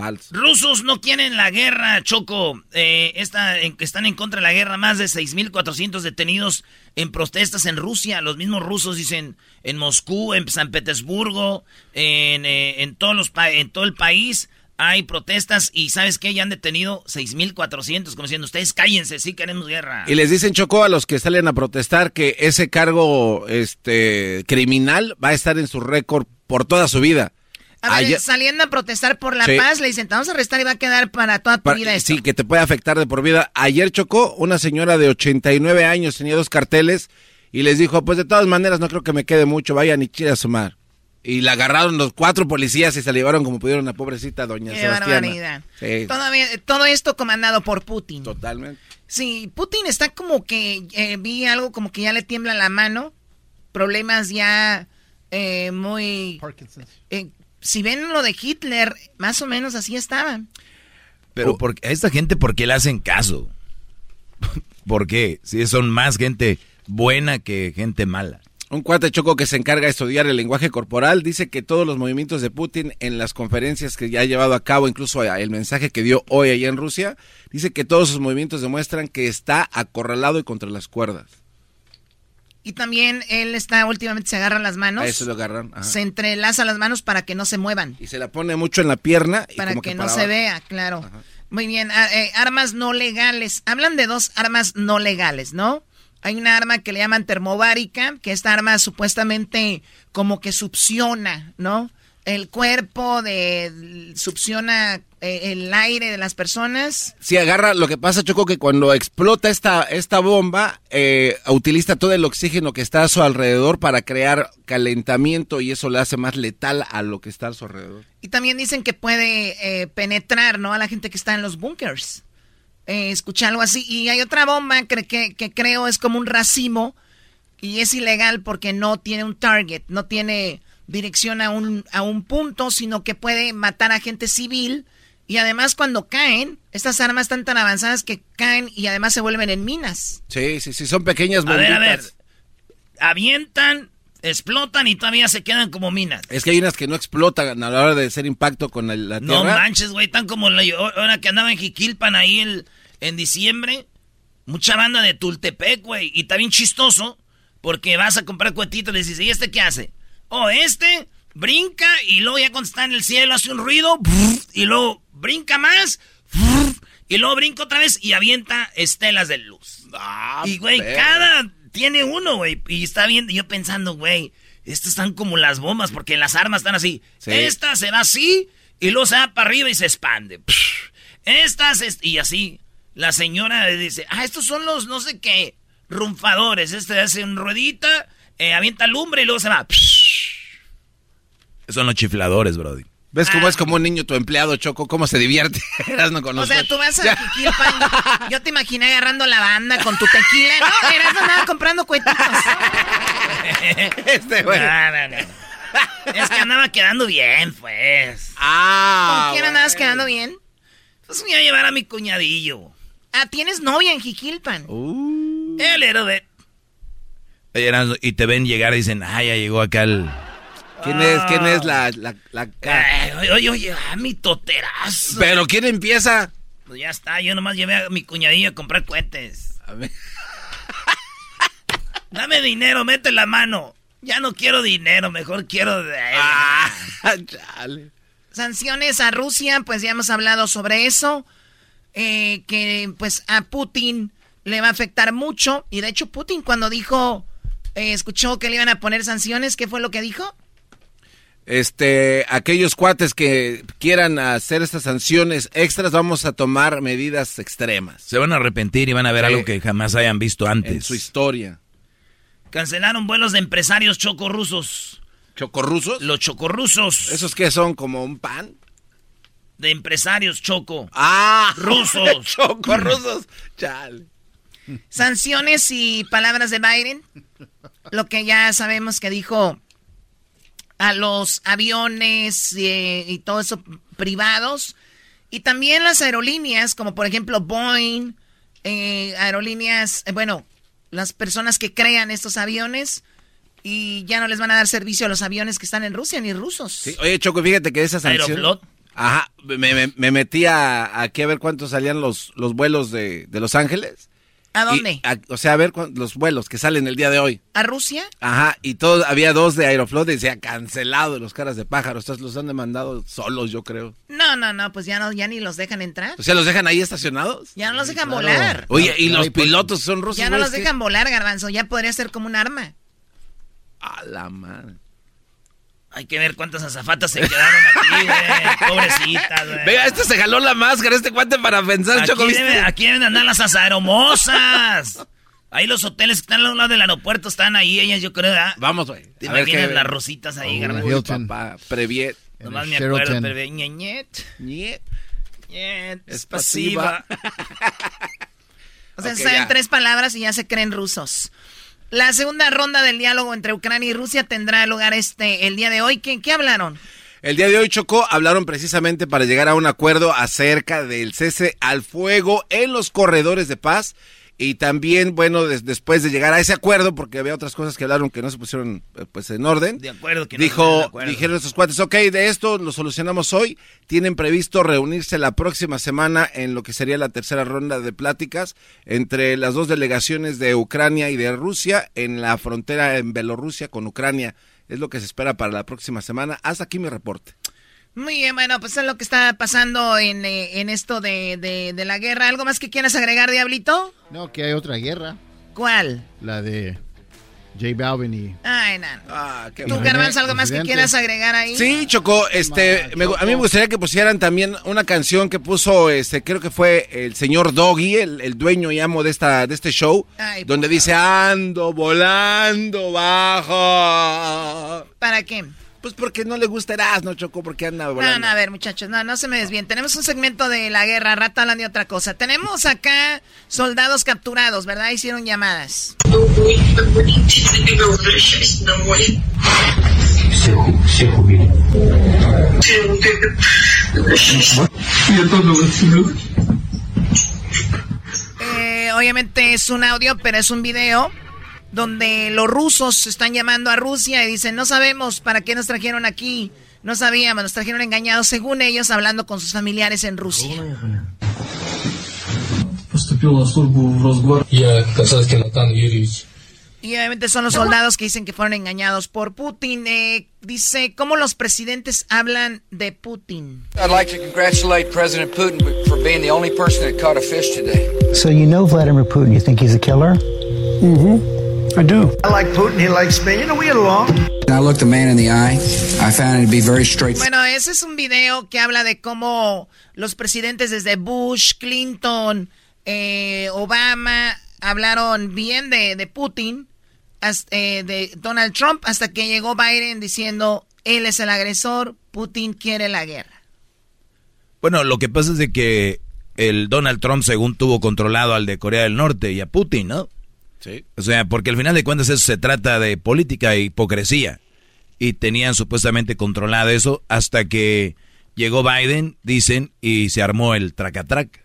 Speaker 2: Falso.
Speaker 1: Rusos no quieren la guerra, Choco. Eh, están en contra de la guerra. Más de 6.400 detenidos en protestas en Rusia. Los mismos rusos dicen en Moscú, en San Petersburgo, en, eh, en, todos los en todo el país hay protestas y ¿sabes qué? Ya han detenido 6.400, como diciendo, ustedes cállense, sí queremos guerra.
Speaker 2: Y les dicen, Choco, a los que salen a protestar que ese cargo este criminal va a estar en su récord por toda su vida.
Speaker 18: A ver, saliendo a protestar por la paz, le dicen, te vamos a arrestar y va a quedar para toda tu vida
Speaker 2: esto. Sí, que te puede afectar de por vida. Ayer chocó una señora de 89 años, tenía dos carteles, y les dijo, pues de todas maneras no creo que me quede mucho, vayan y quiera sumar. Y la agarraron los cuatro policías y se la llevaron como pudieron a pobrecita doña Qué barbaridad.
Speaker 18: Sí. todo esto comandado por Putin.
Speaker 2: Totalmente.
Speaker 18: Sí, Putin está como que, eh, vi algo como que ya le tiembla la mano, problemas ya eh, muy... Parkinson's. Eh, si ven lo de Hitler, más o menos así estaban.
Speaker 3: Pero por, a esta gente, ¿por qué le hacen caso? ¿Por qué? Si son más gente buena que gente mala.
Speaker 2: Un cuate choco que se encarga de estudiar el lenguaje corporal dice que todos los movimientos de Putin en las conferencias que ya ha llevado a cabo, incluso el mensaje que dio hoy allá en Rusia, dice que todos sus movimientos demuestran que está acorralado y contra las cuerdas.
Speaker 18: Y también él está, últimamente se agarra las manos.
Speaker 2: Eso lo agarran.
Speaker 18: Se entrelaza las manos para que no se muevan.
Speaker 2: Y se la pone mucho en la pierna.
Speaker 18: para que, no se vea, claro. Muy bien, ah, eh, armas no legales. Hablan de dos armas no legales, ¿no? Hay una arma que le llaman termobárica, que esta arma supuestamente como que succiona, ¿no? El cuerpo, de succiona eh, el aire de las personas.
Speaker 2: Sí, agarra, lo que pasa, Choco, que cuando explota esta, esta bomba, eh, utiliza todo el oxígeno que está a su alrededor para crear calentamiento y eso le hace más letal a lo que está a su alrededor.
Speaker 18: Y también dicen que puede eh, penetrar, ¿no? A la gente que está en los bunkers. escuché algo así. Y hay otra bomba que, que, que creo es como un racimo y es ilegal porque no tiene un target, no tiene dirección a un, a un punto, sino que puede matar a gente civil. Y además cuando caen, estas armas están tan avanzadas que caen y además se vuelven en minas.
Speaker 2: Sí, sí, sí, son pequeñas
Speaker 1: bombitas. A ver, a ver. Avientan, explotan y todavía se quedan como minas.
Speaker 2: Es que hay unas que no explotan a la hora de hacer impacto con la tierra.
Speaker 1: No manches, güey, tan como la hora que andaba en Jiquilpan ahí el, en diciembre. Mucha banda de Tultepec, güey. Y está bien chistoso porque vas a comprar cuetitos y dices, ¿y este qué hace? O este brinca y luego ya cuando está en el cielo hace un ruido y luego brinca más y luego brinca otra vez y avienta estelas de luz. Ah, y güey, cada tiene uno, güey. Y está bien, yo pensando, güey, estas están como las bombas porque las armas están así. Esta se va así y luego se va para arriba y se expande. Estas, y así. La señora dice, ah, estos son los no sé qué, rumfadores. Este hace un ruedita, eh, avienta lumbre y luego se va.
Speaker 3: Son los chifladores, Brody.
Speaker 2: ¿Ves cómo es como un niño tu empleado, Choco? ¿Cómo se divierte?
Speaker 18: o sea, tú vas a Jiquilpan. Yo te imaginé agarrando la banda con tu tequila. No, eras nada comprando cuetitos.
Speaker 1: este güey. No, no, no. Es que andaba quedando bien, pues.
Speaker 18: Ah. ¿Con quién andabas quedando bien?
Speaker 1: Pues me iba a llevar a mi cuñadillo.
Speaker 18: Ah, ¿tienes novia en Jiquilpan? Uh.
Speaker 1: El héroe.
Speaker 3: Y te ven llegar y dicen, ah, ya llegó acá el...
Speaker 2: ¿Quién es, quién es la, la, la...
Speaker 1: oye, oye, a mi toterazo.
Speaker 2: ¿Pero quién empieza?
Speaker 1: Pues ya está, yo nomás llevé a mi cuñadillo a comprar cohetes. A ver. Dame dinero, mete la mano. Ya no quiero dinero, mejor quiero... De... Ah,
Speaker 18: chale. Sanciones a Rusia, pues ya hemos hablado sobre eso. Eh, que pues a Putin le va a afectar mucho. Y de hecho Putin cuando dijo, eh, escuchó que le iban a poner sanciones, ¿qué fue lo que dijo?
Speaker 2: Este, aquellos cuates que quieran hacer estas sanciones extras, vamos a tomar medidas extremas.
Speaker 3: Se van a arrepentir y van a ver algo que jamás hayan visto antes. En
Speaker 2: su historia.
Speaker 1: Cancelaron vuelos de empresarios chocorrusos.
Speaker 2: ¿Chocorrusos?
Speaker 1: Los chocorrusos.
Speaker 2: ¿Esos qué son? ¿Como un pan?
Speaker 1: De empresarios choco.
Speaker 2: ¡Ah!
Speaker 1: Rusos.
Speaker 2: chocorrusos. Chale.
Speaker 18: Sanciones y palabras de Biden. Lo que ya sabemos que dijo a los aviones eh, y todo eso privados. Y también las aerolíneas, como por ejemplo Boeing, eh, aerolíneas, eh, bueno, las personas que crean estos aviones y ya no les van a dar servicio a los aviones que están en Rusia ni rusos.
Speaker 2: Oye, Choco, fíjate que esa sanción... Ajá, me, me, metí a, aquí a ver cuántos salían los, los vuelos de, de Los Ángeles.
Speaker 18: ¿A dónde?
Speaker 2: o sea, a ver los vuelos que salen el día de hoy.
Speaker 18: ¿A Rusia?
Speaker 2: Ajá, y todo, había dos de Aeroflot y se ha cancelado los caras de pájaros. Entonces los han demandado solos, yo creo.
Speaker 18: No, no, no, pues ya no, ya ni los dejan entrar.
Speaker 2: O sea, los dejan ahí estacionados.
Speaker 18: Ya no los dejan volar.
Speaker 2: Oye, y los pilotos son rusos.
Speaker 18: Ya no los dejan volar, garbanzo. Ya podría ser como un arma.
Speaker 2: A la madre.
Speaker 1: Hay que ver cuántas azafatas se quedaron aquí, güey. Pobrecitas, güey.
Speaker 2: Venga, este se jaló la máscara, este cuate para pensar,
Speaker 1: aquí
Speaker 2: Choco.
Speaker 1: aquí deben andar las azaromosas. Ahí los hoteles que están al lado del aeropuerto están ahí, ellas yo creo, ¿verdad?
Speaker 2: Vamos, güey.
Speaker 1: Te imaginas las rositas ahí,
Speaker 2: oh, papá, previet.
Speaker 1: Nomás me acuerdo, previet. Ñet. Ñet. Ñet. Es pasiva.
Speaker 18: o sea, saben tres palabras y ya se creen rusos. La segunda ronda del diálogo entre Ucrania y Rusia tendrá lugar este el día de hoy. ¿Qué, qué hablaron?
Speaker 2: El día de hoy, Chocó, hablaron precisamente para llegar a un acuerdo acerca del cese al fuego en los corredores de paz y también, bueno, después de llegar a ese acuerdo, porque había otras cosas que hablaron que no se pusieron eh, pues en orden.
Speaker 1: De acuerdo, que
Speaker 2: dijo, dijeron estos cuates, ok, de esto lo solucionamos hoy. Tienen previsto reunirse la próxima semana en lo que sería la tercera ronda de pláticas entre las dos delegaciones de Ucrania y de Rusia en la frontera en Bielorrusia con Ucrania. Es lo que se espera para la próxima semana. Hasta aquí mi reporte.
Speaker 18: Muy bien, bueno, pues es lo que está pasando en, eh, en esto de, de, la guerra. ¿Algo más que quieras agregar, Diablito?
Speaker 44: No, que hay otra guerra.
Speaker 18: ¿Cuál?
Speaker 44: La de J Balvin y...
Speaker 18: Ay, no. Ah, ¿Tú, Garbanzo, algo más que quieras agregar ahí?
Speaker 2: Sí, Chocó, este, a mí me gustaría que pusieran también una canción que puso, este, creo que fue el señor Doggy, el, dueño y amo de, esta, de este show, donde dice, ando volando bajo.
Speaker 18: ¿Para qué?
Speaker 2: Pues porque no le gusta no Choco, porque anda volando.
Speaker 18: No, no, a ver, muchachos, no, no se me desvíen. Tenemos un segmento de la guerra, rata hablando de otra cosa. Tenemos acá soldados capturados, ¿verdad? Hicieron llamadas. Eh, obviamente es un audio, pero es un video donde los rusos están llamando a Rusia y dicen, no sabemos para qué nos trajeron aquí, no sabíamos, nos trajeron engañados, según ellos, hablando con sus familiares en Rusia. Y obviamente son los soldados que dicen que fueron engañados por Putin. Eh, dice, ¿cómo los presidentes hablan de Putin? I'd like to congratulate President Putin for being the only person that caught a fish today. So you know Vladimir Putin, you think he's a killer? Mm-hmm. I do. I like Putin. He likes me. You know, we get along. I looked the man in the eye. I found it to be very straight. Bueno, ese es un video que habla de cómo los presidentes desde Bush, Clinton, eh, Obama hablaron bien de, de Putin, hasta, eh, de Donald Trump, hasta que llegó Biden diciendo él es el agresor, Putin quiere la guerra.
Speaker 3: Bueno, lo que pasa es de que el Donald Trump, según tuvo controlado al de Corea del Norte y a Putin, ¿no? O sea, porque al final de cuentas eso se trata de política e hipocresía. Y tenían supuestamente controlado eso hasta que llegó Biden, dicen, y se armó el tracatrac.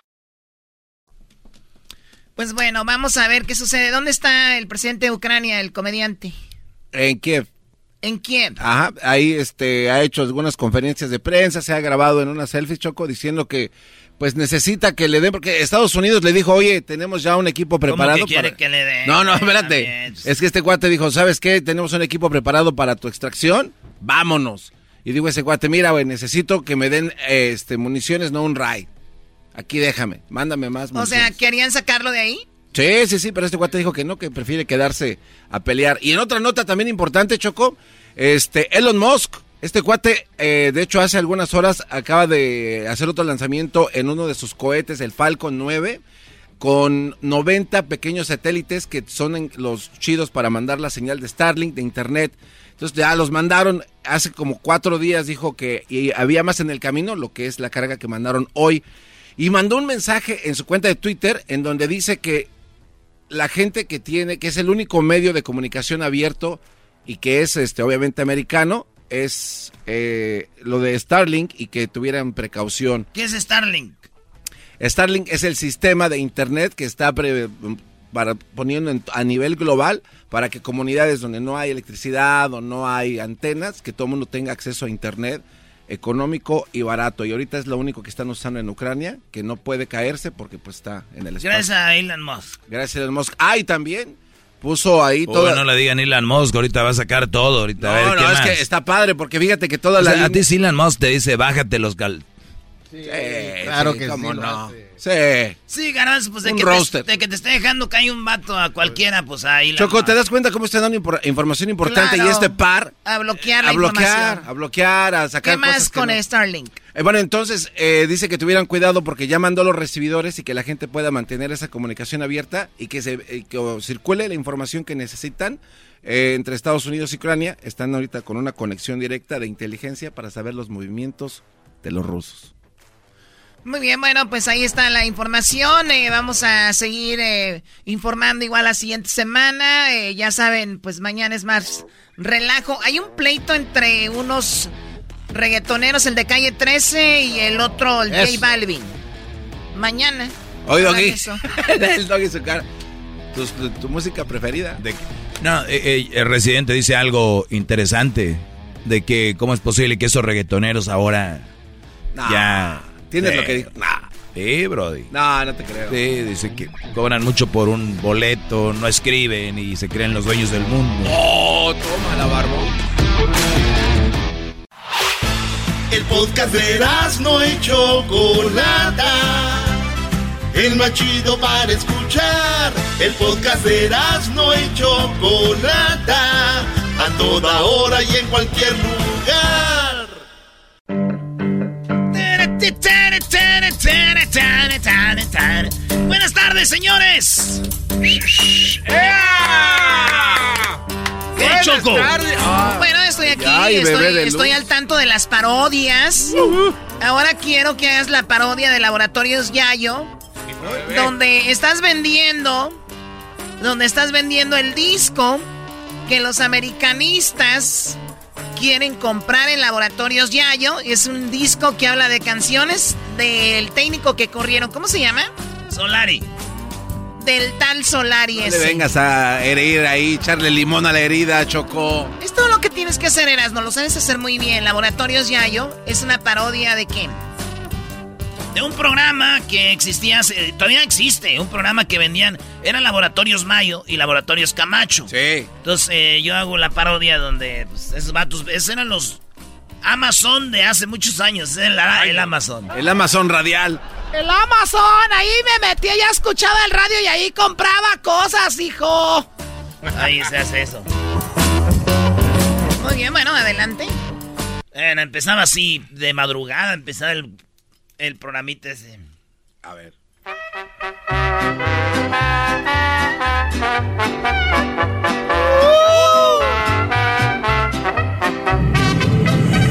Speaker 18: Pues bueno, vamos a ver qué sucede. ¿Dónde está el presidente de Ucrania, el comediante?
Speaker 2: En Kiev.
Speaker 18: En Kiev.
Speaker 2: Ajá, ahí este, ha hecho algunas conferencias de prensa, se ha grabado en una selfie, Choco, diciendo que pues necesita que le den, porque Estados Unidos le dijo, oye, tenemos ya un equipo preparado.
Speaker 1: ¿Cómo que quiere que le den?
Speaker 2: No, no, espérate. Es que este cuate dijo, ¿sabes qué? Tenemos un equipo preparado para tu extracción, vámonos. Y digo ese cuate, mira, güey, necesito que me den este, municiones, no un raid. Aquí déjame, mándame más.
Speaker 18: O sea, ¿querían sacarlo de ahí?
Speaker 2: Sí, sí, sí, pero este cuate dijo que no, que prefiere quedarse a pelear. Y en otra nota también importante, Choco, este Elon Musk, este cuate, eh, de hecho, hace algunas horas acaba de hacer otro lanzamiento en uno de sus cohetes, el Falcon 9, con 90 pequeños satélites que son los chidos para mandar la señal de Starlink, de Internet. Entonces ya los mandaron, hace como cuatro días dijo que y había más en el camino, lo que es la carga que mandaron hoy. Y mandó un mensaje en su cuenta de Twitter en donde dice que la gente que tiene, que es el único medio de comunicación abierto y que es este obviamente americano, es eh, lo de Starlink y que tuvieran precaución.
Speaker 1: ¿Qué es Starlink?
Speaker 2: Starlink es el sistema de internet que está para, poniendo a nivel global para que comunidades donde no hay electricidad o no hay antenas, que todo el mundo tenga acceso a internet económico y barato. Y ahorita es lo único que están usando en Ucrania, que no puede caerse porque pues está en el
Speaker 1: espacio. Gracias a Elon Musk.
Speaker 2: Gracias a Elon Musk. Ah, y también puso ahí
Speaker 3: todo. no le digan Elon Musk, ahorita va a sacar todo. Ahorita, no, a ver, no,
Speaker 2: es que está padre porque fíjate que toda la.
Speaker 3: A ti Elon Musk te dice, bájate los gal.
Speaker 2: Sí, claro que sí, no. Sí.
Speaker 1: Sí, garbanzo, pues de que, te, de que, te, esté dejando caer un vato a cualquiera, pues ahí.
Speaker 2: Choco, ¿te das cuenta cómo está dando información importante y este par?
Speaker 1: A bloquear la
Speaker 2: A bloquear, a bloquear, a sacar
Speaker 1: ¿Qué más con Starlink?
Speaker 2: Eh, bueno, entonces eh, dice que tuvieran cuidado porque ya mandó los recibidores y que la gente pueda mantener esa comunicación abierta y que, se, que circule la información que necesitan. Eh, entre Estados Unidos y Ucrania están ahorita con una conexión directa de inteligencia para saber los movimientos de los rusos.
Speaker 1: Muy bien, bueno, pues ahí está la información. Eh, vamos a seguir eh, informando igual la siguiente semana. Eh, ya saben, pues mañana es más relajo. Hay un pleito entre unos reggaetoneros, el de calle 13 y el otro, el J Balvin. Mañana.
Speaker 2: Oye, Doggy. el Doggy su cara. ¿Tu, música preferida?
Speaker 3: De, no, el residente dice algo interesante. De que cómo es posible que esos reggaetoneros ahora ya
Speaker 2: ¿Tienes lo que dijo?
Speaker 3: Nah. Sí, Brody.
Speaker 2: No, no te creo.
Speaker 3: Sí, dice que cobran mucho por un boleto, no escriben y se creen los dueños del mundo.
Speaker 2: ¡Oh, toma la barba!
Speaker 4: El podcast de no hecho Chocolata. El más chido para escuchar. El podcast de no hecho Chocolata. A toda hora y en cualquier lugar.
Speaker 1: Buenas tardes, señores. ¿Qué choco? Ah. Bueno, estoy aquí, estoy, al tanto de las parodias. Ahora quiero que hagas la parodia de Laboratorios Yayo, donde estás vendiendo, donde estás vendiendo el disco que los americanistas quieren comprar en Laboratorios Yayo. Es un disco que habla de canciones del técnico que corrieron. ¿Cómo se llama? Solari. Del tal Solari
Speaker 2: no vengas a herir ahí, echarle limón a la herida, Choco.
Speaker 1: Es todo lo que tienes que hacer, no Lo sabes hacer muy bien. Laboratorios Yayo es una parodia de quién? De un programa que existía, todavía existe, un programa que vendían, eran Laboratorios Mayo y Laboratorios Camacho.
Speaker 2: Sí.
Speaker 1: Entonces eh, yo hago la parodia donde pues, esos vatos, esos eran los Amazon de hace muchos años, el, el Amazon.
Speaker 2: El Amazon radial.
Speaker 1: El Amazon, ahí me metía, ya escuchaba el radio y ahí compraba cosas, hijo. Ahí se hace eso. Muy bien, bueno, adelante. Bueno, empezaba así, de madrugada, empezaba el el programita ese.
Speaker 2: A ver.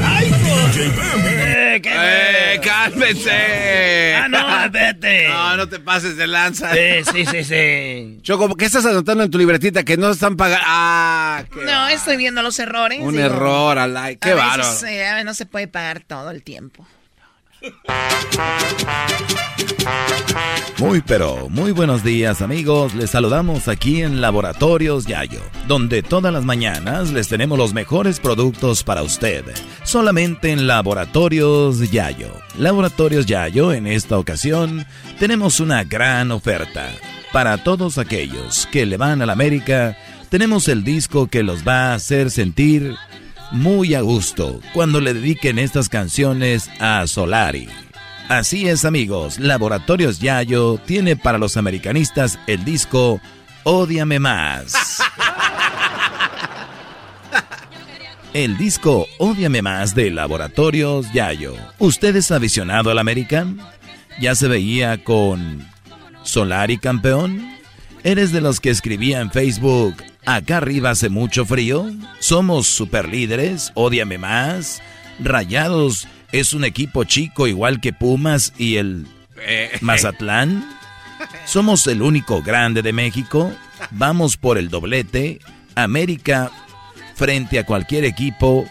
Speaker 1: ¡Ay, eh,
Speaker 2: eh, ¡Cálmense!
Speaker 1: Ah, no, vete.
Speaker 2: No, no te pases de lanza.
Speaker 1: Sí, sí, sí, sí.
Speaker 2: Choco, ¿qué estás anotando en tu libretita? Que no están pagando. Ah,
Speaker 1: No, estoy viendo los errores.
Speaker 2: Un error, alay. Qué bárbaro.
Speaker 1: Eh, no se puede pagar todo el tiempo.
Speaker 3: Muy pero, muy buenos días amigos, les saludamos aquí en Laboratorios Yayo, donde todas las mañanas les tenemos los mejores productos para usted, solamente en Laboratorios Yayo. Laboratorios Yayo, en esta ocasión, tenemos una gran oferta. Para todos aquellos que le van a la América, tenemos el disco que los va a hacer sentir muy a gusto cuando le dediquen estas canciones a Solari. Así es amigos, Laboratorios Yayo tiene para los americanistas el disco Odiame Más. El disco Odiame Más de Laboratorios Yayo. ¿Usted es aficionado al América? ¿Ya se veía con Solari campeón? ¿Eres de los que escribía en Facebook Acá arriba hace mucho frío. Somos super líderes. Ódiame más. Rayados es un equipo chico igual que Pumas y el Mazatlán. Somos el único grande de México. Vamos por el doblete. América frente a cualquier equipo,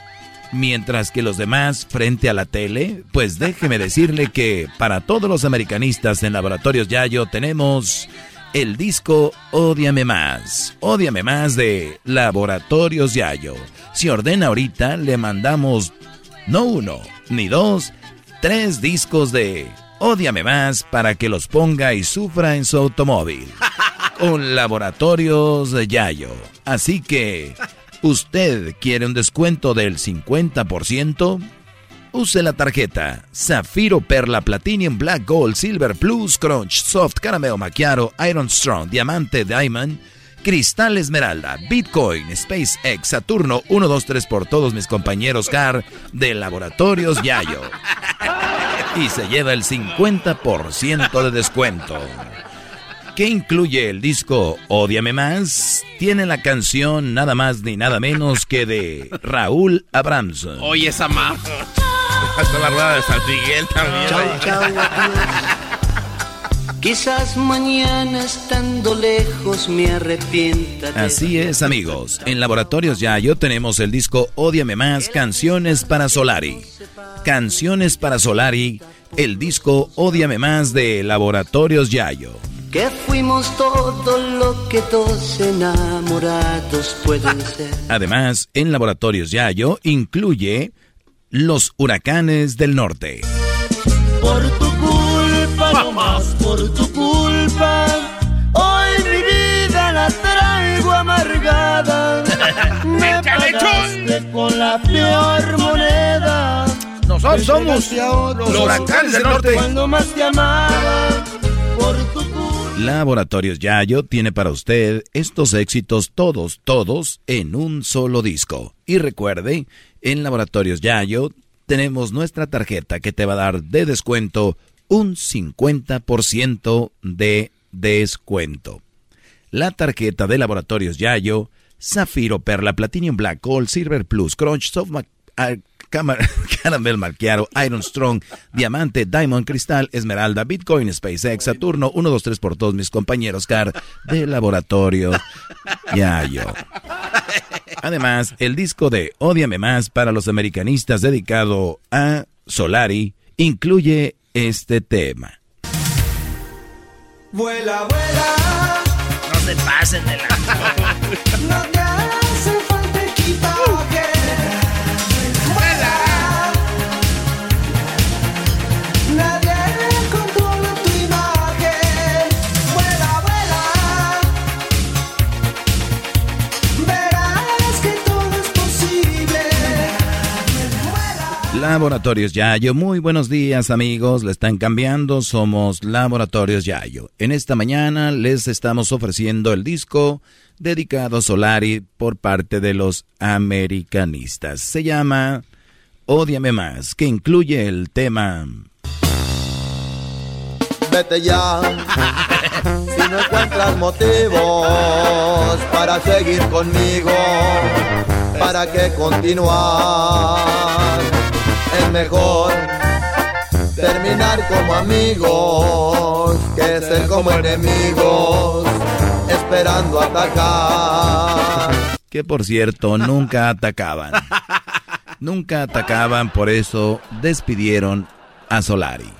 Speaker 3: mientras que los demás frente a la tele. Pues déjeme decirle que para todos los americanistas en Laboratorios Yayo tenemos el disco Odiame Más. Odiame Más de Laboratorios Yayo. Si ordena ahorita, le mandamos no uno, ni dos, tres discos de Odiame Más para que los ponga y sufra en su automóvil. Con Laboratorios Yayo. Así que, ¿usted quiere un descuento del 50%? Use la tarjeta Zafiro Perla Platinum Black Gold Silver Plus Crunch Soft Caramel Macchiato Iron Strong Diamante Diamond Cristal Esmeralda Bitcoin SpaceX Saturno 123 por todos mis compañeros CAR de Laboratorios Yayo y se lleva el 50% de descuento. ¿Qué incluye el disco Odiame Más? Tiene la canción nada más ni nada menos que de Raúl Abramson.
Speaker 2: Oye, esa más. La rueda de San Miguel también. Chau, chau,
Speaker 46: Quizás mañana estando lejos me arrepienta.
Speaker 3: Así es, amigos. En Laboratorios Yayo tenemos el disco Odiame Más, Canciones para Solari. Canciones para Solari, el disco Odiame Más de Laboratorios Yayo
Speaker 46: que fuimos todo lo que dos enamorados pueden ser.
Speaker 3: Además, en Laboratorios Yayo incluye los huracanes del norte.
Speaker 35: Por tu culpa, no más por tu culpa, hoy mi vida la traigo amargada. Me pagaste con la peor moneda.
Speaker 2: Nosotros somos los huracanes del norte.
Speaker 35: Cuando más te amaba, por tu culpa.
Speaker 3: Laboratorios Yayo tiene para usted estos éxitos todos, todos en un solo disco. Y recuerde, en Laboratorios Yayo tenemos nuestra tarjeta que te va a dar de descuento un 50% de descuento. La tarjeta de Laboratorios Yayo, Zafiro, Perla, Platinum Black, Gold, Silver Plus, Crunch, Soft Caramel Marquiaro, Iron Strong, Diamante, Diamond, Cristal, Esmeralda, Bitcoin, SpaceX, Saturno, 1, 2, 3 por todos mis compañeros CAR de laboratorio. Ya yo. Además, el disco de Odiame Más para los americanistas dedicado a Solari incluye este tema.
Speaker 35: Vuela, vuela.
Speaker 1: No se pasen de la...
Speaker 3: Laboratorios Yayo, muy buenos días amigos, le están cambiando, somos Laboratorios Yayo. En esta mañana les estamos ofreciendo el disco dedicado a Solari por parte de los americanistas. Se llama Odiame Más, que incluye el tema...
Speaker 47: Vete ya, si no encuentras motivos para seguir conmigo, ¿para qué continuar? Es mejor terminar como amigos que ser como enemigos esperando atacar.
Speaker 3: Que por cierto, nunca atacaban. Nunca atacaban, por eso despidieron a Solari.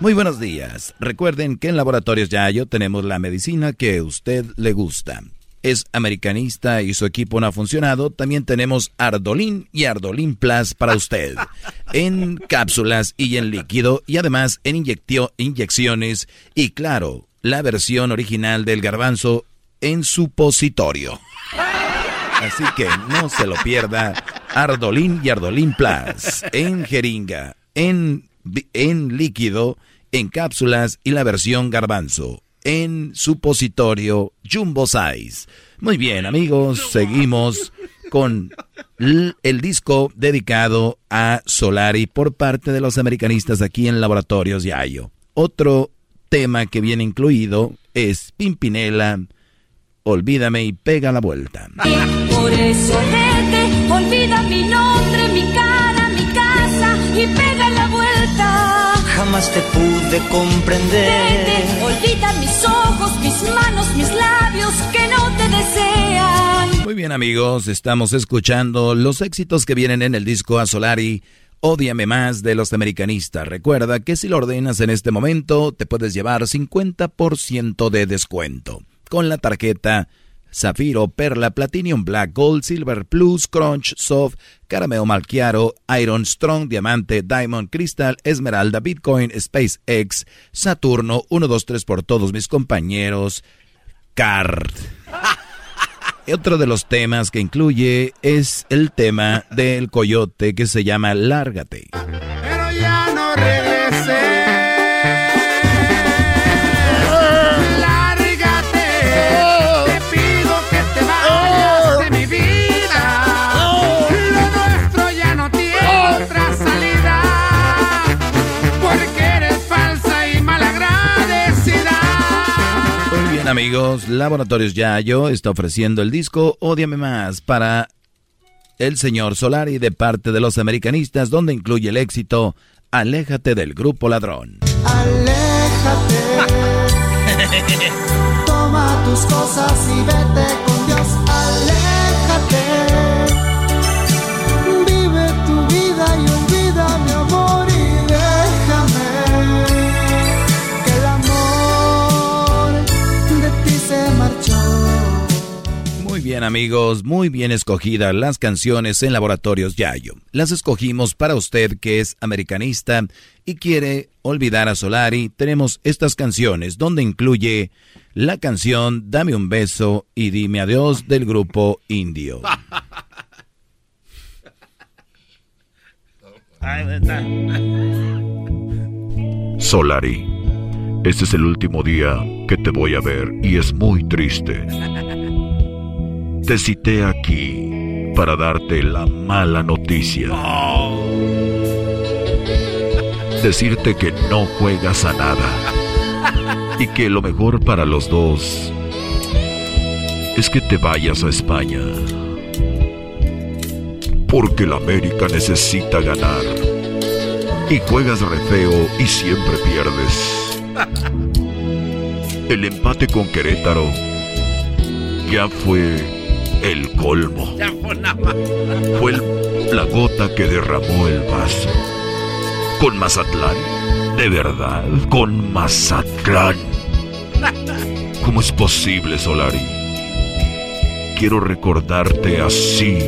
Speaker 3: Muy buenos días. Recuerden que en Laboratorios Yayo tenemos la medicina que a usted le gusta es americanista y su equipo no ha funcionado, también tenemos Ardolín y Ardolín Plus para usted. En cápsulas y en líquido y además en inyecciones y claro, la versión original del garbanzo en supositorio. Así que no se lo pierda. Ardolín y Ardolín Plus en jeringa, en, en líquido, en cápsulas y la versión garbanzo en supositorio Jumbo Size. Muy bien, amigos, seguimos con el disco dedicado a Solari por parte de los americanistas aquí en Laboratorios Yayo. Otro tema que viene incluido es Pimpinela, Olvídame y pega la vuelta.
Speaker 35: Por eso olvida mi nombre, mi
Speaker 46: jamás te pude comprender.
Speaker 48: olvida mis ojos, mis manos, mis labios que no te desean.
Speaker 3: Muy bien amigos, estamos escuchando los éxitos que vienen en el disco a Solari. Ódiame más de los americanistas. Recuerda que si lo ordenas en este momento, te puedes llevar 50% de descuento con la tarjeta Zafiro, Perla, Platinum Black, Gold, Silver Plus, Crunch, Soft, Carameo Malchiaro, Iron, Strong, Diamante, Diamond, Crystal, Esmeralda, Bitcoin, SpaceX, Saturno, 1, 2, 3 por todos mis compañeros, Card. Otro de los temas que incluye es el tema del coyote que se llama Lárgate.
Speaker 35: Pero ya no
Speaker 3: amigos, Laboratorios Yayo está ofreciendo el disco Odiame Más para el señor Solari de parte de los americanistas, donde incluye el éxito Aléjate del grupo ladrón.
Speaker 47: Aléjate. Toma tus cosas y vete con
Speaker 3: Muy bien amigos, muy bien escogidas las canciones en Laboratorios Yayo. Las escogimos para usted que es americanista y quiere olvidar a Solari. Tenemos estas canciones donde incluye la canción Dame un beso y dime adiós del grupo Indio.
Speaker 49: Solari, este es el último día que te voy a ver y es muy triste. Te aquí para darte la mala noticia. Decirte que no juegas a nada. Y que lo mejor para los dos es que te vayas a España. Porque la América necesita ganar. Y juegas re feo y siempre pierdes. El empate con Querétaro ya fue el colmo. Fue la gota que derramó el vaso. Con Mazatlán, de verdad, con Mazatlán. ¿Cómo es posible, Solari? Quiero recordarte así,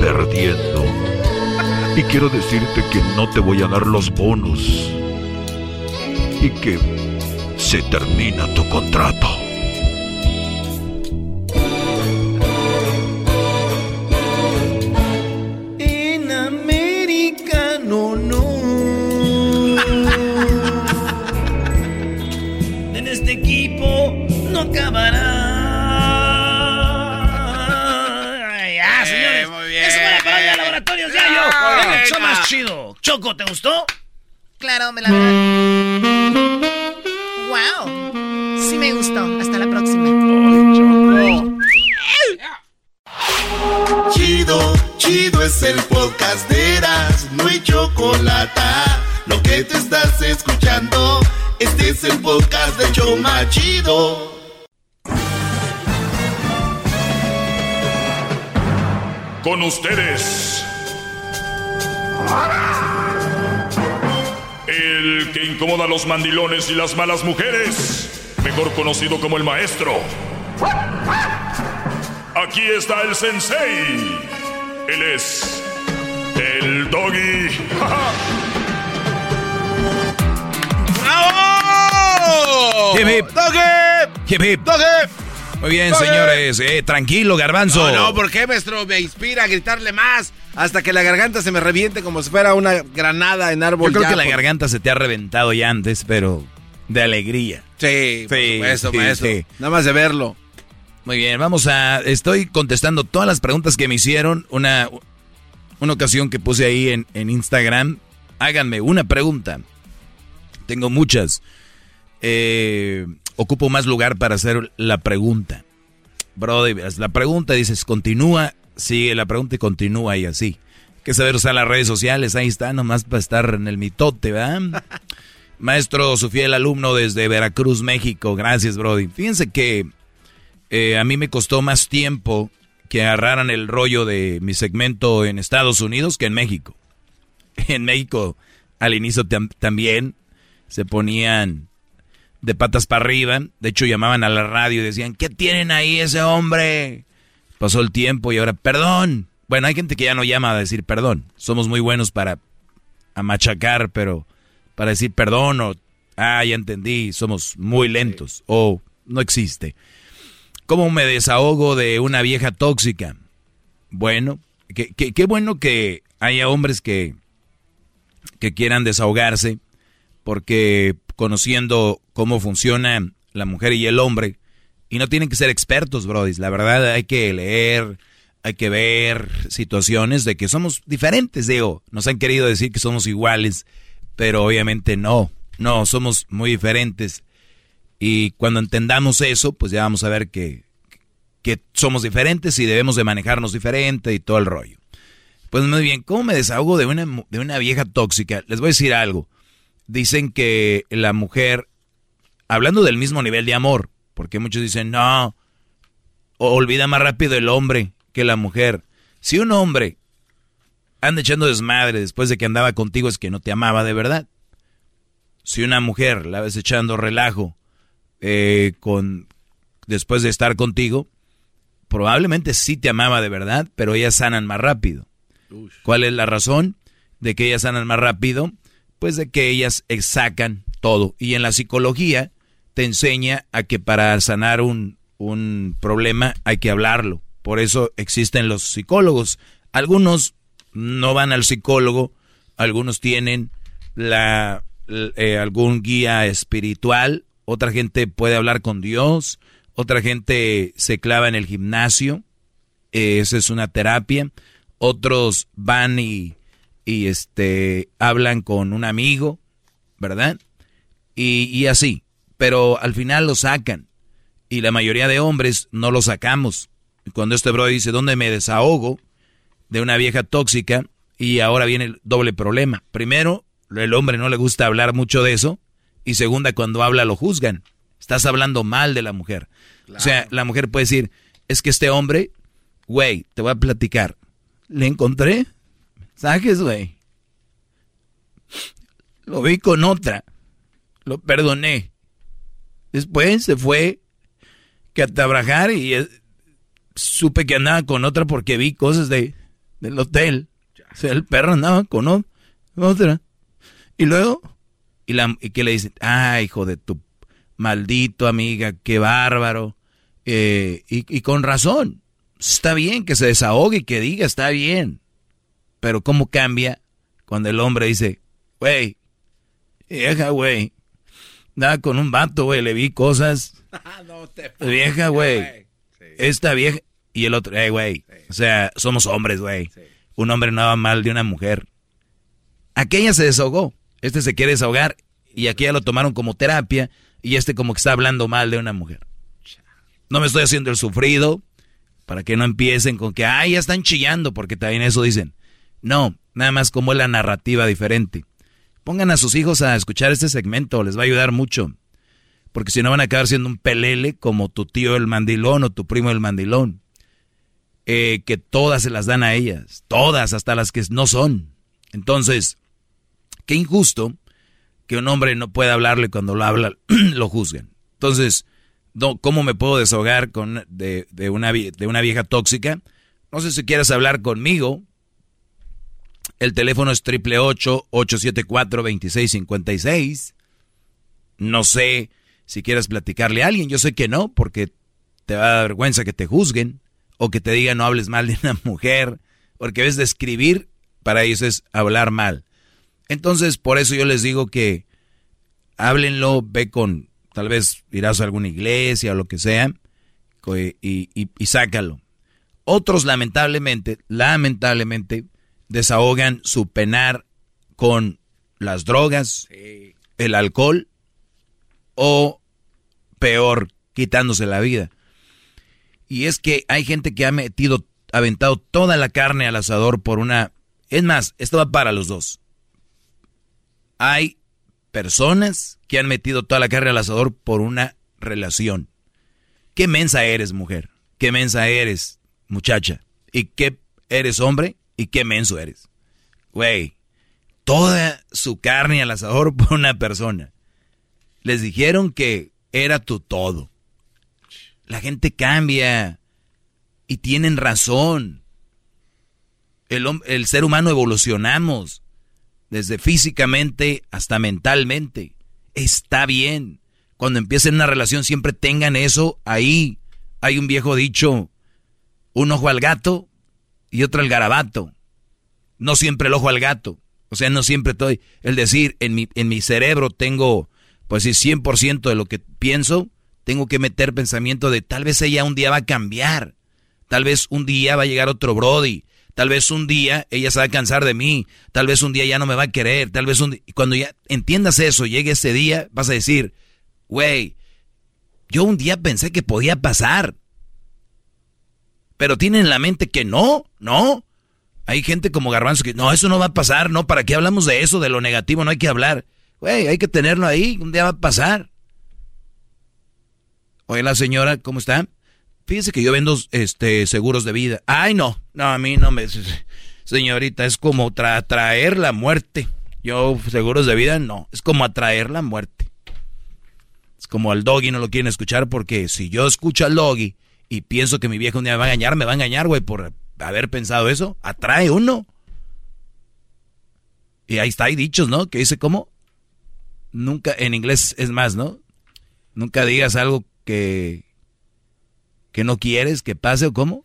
Speaker 49: perdiendo. Y quiero decirte que no te voy a dar los bonos. Y que se termina tu contrato.
Speaker 1: Chido. Choco, ¿te gustó?
Speaker 18: Claro, me la Wow. Sí me gustó. Hasta la próxima.
Speaker 4: Chido, chido es el podcast de Eras, no hay chocolate. Lo que te estás escuchando, este es el podcast de Choma Chido.
Speaker 43: Con ustedes. El que incomoda a los mandilones y las malas mujeres. Mejor conocido como el maestro. Aquí está el sensei. Él es el doggy.
Speaker 2: ¡Bravo!
Speaker 3: Hip, hip. Hip, hip. Muy bien,
Speaker 2: Doggy.
Speaker 3: señores. Eh, tranquilo, garbanzo.
Speaker 2: No, no, ¿por qué, maestro? Me inspira a gritarle más hasta que la garganta se me reviente como si fuera una granada en árbol.
Speaker 3: Yo creo
Speaker 2: ya,
Speaker 3: que la
Speaker 2: por-
Speaker 3: garganta se te ha reventado ya antes, pero de alegría.
Speaker 2: Sí, por supuesto,
Speaker 3: sí,
Speaker 2: maestro.
Speaker 3: sí.
Speaker 2: Nada más de verlo.
Speaker 3: Muy bien, vamos a... Estoy contestando todas las preguntas que me hicieron. Una, una ocasión que puse ahí en, en Instagram. Háganme una pregunta. Tengo muchas. Eh, ocupo más lugar para hacer la pregunta. Brody, la pregunta dices, continúa, sigue la pregunta y continúa y así. que saber usar las redes sociales, ahí está, nomás para estar en el mitote, ¿verdad? Maestro, su fiel alumno desde Veracruz, México. Gracias, Brody. Fíjense que eh, a mí me costó más tiempo que agarraran el rollo de mi segmento en Estados Unidos que en México. En México, al inicio también se ponían de patas para arriba. De hecho, llamaban a la radio y decían, ¿qué tienen ahí ese hombre? Pasó el tiempo y ahora, perdón. Bueno, hay gente que ya no llama a decir perdón. Somos muy buenos para a machacar, pero para decir perdón o, ah, ya entendí, somos muy lentos o no existe. ¿Cómo me desahogo de una vieja tóxica? Bueno, qué bueno que haya hombres que, que quieran desahogarse, porque conociendo cómo funciona la mujer y el hombre, y no tienen que ser expertos, brodis, la verdad hay que leer, hay que ver situaciones de que somos diferentes, digo, nos han querido decir que somos iguales, pero obviamente no, no, somos muy diferentes. Y cuando entendamos eso, pues ya vamos a ver que, que somos diferentes y debemos de manejarnos diferente y todo el rollo. Pues muy bien, ¿cómo me desahogo de una, de una vieja tóxica? Les voy a decir algo. Dicen que la mujer, hablando del mismo nivel de amor, porque muchos dicen, no, olvida más rápido el hombre que la mujer. Si un hombre anda echando desmadre después de que andaba contigo es que no te amaba de verdad. Si una mujer la ves echando relajo eh, con después de estar contigo, probablemente sí te amaba de verdad, pero ellas sanan más rápido. ¿Cuál es la razón de que ellas sanan más rápido? Pues de que ellas sacan todo. Y en la psicología te enseña a que para sanar un, un problema hay que hablarlo. Por eso existen los psicólogos. Algunos no van al psicólogo, algunos tienen la, eh, algún guía espiritual, otra gente puede hablar con Dios, otra gente se clava en el gimnasio, eh, esa es una terapia, otros van y, y este, hablan con un amigo, ¿verdad? Y, y así, pero al final lo sacan. Y la mayoría de hombres no lo sacamos. Cuando este bro dice, ¿dónde me desahogo de una vieja tóxica? Y ahora viene el doble problema. Primero, el hombre no le gusta hablar mucho de eso. Y segunda, cuando habla lo juzgan. Estás hablando mal de la mujer. O sea, la mujer puede decir, es que este hombre, güey, te voy a platicar. Le encontré mensajes, güey. Lo vi con otra. Lo perdoné. Después se fue que a trabajar y eh, supe que andaba con otra porque vi cosas de, del hotel. O sea, el perro andaba con otra. Y luego, y, la, y que le dicen, ah, hijo de tu maldito amiga, qué bárbaro. Eh, y, y, con razón, está bien que se desahogue y que diga, está bien. Pero ¿cómo cambia cuando el hombre dice, güey, vieja, güey, nada con un vato, güey, le vi cosas. vieja, güey. Esta vieja. Y el otro, hey, güey. O sea, somos hombres, güey. Un hombre no va mal de una mujer. Aquella se desahogó. Este se quiere desahogar. Y aquella lo tomaron como terapia. Y este como que está hablando mal de una mujer. No me estoy haciendo el sufrido. Para que no empiecen con que, ay, ya están chillando. Porque también eso dicen. No, nada más como es la narrativa diferente. Pongan a sus hijos a escuchar este segmento, les va a ayudar mucho. Porque si no van a acabar siendo un pelele como tu tío el mandilón o tu primo el mandilón. Eh, que todas se las dan a ellas, todas, hasta las que no son. Entonces, qué injusto que un hombre no pueda hablarle cuando lo habla, lo juzgan. Entonces, ¿cómo me puedo desahogar con, de, una, de una vieja tóxica? No sé si quieres hablar conmigo, el teléfono es triple 874 No sé si quieres platicarle a alguien. Yo sé que no, porque te va a dar vergüenza que te juzguen o que te digan no hables mal de una mujer, porque ves de escribir para ellos es hablar mal. Entonces, por eso yo les digo que háblenlo, ve con, tal vez irás a alguna iglesia o lo que sea, y, y sácalo. Otros, lamentablemente, lamentablemente, desahogan su penar con las drogas, el alcohol o peor, quitándose la vida. Y es que hay gente que ha metido, aventado toda la carne al asador por una Es más, esto va para los dos. Hay personas que han metido toda la carne al asador por una relación. ¿Qué mensa eres, mujer? ¿Qué mensa eres, muchacha? ¿Y qué eres hombre? ¿Y qué menso eres? Güey, toda su carne al asador por una persona. Les dijeron que era tu todo. La gente cambia y tienen razón. El, el ser humano evolucionamos desde físicamente hasta mentalmente. Está bien. Cuando empiecen una relación siempre tengan eso ahí. Hay un viejo dicho, un ojo al gato y otro al garabato. No siempre el ojo al gato. O sea, no siempre estoy... El decir, en mi, en mi cerebro tengo, pues sí, 100% de lo que pienso, tengo que meter pensamiento de tal vez ella un día va a cambiar. Tal vez un día va a llegar otro Brody. Tal vez un día ella se va a cansar de mí. Tal vez un día ya no me va a querer. Tal vez un día... Cuando ya entiendas eso, llegue ese día, vas a decir, güey, yo un día pensé que podía pasar. Pero tienen en la mente que no, no. Hay gente como Garbanzo que no, eso no va a pasar, no, ¿para qué hablamos de eso, de lo negativo? No hay que hablar. Güey, hay que tenerlo ahí, un día va a pasar. Oye, la señora, ¿cómo está? Fíjese que yo vendo este seguros de vida. Ay, no, no, a mí no me... Señorita, es como atraer la muerte. Yo, seguros de vida, no. Es como atraer la muerte. Es como al doggy no lo quieren escuchar porque si yo escucho al doggy y pienso que mi viejo un día me va a engañar, me va a engañar, güey, por haber pensado eso. Atrae uno. Y ahí está, hay dichos, ¿no? Que dice, ¿cómo? Nunca, en inglés es más, ¿no? Nunca digas algo que, que no quieres que pase o cómo?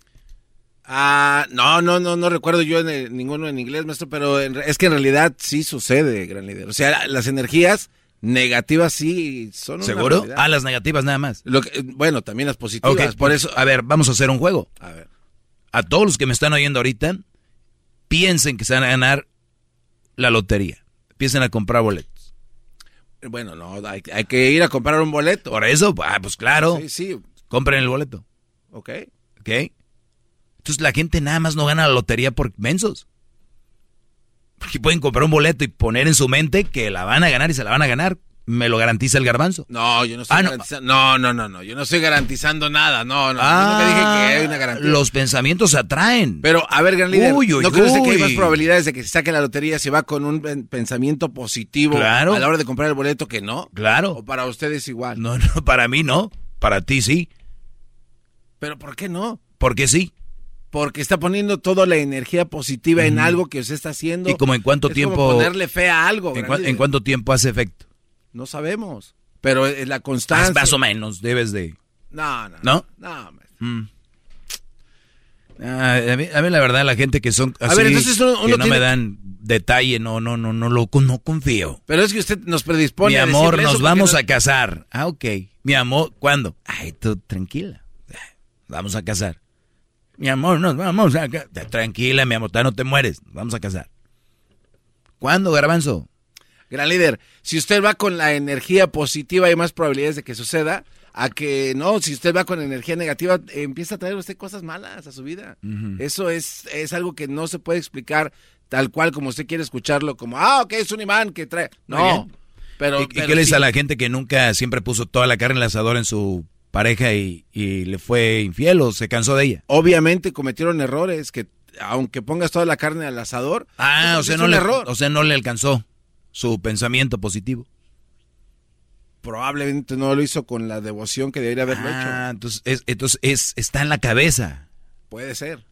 Speaker 2: Ah, no, no, no, no recuerdo yo en ninguno en inglés, maestro, pero es que en realidad sí sucede, gran líder. O sea, las energías negativas sí son
Speaker 3: ¿Seguro? Ah, las negativas nada más.
Speaker 2: Lo bueno, también las positivas.
Speaker 3: por eso, a ver, vamos a hacer un juego. A ver. A todos los que me están oyendo ahorita, piensen que se van a ganar la lotería. Empiecen a comprar boletos.
Speaker 2: Bueno, no, hay, hay que ir a comprar un boleto.
Speaker 3: Por eso, ah, pues claro.
Speaker 2: Sí, sí.
Speaker 3: Compren el boleto.
Speaker 2: Ok.
Speaker 3: Ok. Entonces la gente nada más no gana la lotería por mensos. Porque pueden comprar un boleto y poner en su mente que la van a ganar y se la van a ganar. ¿Me lo garantiza el garbanzo?
Speaker 2: No, yo no estoy ah, garantizando. No. no, no, no, Yo no estoy garantizando nada. No, no. Ah, yo nunca dije que hay una garantía.
Speaker 3: Los pensamientos atraen.
Speaker 2: Pero, a ver, gran líder. Uy, uy, ¿No crees que hay más probabilidades de que se saque la lotería si va con un pensamiento positivo
Speaker 3: claro.
Speaker 2: a la hora de comprar el boleto que no?
Speaker 3: Claro.
Speaker 2: ¿O para ustedes igual?
Speaker 3: No, no, para mí no. Para ti sí.
Speaker 2: ¿Pero por qué no?
Speaker 3: Porque sí.
Speaker 2: Porque está poniendo toda la energía positiva en algo que usted está haciendo.
Speaker 3: ¿Y como en cuánto tiempo?
Speaker 2: ponerle fe a algo.
Speaker 3: ¿En, cuánto tiempo hace efecto?
Speaker 2: No sabemos. Pero es la constancia.
Speaker 3: Más o menos, debes de.
Speaker 2: No, no.
Speaker 3: ¿No?
Speaker 2: No.
Speaker 3: Mm. Ah, a, mí, la verdad, la gente que son así, a ver, entonces uno, que no me dan detalle, no, no, no, no lo no confío.
Speaker 2: Pero es que usted nos predispone.
Speaker 3: Mi amor, nos vamos a casar. Ah, ok. Mi amor, ¿cuándo? Ay, tú tranquila. Vamos a casar. Mi amor, nos vamos a casar. Tranquila, mi amor, no te mueres. Vamos a casar. ¿Cuándo, garbanzo?
Speaker 2: Gran líder, si usted va con la energía positiva hay más probabilidades de que suceda a que no, si usted va con energía negativa empieza a traer usted cosas malas a su vida. Eso es, es algo que no se puede explicar tal cual como usted quiere escucharlo, como, ah, ok, es un imán que trae. No. Pero,
Speaker 3: ¿Y, qué le dice a la gente que nunca siempre puso toda la carne en el asador en su pareja y, le fue infiel o se cansó de ella.
Speaker 2: Obviamente cometieron errores que aunque pongas toda la carne al asador,
Speaker 3: ah, o sea, no le, error. o sea, no le alcanzó su pensamiento positivo.
Speaker 2: Probablemente no lo hizo con la devoción que debería haberlo
Speaker 3: ah,
Speaker 2: hecho.
Speaker 3: entonces, es, entonces es, está en la cabeza.
Speaker 2: Puede ser.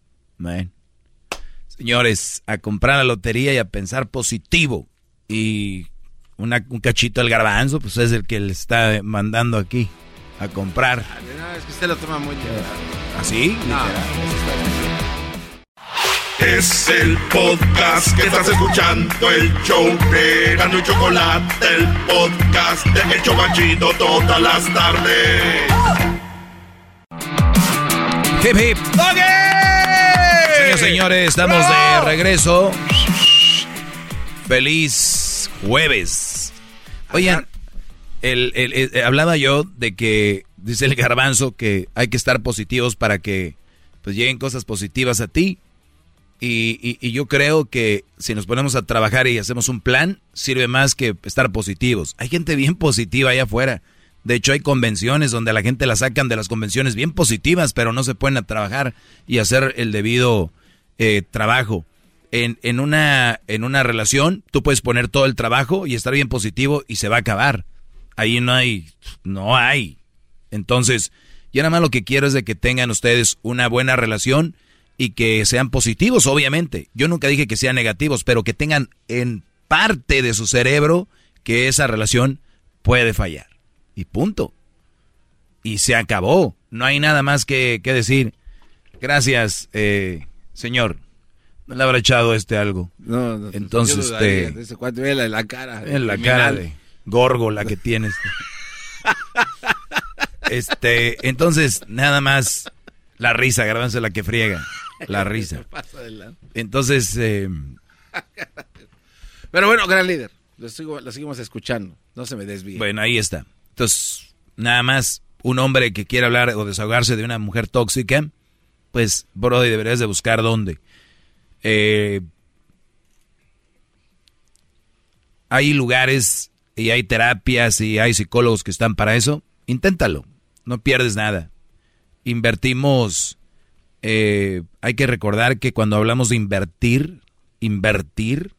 Speaker 3: Señores, a comprar la lotería y a pensar positivo. Y una, un cachito del garbanzo, pues es el que le está mandando aquí a comprar.
Speaker 2: Ah, es que usted lo toma muy
Speaker 3: ¿Así?
Speaker 2: ¿Ah,
Speaker 43: es el podcast que estás escuchando, el show de Gano y Chocolate, el podcast de El Chocachito todas las tardes.
Speaker 3: Hip hip. Señores, señores, estamos de regreso. Feliz jueves. Oigan, el, eh, hablaba yo de que, dice el garbanzo, que hay que estar positivos para que pues lleguen cosas positivas a ti. Y, y, yo creo que si nos ponemos a trabajar y hacemos un plan, sirve más que estar positivos. Hay gente bien positiva allá afuera. De hecho, hay convenciones donde la gente la sacan de las convenciones bien positivas, pero no se pueden a trabajar y hacer el debido eh, trabajo. En, en, una, en una relación, tú puedes poner todo el trabajo y estar bien positivo y se va a acabar. Ahí no hay, no hay. Entonces, yo nada más lo que quiero es de que tengan ustedes una buena relación y que sean positivos, obviamente. Yo nunca dije que sean negativos, pero que tengan en parte de su cerebro que esa relación puede fallar. Y punto. Y se acabó. No hay nada más que, decir. Gracias, eh, señor. No le habrá echado este algo. No, no Entonces, este.
Speaker 2: En la cara.
Speaker 3: En la cara de górgola que tienes. este, entonces, nada más la risa, grabándose la que friega. La risa. Entonces. Eh,
Speaker 2: Pero bueno, gran líder. Lo, seguimos escuchando. No se me desvíe.
Speaker 3: Bueno, ahí está. Entonces, nada más un hombre que quiere hablar o desahogarse de una mujer tóxica, pues, Brody, deberías de buscar dónde. Eh, hay lugares y hay terapias y hay psicólogos que están para eso. Inténtalo. No pierdes nada. Invertimos eh, hay que recordar que cuando hablamos de invertir, invertir,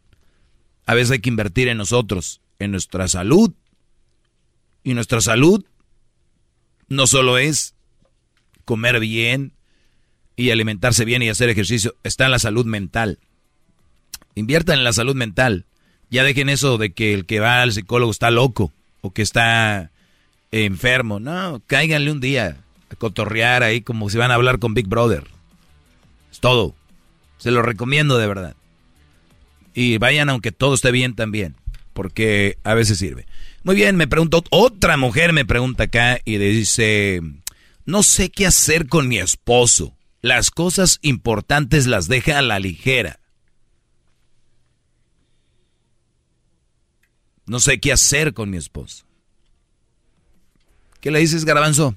Speaker 3: a veces hay que invertir en nosotros, en nuestra salud. Y nuestra salud no solo es comer bien y alimentarse bien y hacer ejercicio, está en la salud mental. Inviertan en la salud mental. Ya dejen eso de que el que va al psicólogo está loco o que está enfermo. No, cáiganle un día a cotorrear ahí como si van a hablar con Big Brother. Es todo. Se lo recomiendo de verdad. Y vayan aunque todo esté bien también, porque a veces sirve. Muy bien, me preguntó, otra mujer me pregunta acá y dice, no sé qué hacer con mi esposo. Las cosas importantes las deja a la ligera. No sé qué hacer con mi esposo. ¿Qué le dices, Garbanzo?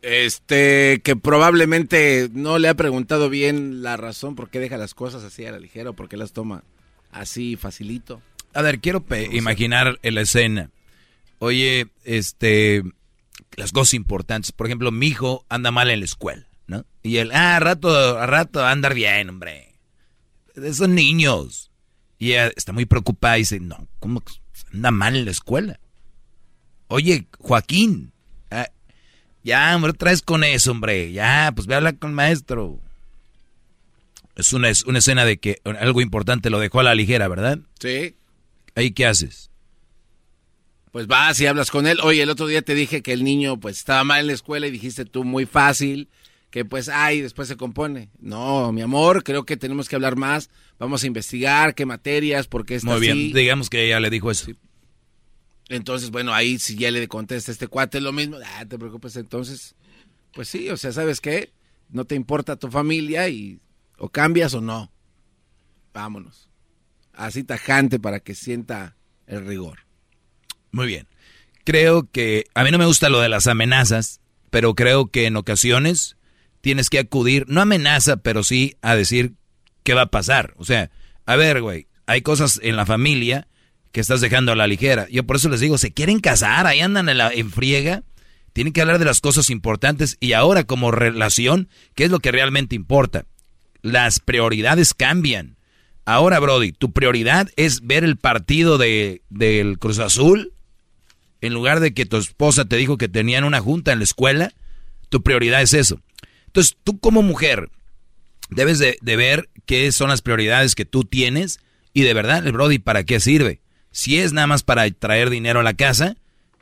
Speaker 2: Este, que probablemente no le ha preguntado bien la razón por qué deja las cosas así a la ligera o por qué las toma así facilito.
Speaker 3: A ver, quiero imaginar la escena. Oye, este, las cosas importantes. Por ejemplo, mi hijo anda mal en la escuela, ¿no? Y él, ah, a rato, a rato andar bien, hombre. Son niños. Y ella está muy preocupada y dice, no, ¿cómo anda mal en la escuela? Oye, Joaquín, ya, hombre, traes con eso, hombre. Ya, pues ve a hablar con el maestro. Es una, es una escena de que algo importante lo dejó a la ligera, ¿verdad?
Speaker 2: Sí.
Speaker 3: ¿Ahí qué haces?
Speaker 2: Pues vas y hablas con él. Oye, el otro día te dije que el niño pues estaba mal en la escuela y dijiste tú muy fácil que pues, ay, después se compone. No, mi amor, creo que tenemos que hablar más. Vamos a investigar qué materias, por qué está
Speaker 3: Muy bien, digamos que ella le dijo eso.
Speaker 2: Entonces, bueno, ahí si ya le contesta este cuate lo mismo, ah, te preocupes, entonces, pues sí, o sea, ¿sabes qué? No te importa tu familia y o cambias o no. Vámonos. Así tajante para que sienta el rigor.
Speaker 3: Muy bien. Creo que a mí no me gusta lo de las amenazas, pero creo que en ocasiones tienes que acudir, no amenaza, pero sí a decir qué va a pasar. O sea, a ver, güey, hay cosas en la familia que estás dejando a la ligera. Yo por eso les digo, se quieren casar, ahí andan en, la, en friega. Tienen que hablar de las cosas importantes y ahora como relación, ¿qué es lo que realmente importa? Las prioridades cambian. Ahora, Brody, tu prioridad es ver el partido de, del Cruz Azul en lugar de que tu esposa te dijo que tenían una junta en la escuela. Tu prioridad es eso. Entonces, tú como mujer debes de, ver qué son las prioridades que tú tienes y de verdad, el Brody, ¿para qué sirve? Si es nada más para traer dinero a la casa,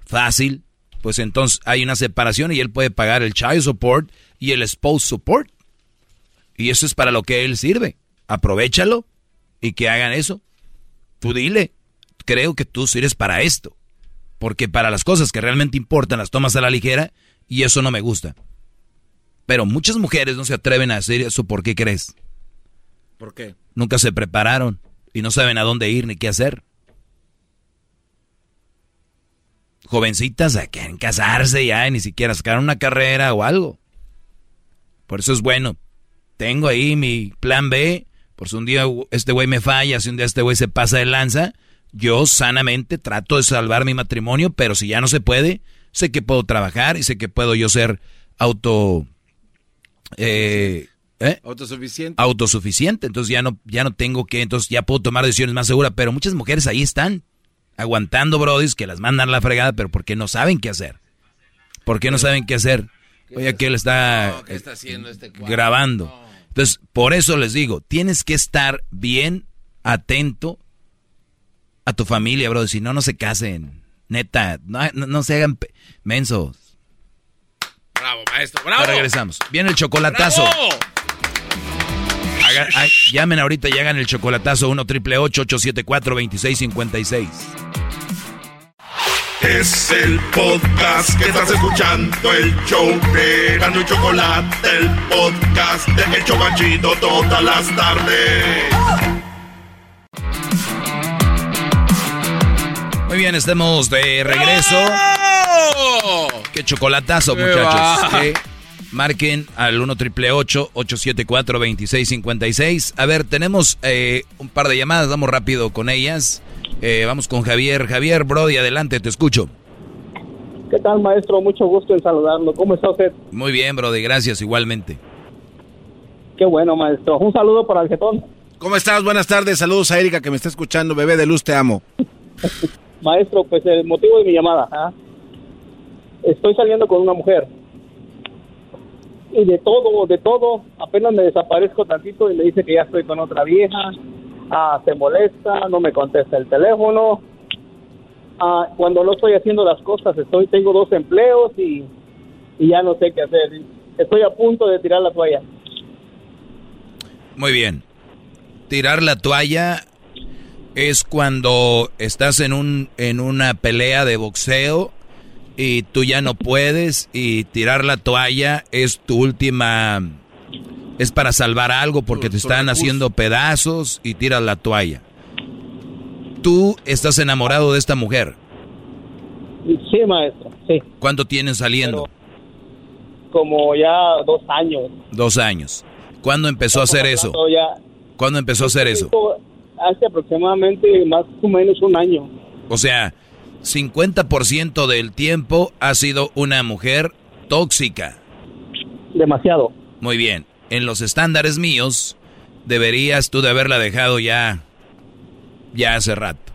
Speaker 3: fácil, pues entonces hay una separación y él puede pagar el child support y el spouse support. Y eso es para lo que él sirve. Aprovechalo y que hagan eso. Tú dile, creo que tú sirves para esto. Porque para las cosas que realmente importan las tomas a la ligera y eso no me gusta. Pero muchas mujeres no se atreven a hacer eso. ¿Por qué crees?
Speaker 2: ¿Por qué?
Speaker 3: Nunca se prepararon y no saben a dónde ir ni qué hacer. jovencitas a quieren casarse ya y ni siquiera sacar una carrera o algo. Por eso es bueno tengo ahí mi plan B, por si un día este güey me falla, si un día este güey se pasa de lanza, yo sanamente trato de salvar mi matrimonio, pero si ya no se puede, sé que puedo trabajar y sé que puedo yo ser auto... Eh, ¿eh?
Speaker 2: Autosuficiente.
Speaker 3: Autosuficiente, entonces ya no, ya no tengo que, entonces ya puedo tomar decisiones más seguras, pero muchas mujeres ahí están, aguantando brodis que las mandan a la fregada, pero porque no saben qué hacer. ¿Por qué no saben qué hacer? Oye, aquí él está,
Speaker 2: está haciendo este
Speaker 3: grabando. Entonces, por eso les digo, tienes que estar bien atento a tu familia, bro. Si no, no se casen. Neta, no, no, se hagan mensos.
Speaker 2: Bravo, maestro, bravo.
Speaker 3: Ahora regresamos. Viene el chocolatazo. llamen ahorita y hagan el chocolatazo 1 triple 874 2656.
Speaker 43: Es el podcast que estás escuchando, el show de Gano y Chocolate, el podcast de El Chocachito todas las tardes.
Speaker 3: Muy bien, estamos de regreso. ¡Qué chocolatazo, muchachos! marquen al 1 triple 874 2656. A ver, tenemos eh, un par de llamadas, vamos rápido con ellas. Eh, vamos con Javier. Javier, Brody, adelante, te escucho.
Speaker 50: ¿Qué tal, maestro? Mucho gusto en saludarlo. ¿Cómo está usted?
Speaker 3: Muy bien, Brody, gracias, igualmente.
Speaker 50: Qué bueno, maestro. Un saludo para el jetón.
Speaker 2: ¿Cómo estás? Buenas tardes. Saludos a Erika que me está escuchando. Bebé de luz, te amo.
Speaker 50: maestro, pues el motivo de mi llamada. ¿ah? Estoy saliendo con una mujer. Y de todo, de todo, apenas me desaparezco tantito y me dice que ya estoy con otra vieja ah, se molesta, no me contesta el teléfono. Ah, cuando no estoy haciendo las cosas, estoy tengo dos empleos y, y ya no sé qué hacer. Estoy a punto de tirar la toalla.
Speaker 3: Muy bien. Tirar la toalla es cuando estás en un en una pelea de boxeo y tú ya no puedes y tirar la toalla es tu última es para salvar algo porque te están haciendo pedazos y tiras la toalla. Tú estás enamorado de esta mujer.
Speaker 50: Sí, maestro, sí.
Speaker 3: ¿Cuánto tienen saliendo?
Speaker 50: como ya dos años.
Speaker 3: Dos años. ¿Cuándo empezó a hacer eso? ¿Cuándo empezó a hacer eso?
Speaker 50: Hace aproximadamente más o menos un año.
Speaker 3: O sea, 50% del tiempo ha sido una mujer tóxica.
Speaker 50: Demasiado.
Speaker 3: Muy bien en los estándares míos, deberías tú de haberla dejado ya, ya hace rato.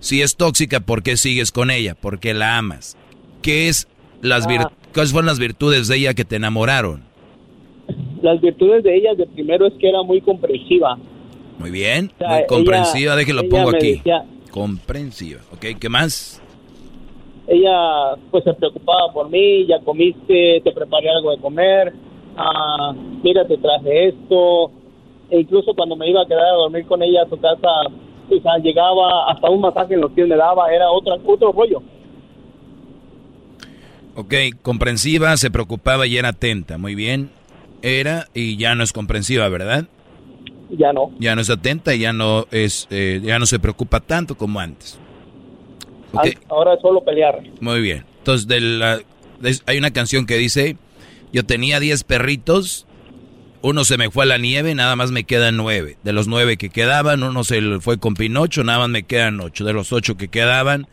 Speaker 3: Si es tóxica, ¿por qué sigues con ella? Porque la amas. ¿Qué es las ah. ¿Cuáles fueron las virtudes de ella que te enamoraron?
Speaker 50: Las virtudes de ella, de primero es que era muy comprensiva.
Speaker 3: Muy bien, muy comprensiva, déjelo pongo aquí. comprensiva, ¿ok? ¿Qué más?
Speaker 50: Ella pues se preocupaba por mí, ya comiste, te preparé algo de comer, ah, mira, te traje esto. E incluso cuando me iba a quedar a dormir con ella a su casa, llegaba hasta un masaje en los pies me daba, era otra, otro rollo.
Speaker 3: Ok, comprensiva, se preocupaba y era atenta, muy bien. Era y ya no es comprensiva, ¿verdad?
Speaker 50: Ya no.
Speaker 3: Ya no es atenta y ya no es, eh, ya no se preocupa tanto como antes.
Speaker 50: Ahora es solo pelear.
Speaker 3: Muy bien. Entonces, de la, hay una canción que dice, yo tenía 10 perritos, uno se me fue a la nieve, nada más me quedan 9. De los 9 que quedaban, uno se fue con Pinocho, nada más me quedan 8. De los 8 que quedaban,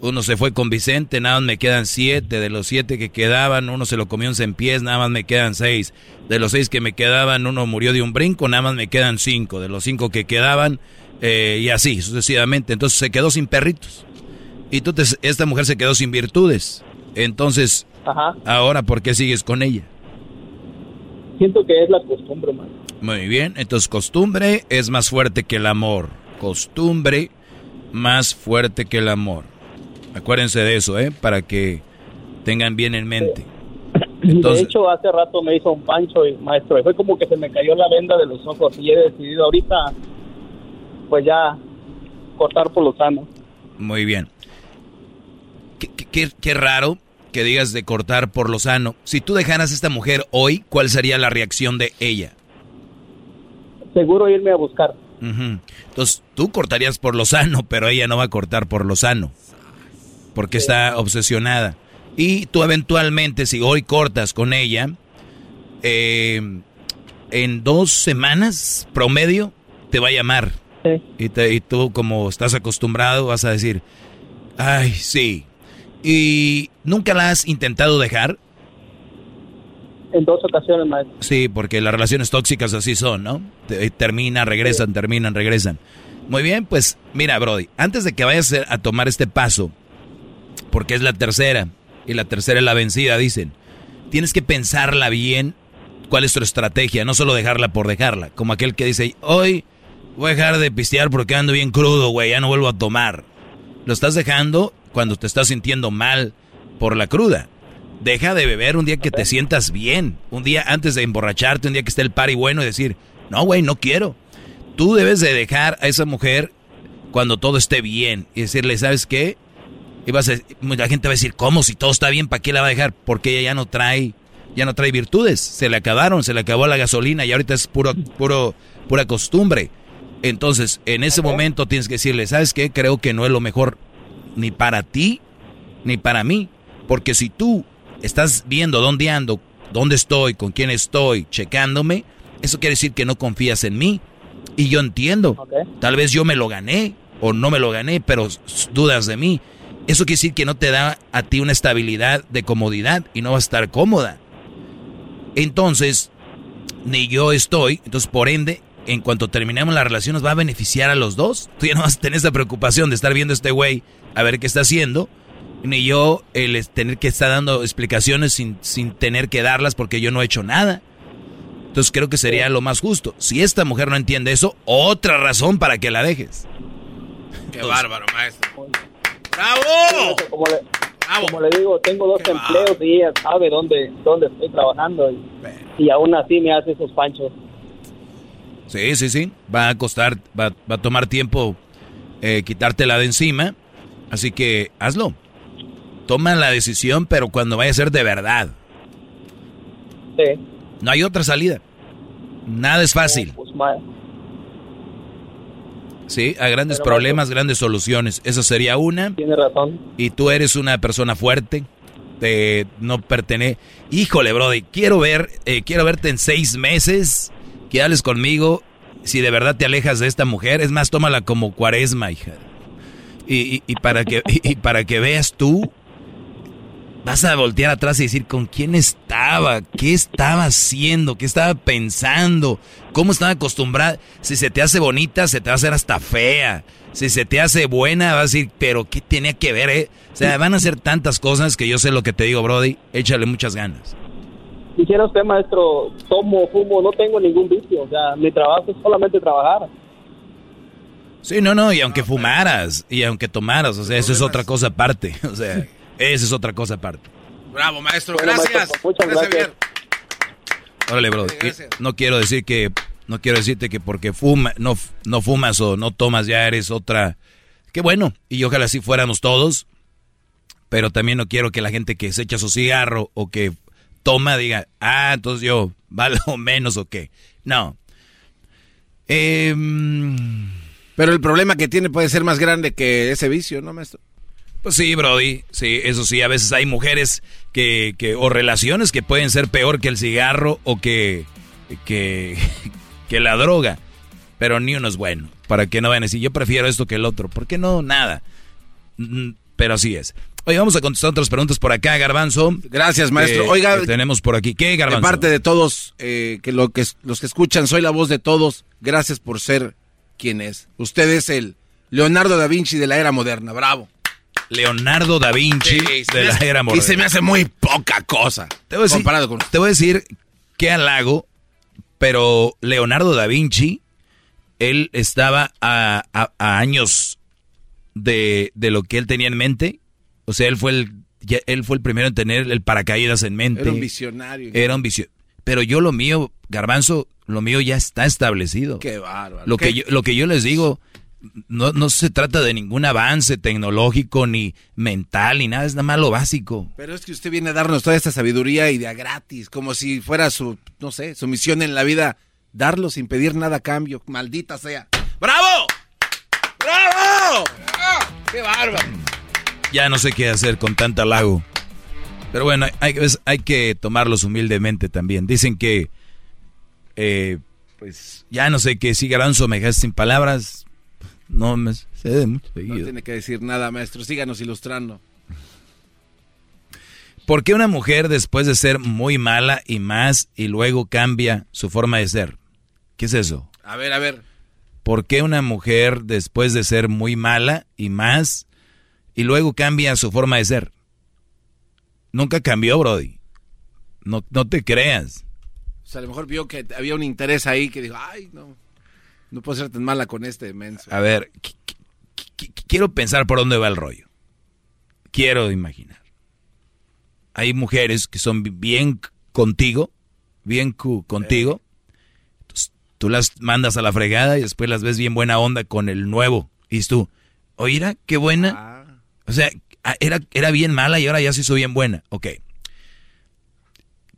Speaker 3: uno se fue con Vicente, nada más me quedan 7. De los 7 que quedaban, uno se lo comió en pies, nada más me quedan 6. De los 6 que me quedaban, uno murió de un brinco, nada más me quedan 5. De los 5 que quedaban, eh, y así sucesivamente. Entonces se quedó sin perritos. Y tú esta mujer se quedó sin virtudes. Entonces, Ahora, ¿por qué sigues con ella?
Speaker 50: Siento que es la costumbre, más.
Speaker 3: Muy bien, entonces costumbre es más fuerte que el amor. Costumbre más fuerte que el amor. Acuérdense de eso, ¿eh? Para que tengan bien en mente.
Speaker 50: de hecho, hace rato me hizo un pancho, y, maestro, y fue como que se me cayó la venda de los ojos y he decidido ahorita, pues ya, cortar por lo sano.
Speaker 3: Muy bien. Qué, qué, qué raro que digas de cortar por lo sano. Si tú dejaras a esta mujer hoy, ¿cuál sería la reacción de ella?
Speaker 50: Seguro irme a buscar.
Speaker 3: Entonces, tú cortarías por lo sano, pero ella no va a cortar por lo sano. Porque está obsesionada. Y tú eventualmente, si hoy cortas con ella, eh, en dos semanas promedio te va a llamar. Y, te, y tú como estás acostumbrado vas a decir, ay, sí. ¿Y nunca la has intentado dejar?
Speaker 50: En dos ocasiones, maestro.
Speaker 3: Sí, porque las relaciones tóxicas así son, ¿no? Terminan, regresan, terminan, regresan. Muy bien, pues mira, Brody, antes de que vayas a tomar este paso, porque es la tercera, y la tercera es la vencida, dicen, tienes que pensarla bien cuál es tu estrategia, no solo dejarla por dejarla, como aquel que dice, hoy voy a dejar de pistear porque ando bien crudo, güey, ya no vuelvo a tomar. Lo estás dejando cuando te estás sintiendo mal por la cruda. Deja de beber un día que te sientas bien, un día antes de emborracharte, un día que esté el party bueno y decir, no, güey, no quiero. Tú debes de dejar a esa mujer cuando todo esté bien y decirle, ¿sabes qué? Y vas a, la gente va a decir, ¿cómo? Si todo está bien, ¿para qué la va a dejar? Porque ella ya no trae, ya no trae virtudes. Se le acabaron, se le acabó la gasolina y ahorita es puro, puro, pura costumbre. Entonces, en ese momento tienes que decirle, ¿sabes qué? Creo que no es lo mejor ni para ti ni para mí. Porque si tú estás viendo dónde ando, dónde estoy, con quién estoy, checándome, eso quiere decir que no confías en mí. Y yo entiendo. Tal vez yo me lo gané o no me lo gané, pero dudas de mí. Eso quiere decir que no te da a ti una estabilidad de comodidad y no vas a estar cómoda. Entonces, ni yo estoy, entonces por ende, en cuanto terminemos la relación nos va a beneficiar a los dos. Tú ya no vas a tener esa preocupación de estar viendo a este güey a ver qué está haciendo. Ni yo el tener que estar dando explicaciones sin, sin tener que darlas porque yo no he hecho nada. Entonces creo que sería lo más justo. Si esta mujer no entiende eso, otra razón para que la dejes.
Speaker 2: Qué bárbaro, maestro.
Speaker 50: ¡Bravo! Como le, como le digo, tengo dos empleos y ella sabe dónde, dónde estoy trabajando y, y aún así me hace esos panchos.
Speaker 3: Sí, sí, sí. Va a costar, va, va a tomar tiempo eh, quitártela de encima. Así que hazlo. Toma la decisión, pero cuando vaya a ser de verdad.
Speaker 50: Sí.
Speaker 3: No hay otra salida. Nada es fácil.
Speaker 50: Pues,
Speaker 3: sí, a grandes problemas, grandes soluciones. Esa sería una.
Speaker 50: Tiene razón.
Speaker 3: Y tú eres una persona fuerte. Te, no pertenece. Híjole, Brody, quiero ver, eh, quiero verte en seis meses que hables conmigo si de verdad te alejas de esta mujer. Es más, tómala como cuaresma, hija. Y, y, para, que, y, para que veas tú, vas a voltear atrás y decir con quién estaba, qué estaba haciendo, qué estaba pensando, cómo estaba acostumbrada. Si se te hace bonita, se te va a hacer hasta fea. Si se te hace buena, vas a decir, pero ¿qué tenía que ver, eh? O sea, van a ser tantas cosas que yo sé lo que te digo, Brody. Échale muchas ganas
Speaker 50: dijera usted, maestro, tomo, fumo, no tengo ningún vicio. O sea, mi trabajo es solamente trabajar.
Speaker 3: Sí, no, no, y aunque fumaras, y aunque tomaras, o sea, eso es otra cosa aparte. O sea, eso es otra cosa aparte.
Speaker 2: Bravo, maestro, gracias. muchas gracias.
Speaker 3: Órale, bro. No quiero decir que, no quiero decirte que porque fuma, no, no fumas o no tomas ya eres otra. Qué bueno, y ojalá así fuéramos todos. Pero también no quiero que la gente que se echa su cigarro o que toma diga, ah, entonces yo valgo menos o qué. No. Em,
Speaker 2: Pero el problema que tiene puede ser más grande que ese vicio, ¿no, maestro?
Speaker 3: Pues sí, Brody, sí, eso sí, a veces hay mujeres que, que o relaciones que pueden ser peor que el cigarro o que, que, que la droga, pero ni uno es bueno, para que no vayan a decir, yo prefiero esto que el otro, ¿por qué no? Nada, mm, pero así es. Oye, vamos a contestar otras preguntas por acá, Garbanzo.
Speaker 2: Gracias, maestro. Eh, Oiga,
Speaker 3: tenemos por aquí. ¿Qué, Garbanzo?
Speaker 2: De parte de todos, eh, que, lo que los que escuchan, soy la voz de todos. Gracias por ser quien es. Usted es el Leonardo da Vinci de la era moderna. Bravo.
Speaker 3: Leonardo da Vinci de la era moderna.
Speaker 2: Y se me hace muy poca cosa.
Speaker 3: Te voy a decir, comparado con Te voy a decir qué halago, pero Leonardo da Vinci, él estaba a, años de, de lo que él tenía en mente o sea, él fue el, él fue el primero en tener el paracaídas en mente.
Speaker 2: Era un visionario.
Speaker 3: Era un visionario. Pero yo lo mío, Garbanzo, lo mío ya está establecido.
Speaker 2: Qué bárbaro.
Speaker 3: Lo, Que, yo, lo que yo les digo, no, no se trata de ningún avance tecnológico ni mental ni nada, es nada más lo básico.
Speaker 2: Pero es que usted viene a darnos toda esta sabiduría y de gratis, como si fuera su, no sé, su misión en la vida, darlo sin pedir nada a cambio, maldita sea. ¡Bravo! ¡Bravo! ¡Qué bárbaro!
Speaker 3: Ya no sé qué hacer con tanta lago. Pero bueno, hay, hay que tomarlos humildemente también. Dicen que Eh, pues ya no sé qué si Garanzo me dejaste sin palabras. No me sé de mucho.
Speaker 2: No tiene que decir nada, maestro. Síganos ilustrando.
Speaker 3: ¿Por qué una mujer después de ser muy mala y más y luego cambia su forma de ser? ¿Qué es eso?
Speaker 2: A ver, a ver.
Speaker 3: ¿Por qué una mujer después de ser muy mala y más y luego cambia su forma de ser? Nunca cambió, Brody. No, no te creas.
Speaker 2: O sea, a lo mejor vio que había un interés ahí que dijo, ay, no, no puedo ser tan mala con este menso.
Speaker 3: A ver, quiero pensar por dónde va el rollo. Quiero imaginar. Hay mujeres que son bien contigo, bien contigo. tú las mandas a la fregada y después las ves bien buena onda con el nuevo. Y tú, oíra, qué buena. Ah. O sea, era, era bien mala y ahora ya se hizo bien buena. Ok.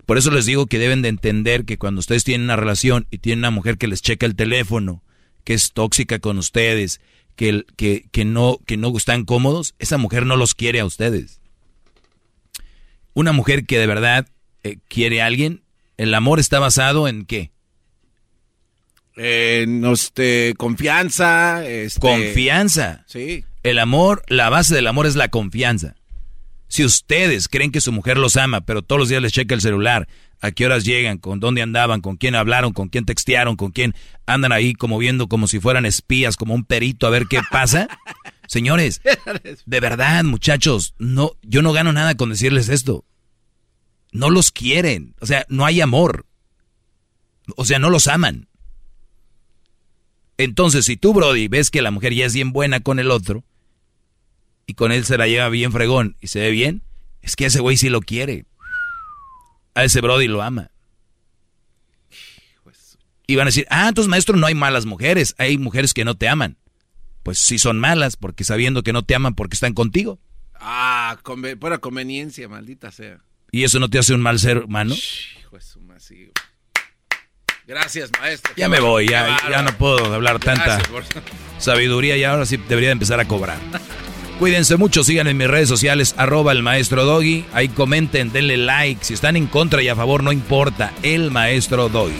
Speaker 3: Por eso les digo que deben de entender que cuando ustedes tienen una relación y tienen una mujer que les checa el teléfono, que es tóxica con ustedes, que, que, que, no, que no están cómodos, esa mujer no los quiere a ustedes. Una mujer que de verdad eh, quiere a alguien, el amor está basado en qué?
Speaker 2: En este, confianza. Este...
Speaker 3: Confianza.
Speaker 2: Sí.
Speaker 3: El amor, la base del amor es la confianza. Si ustedes creen que su mujer los ama, pero todos los días les checa el celular, a qué horas llegan, con dónde andaban, con quién hablaron, con quién textearon, con quién andan ahí como viendo como si fueran espías, como un perito a ver qué pasa. Señores, de verdad, muchachos, no, yo no gano nada con decirles esto. No los quieren, o sea, no hay amor. O sea, no los aman. Entonces, si tú, Brody, ves que la mujer ya es bien buena con el otro, y con él se la lleva bien fregón y se ve bien, es que ese güey sí lo quiere. A ese Brody lo ama. Y van a decir, ah, entonces maestro, no hay malas mujeres, hay mujeres que no te aman. Pues sí son malas, porque sabiendo que no te aman porque están contigo.
Speaker 2: Ah, pura conveniencia, maldita sea.
Speaker 3: ¿Y eso no te hace un mal ser humano?
Speaker 2: Gracias, maestro.
Speaker 3: Ya me voy, ya, ya no puedo hablar tanta sabiduría y ahora sí debería empezar a cobrar. Cuídense mucho, sigan en mis redes sociales, arroba el maestro Doggy. Ahí comenten, denle like. Si están en contra y a favor, no importa. El maestro Doggy.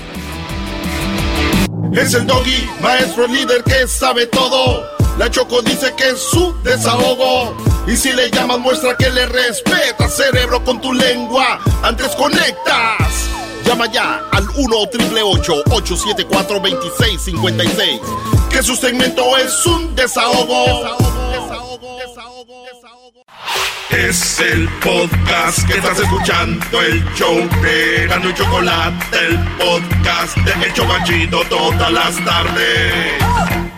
Speaker 4: Es el Doggy, maestro líder que sabe todo. La Choco dice que es su desahogo. Y si le llamas, muestra que le respeta, cerebro, con tu lengua. Antes conectas. Llama ya al 1-888-874-2656. Que su segmento es un desahogo. Desahogo, desahogo, desahogo. Es el podcast que estás escuchando, el show de Gano y Chocolate, el podcast de El Chocachito todas las tardes.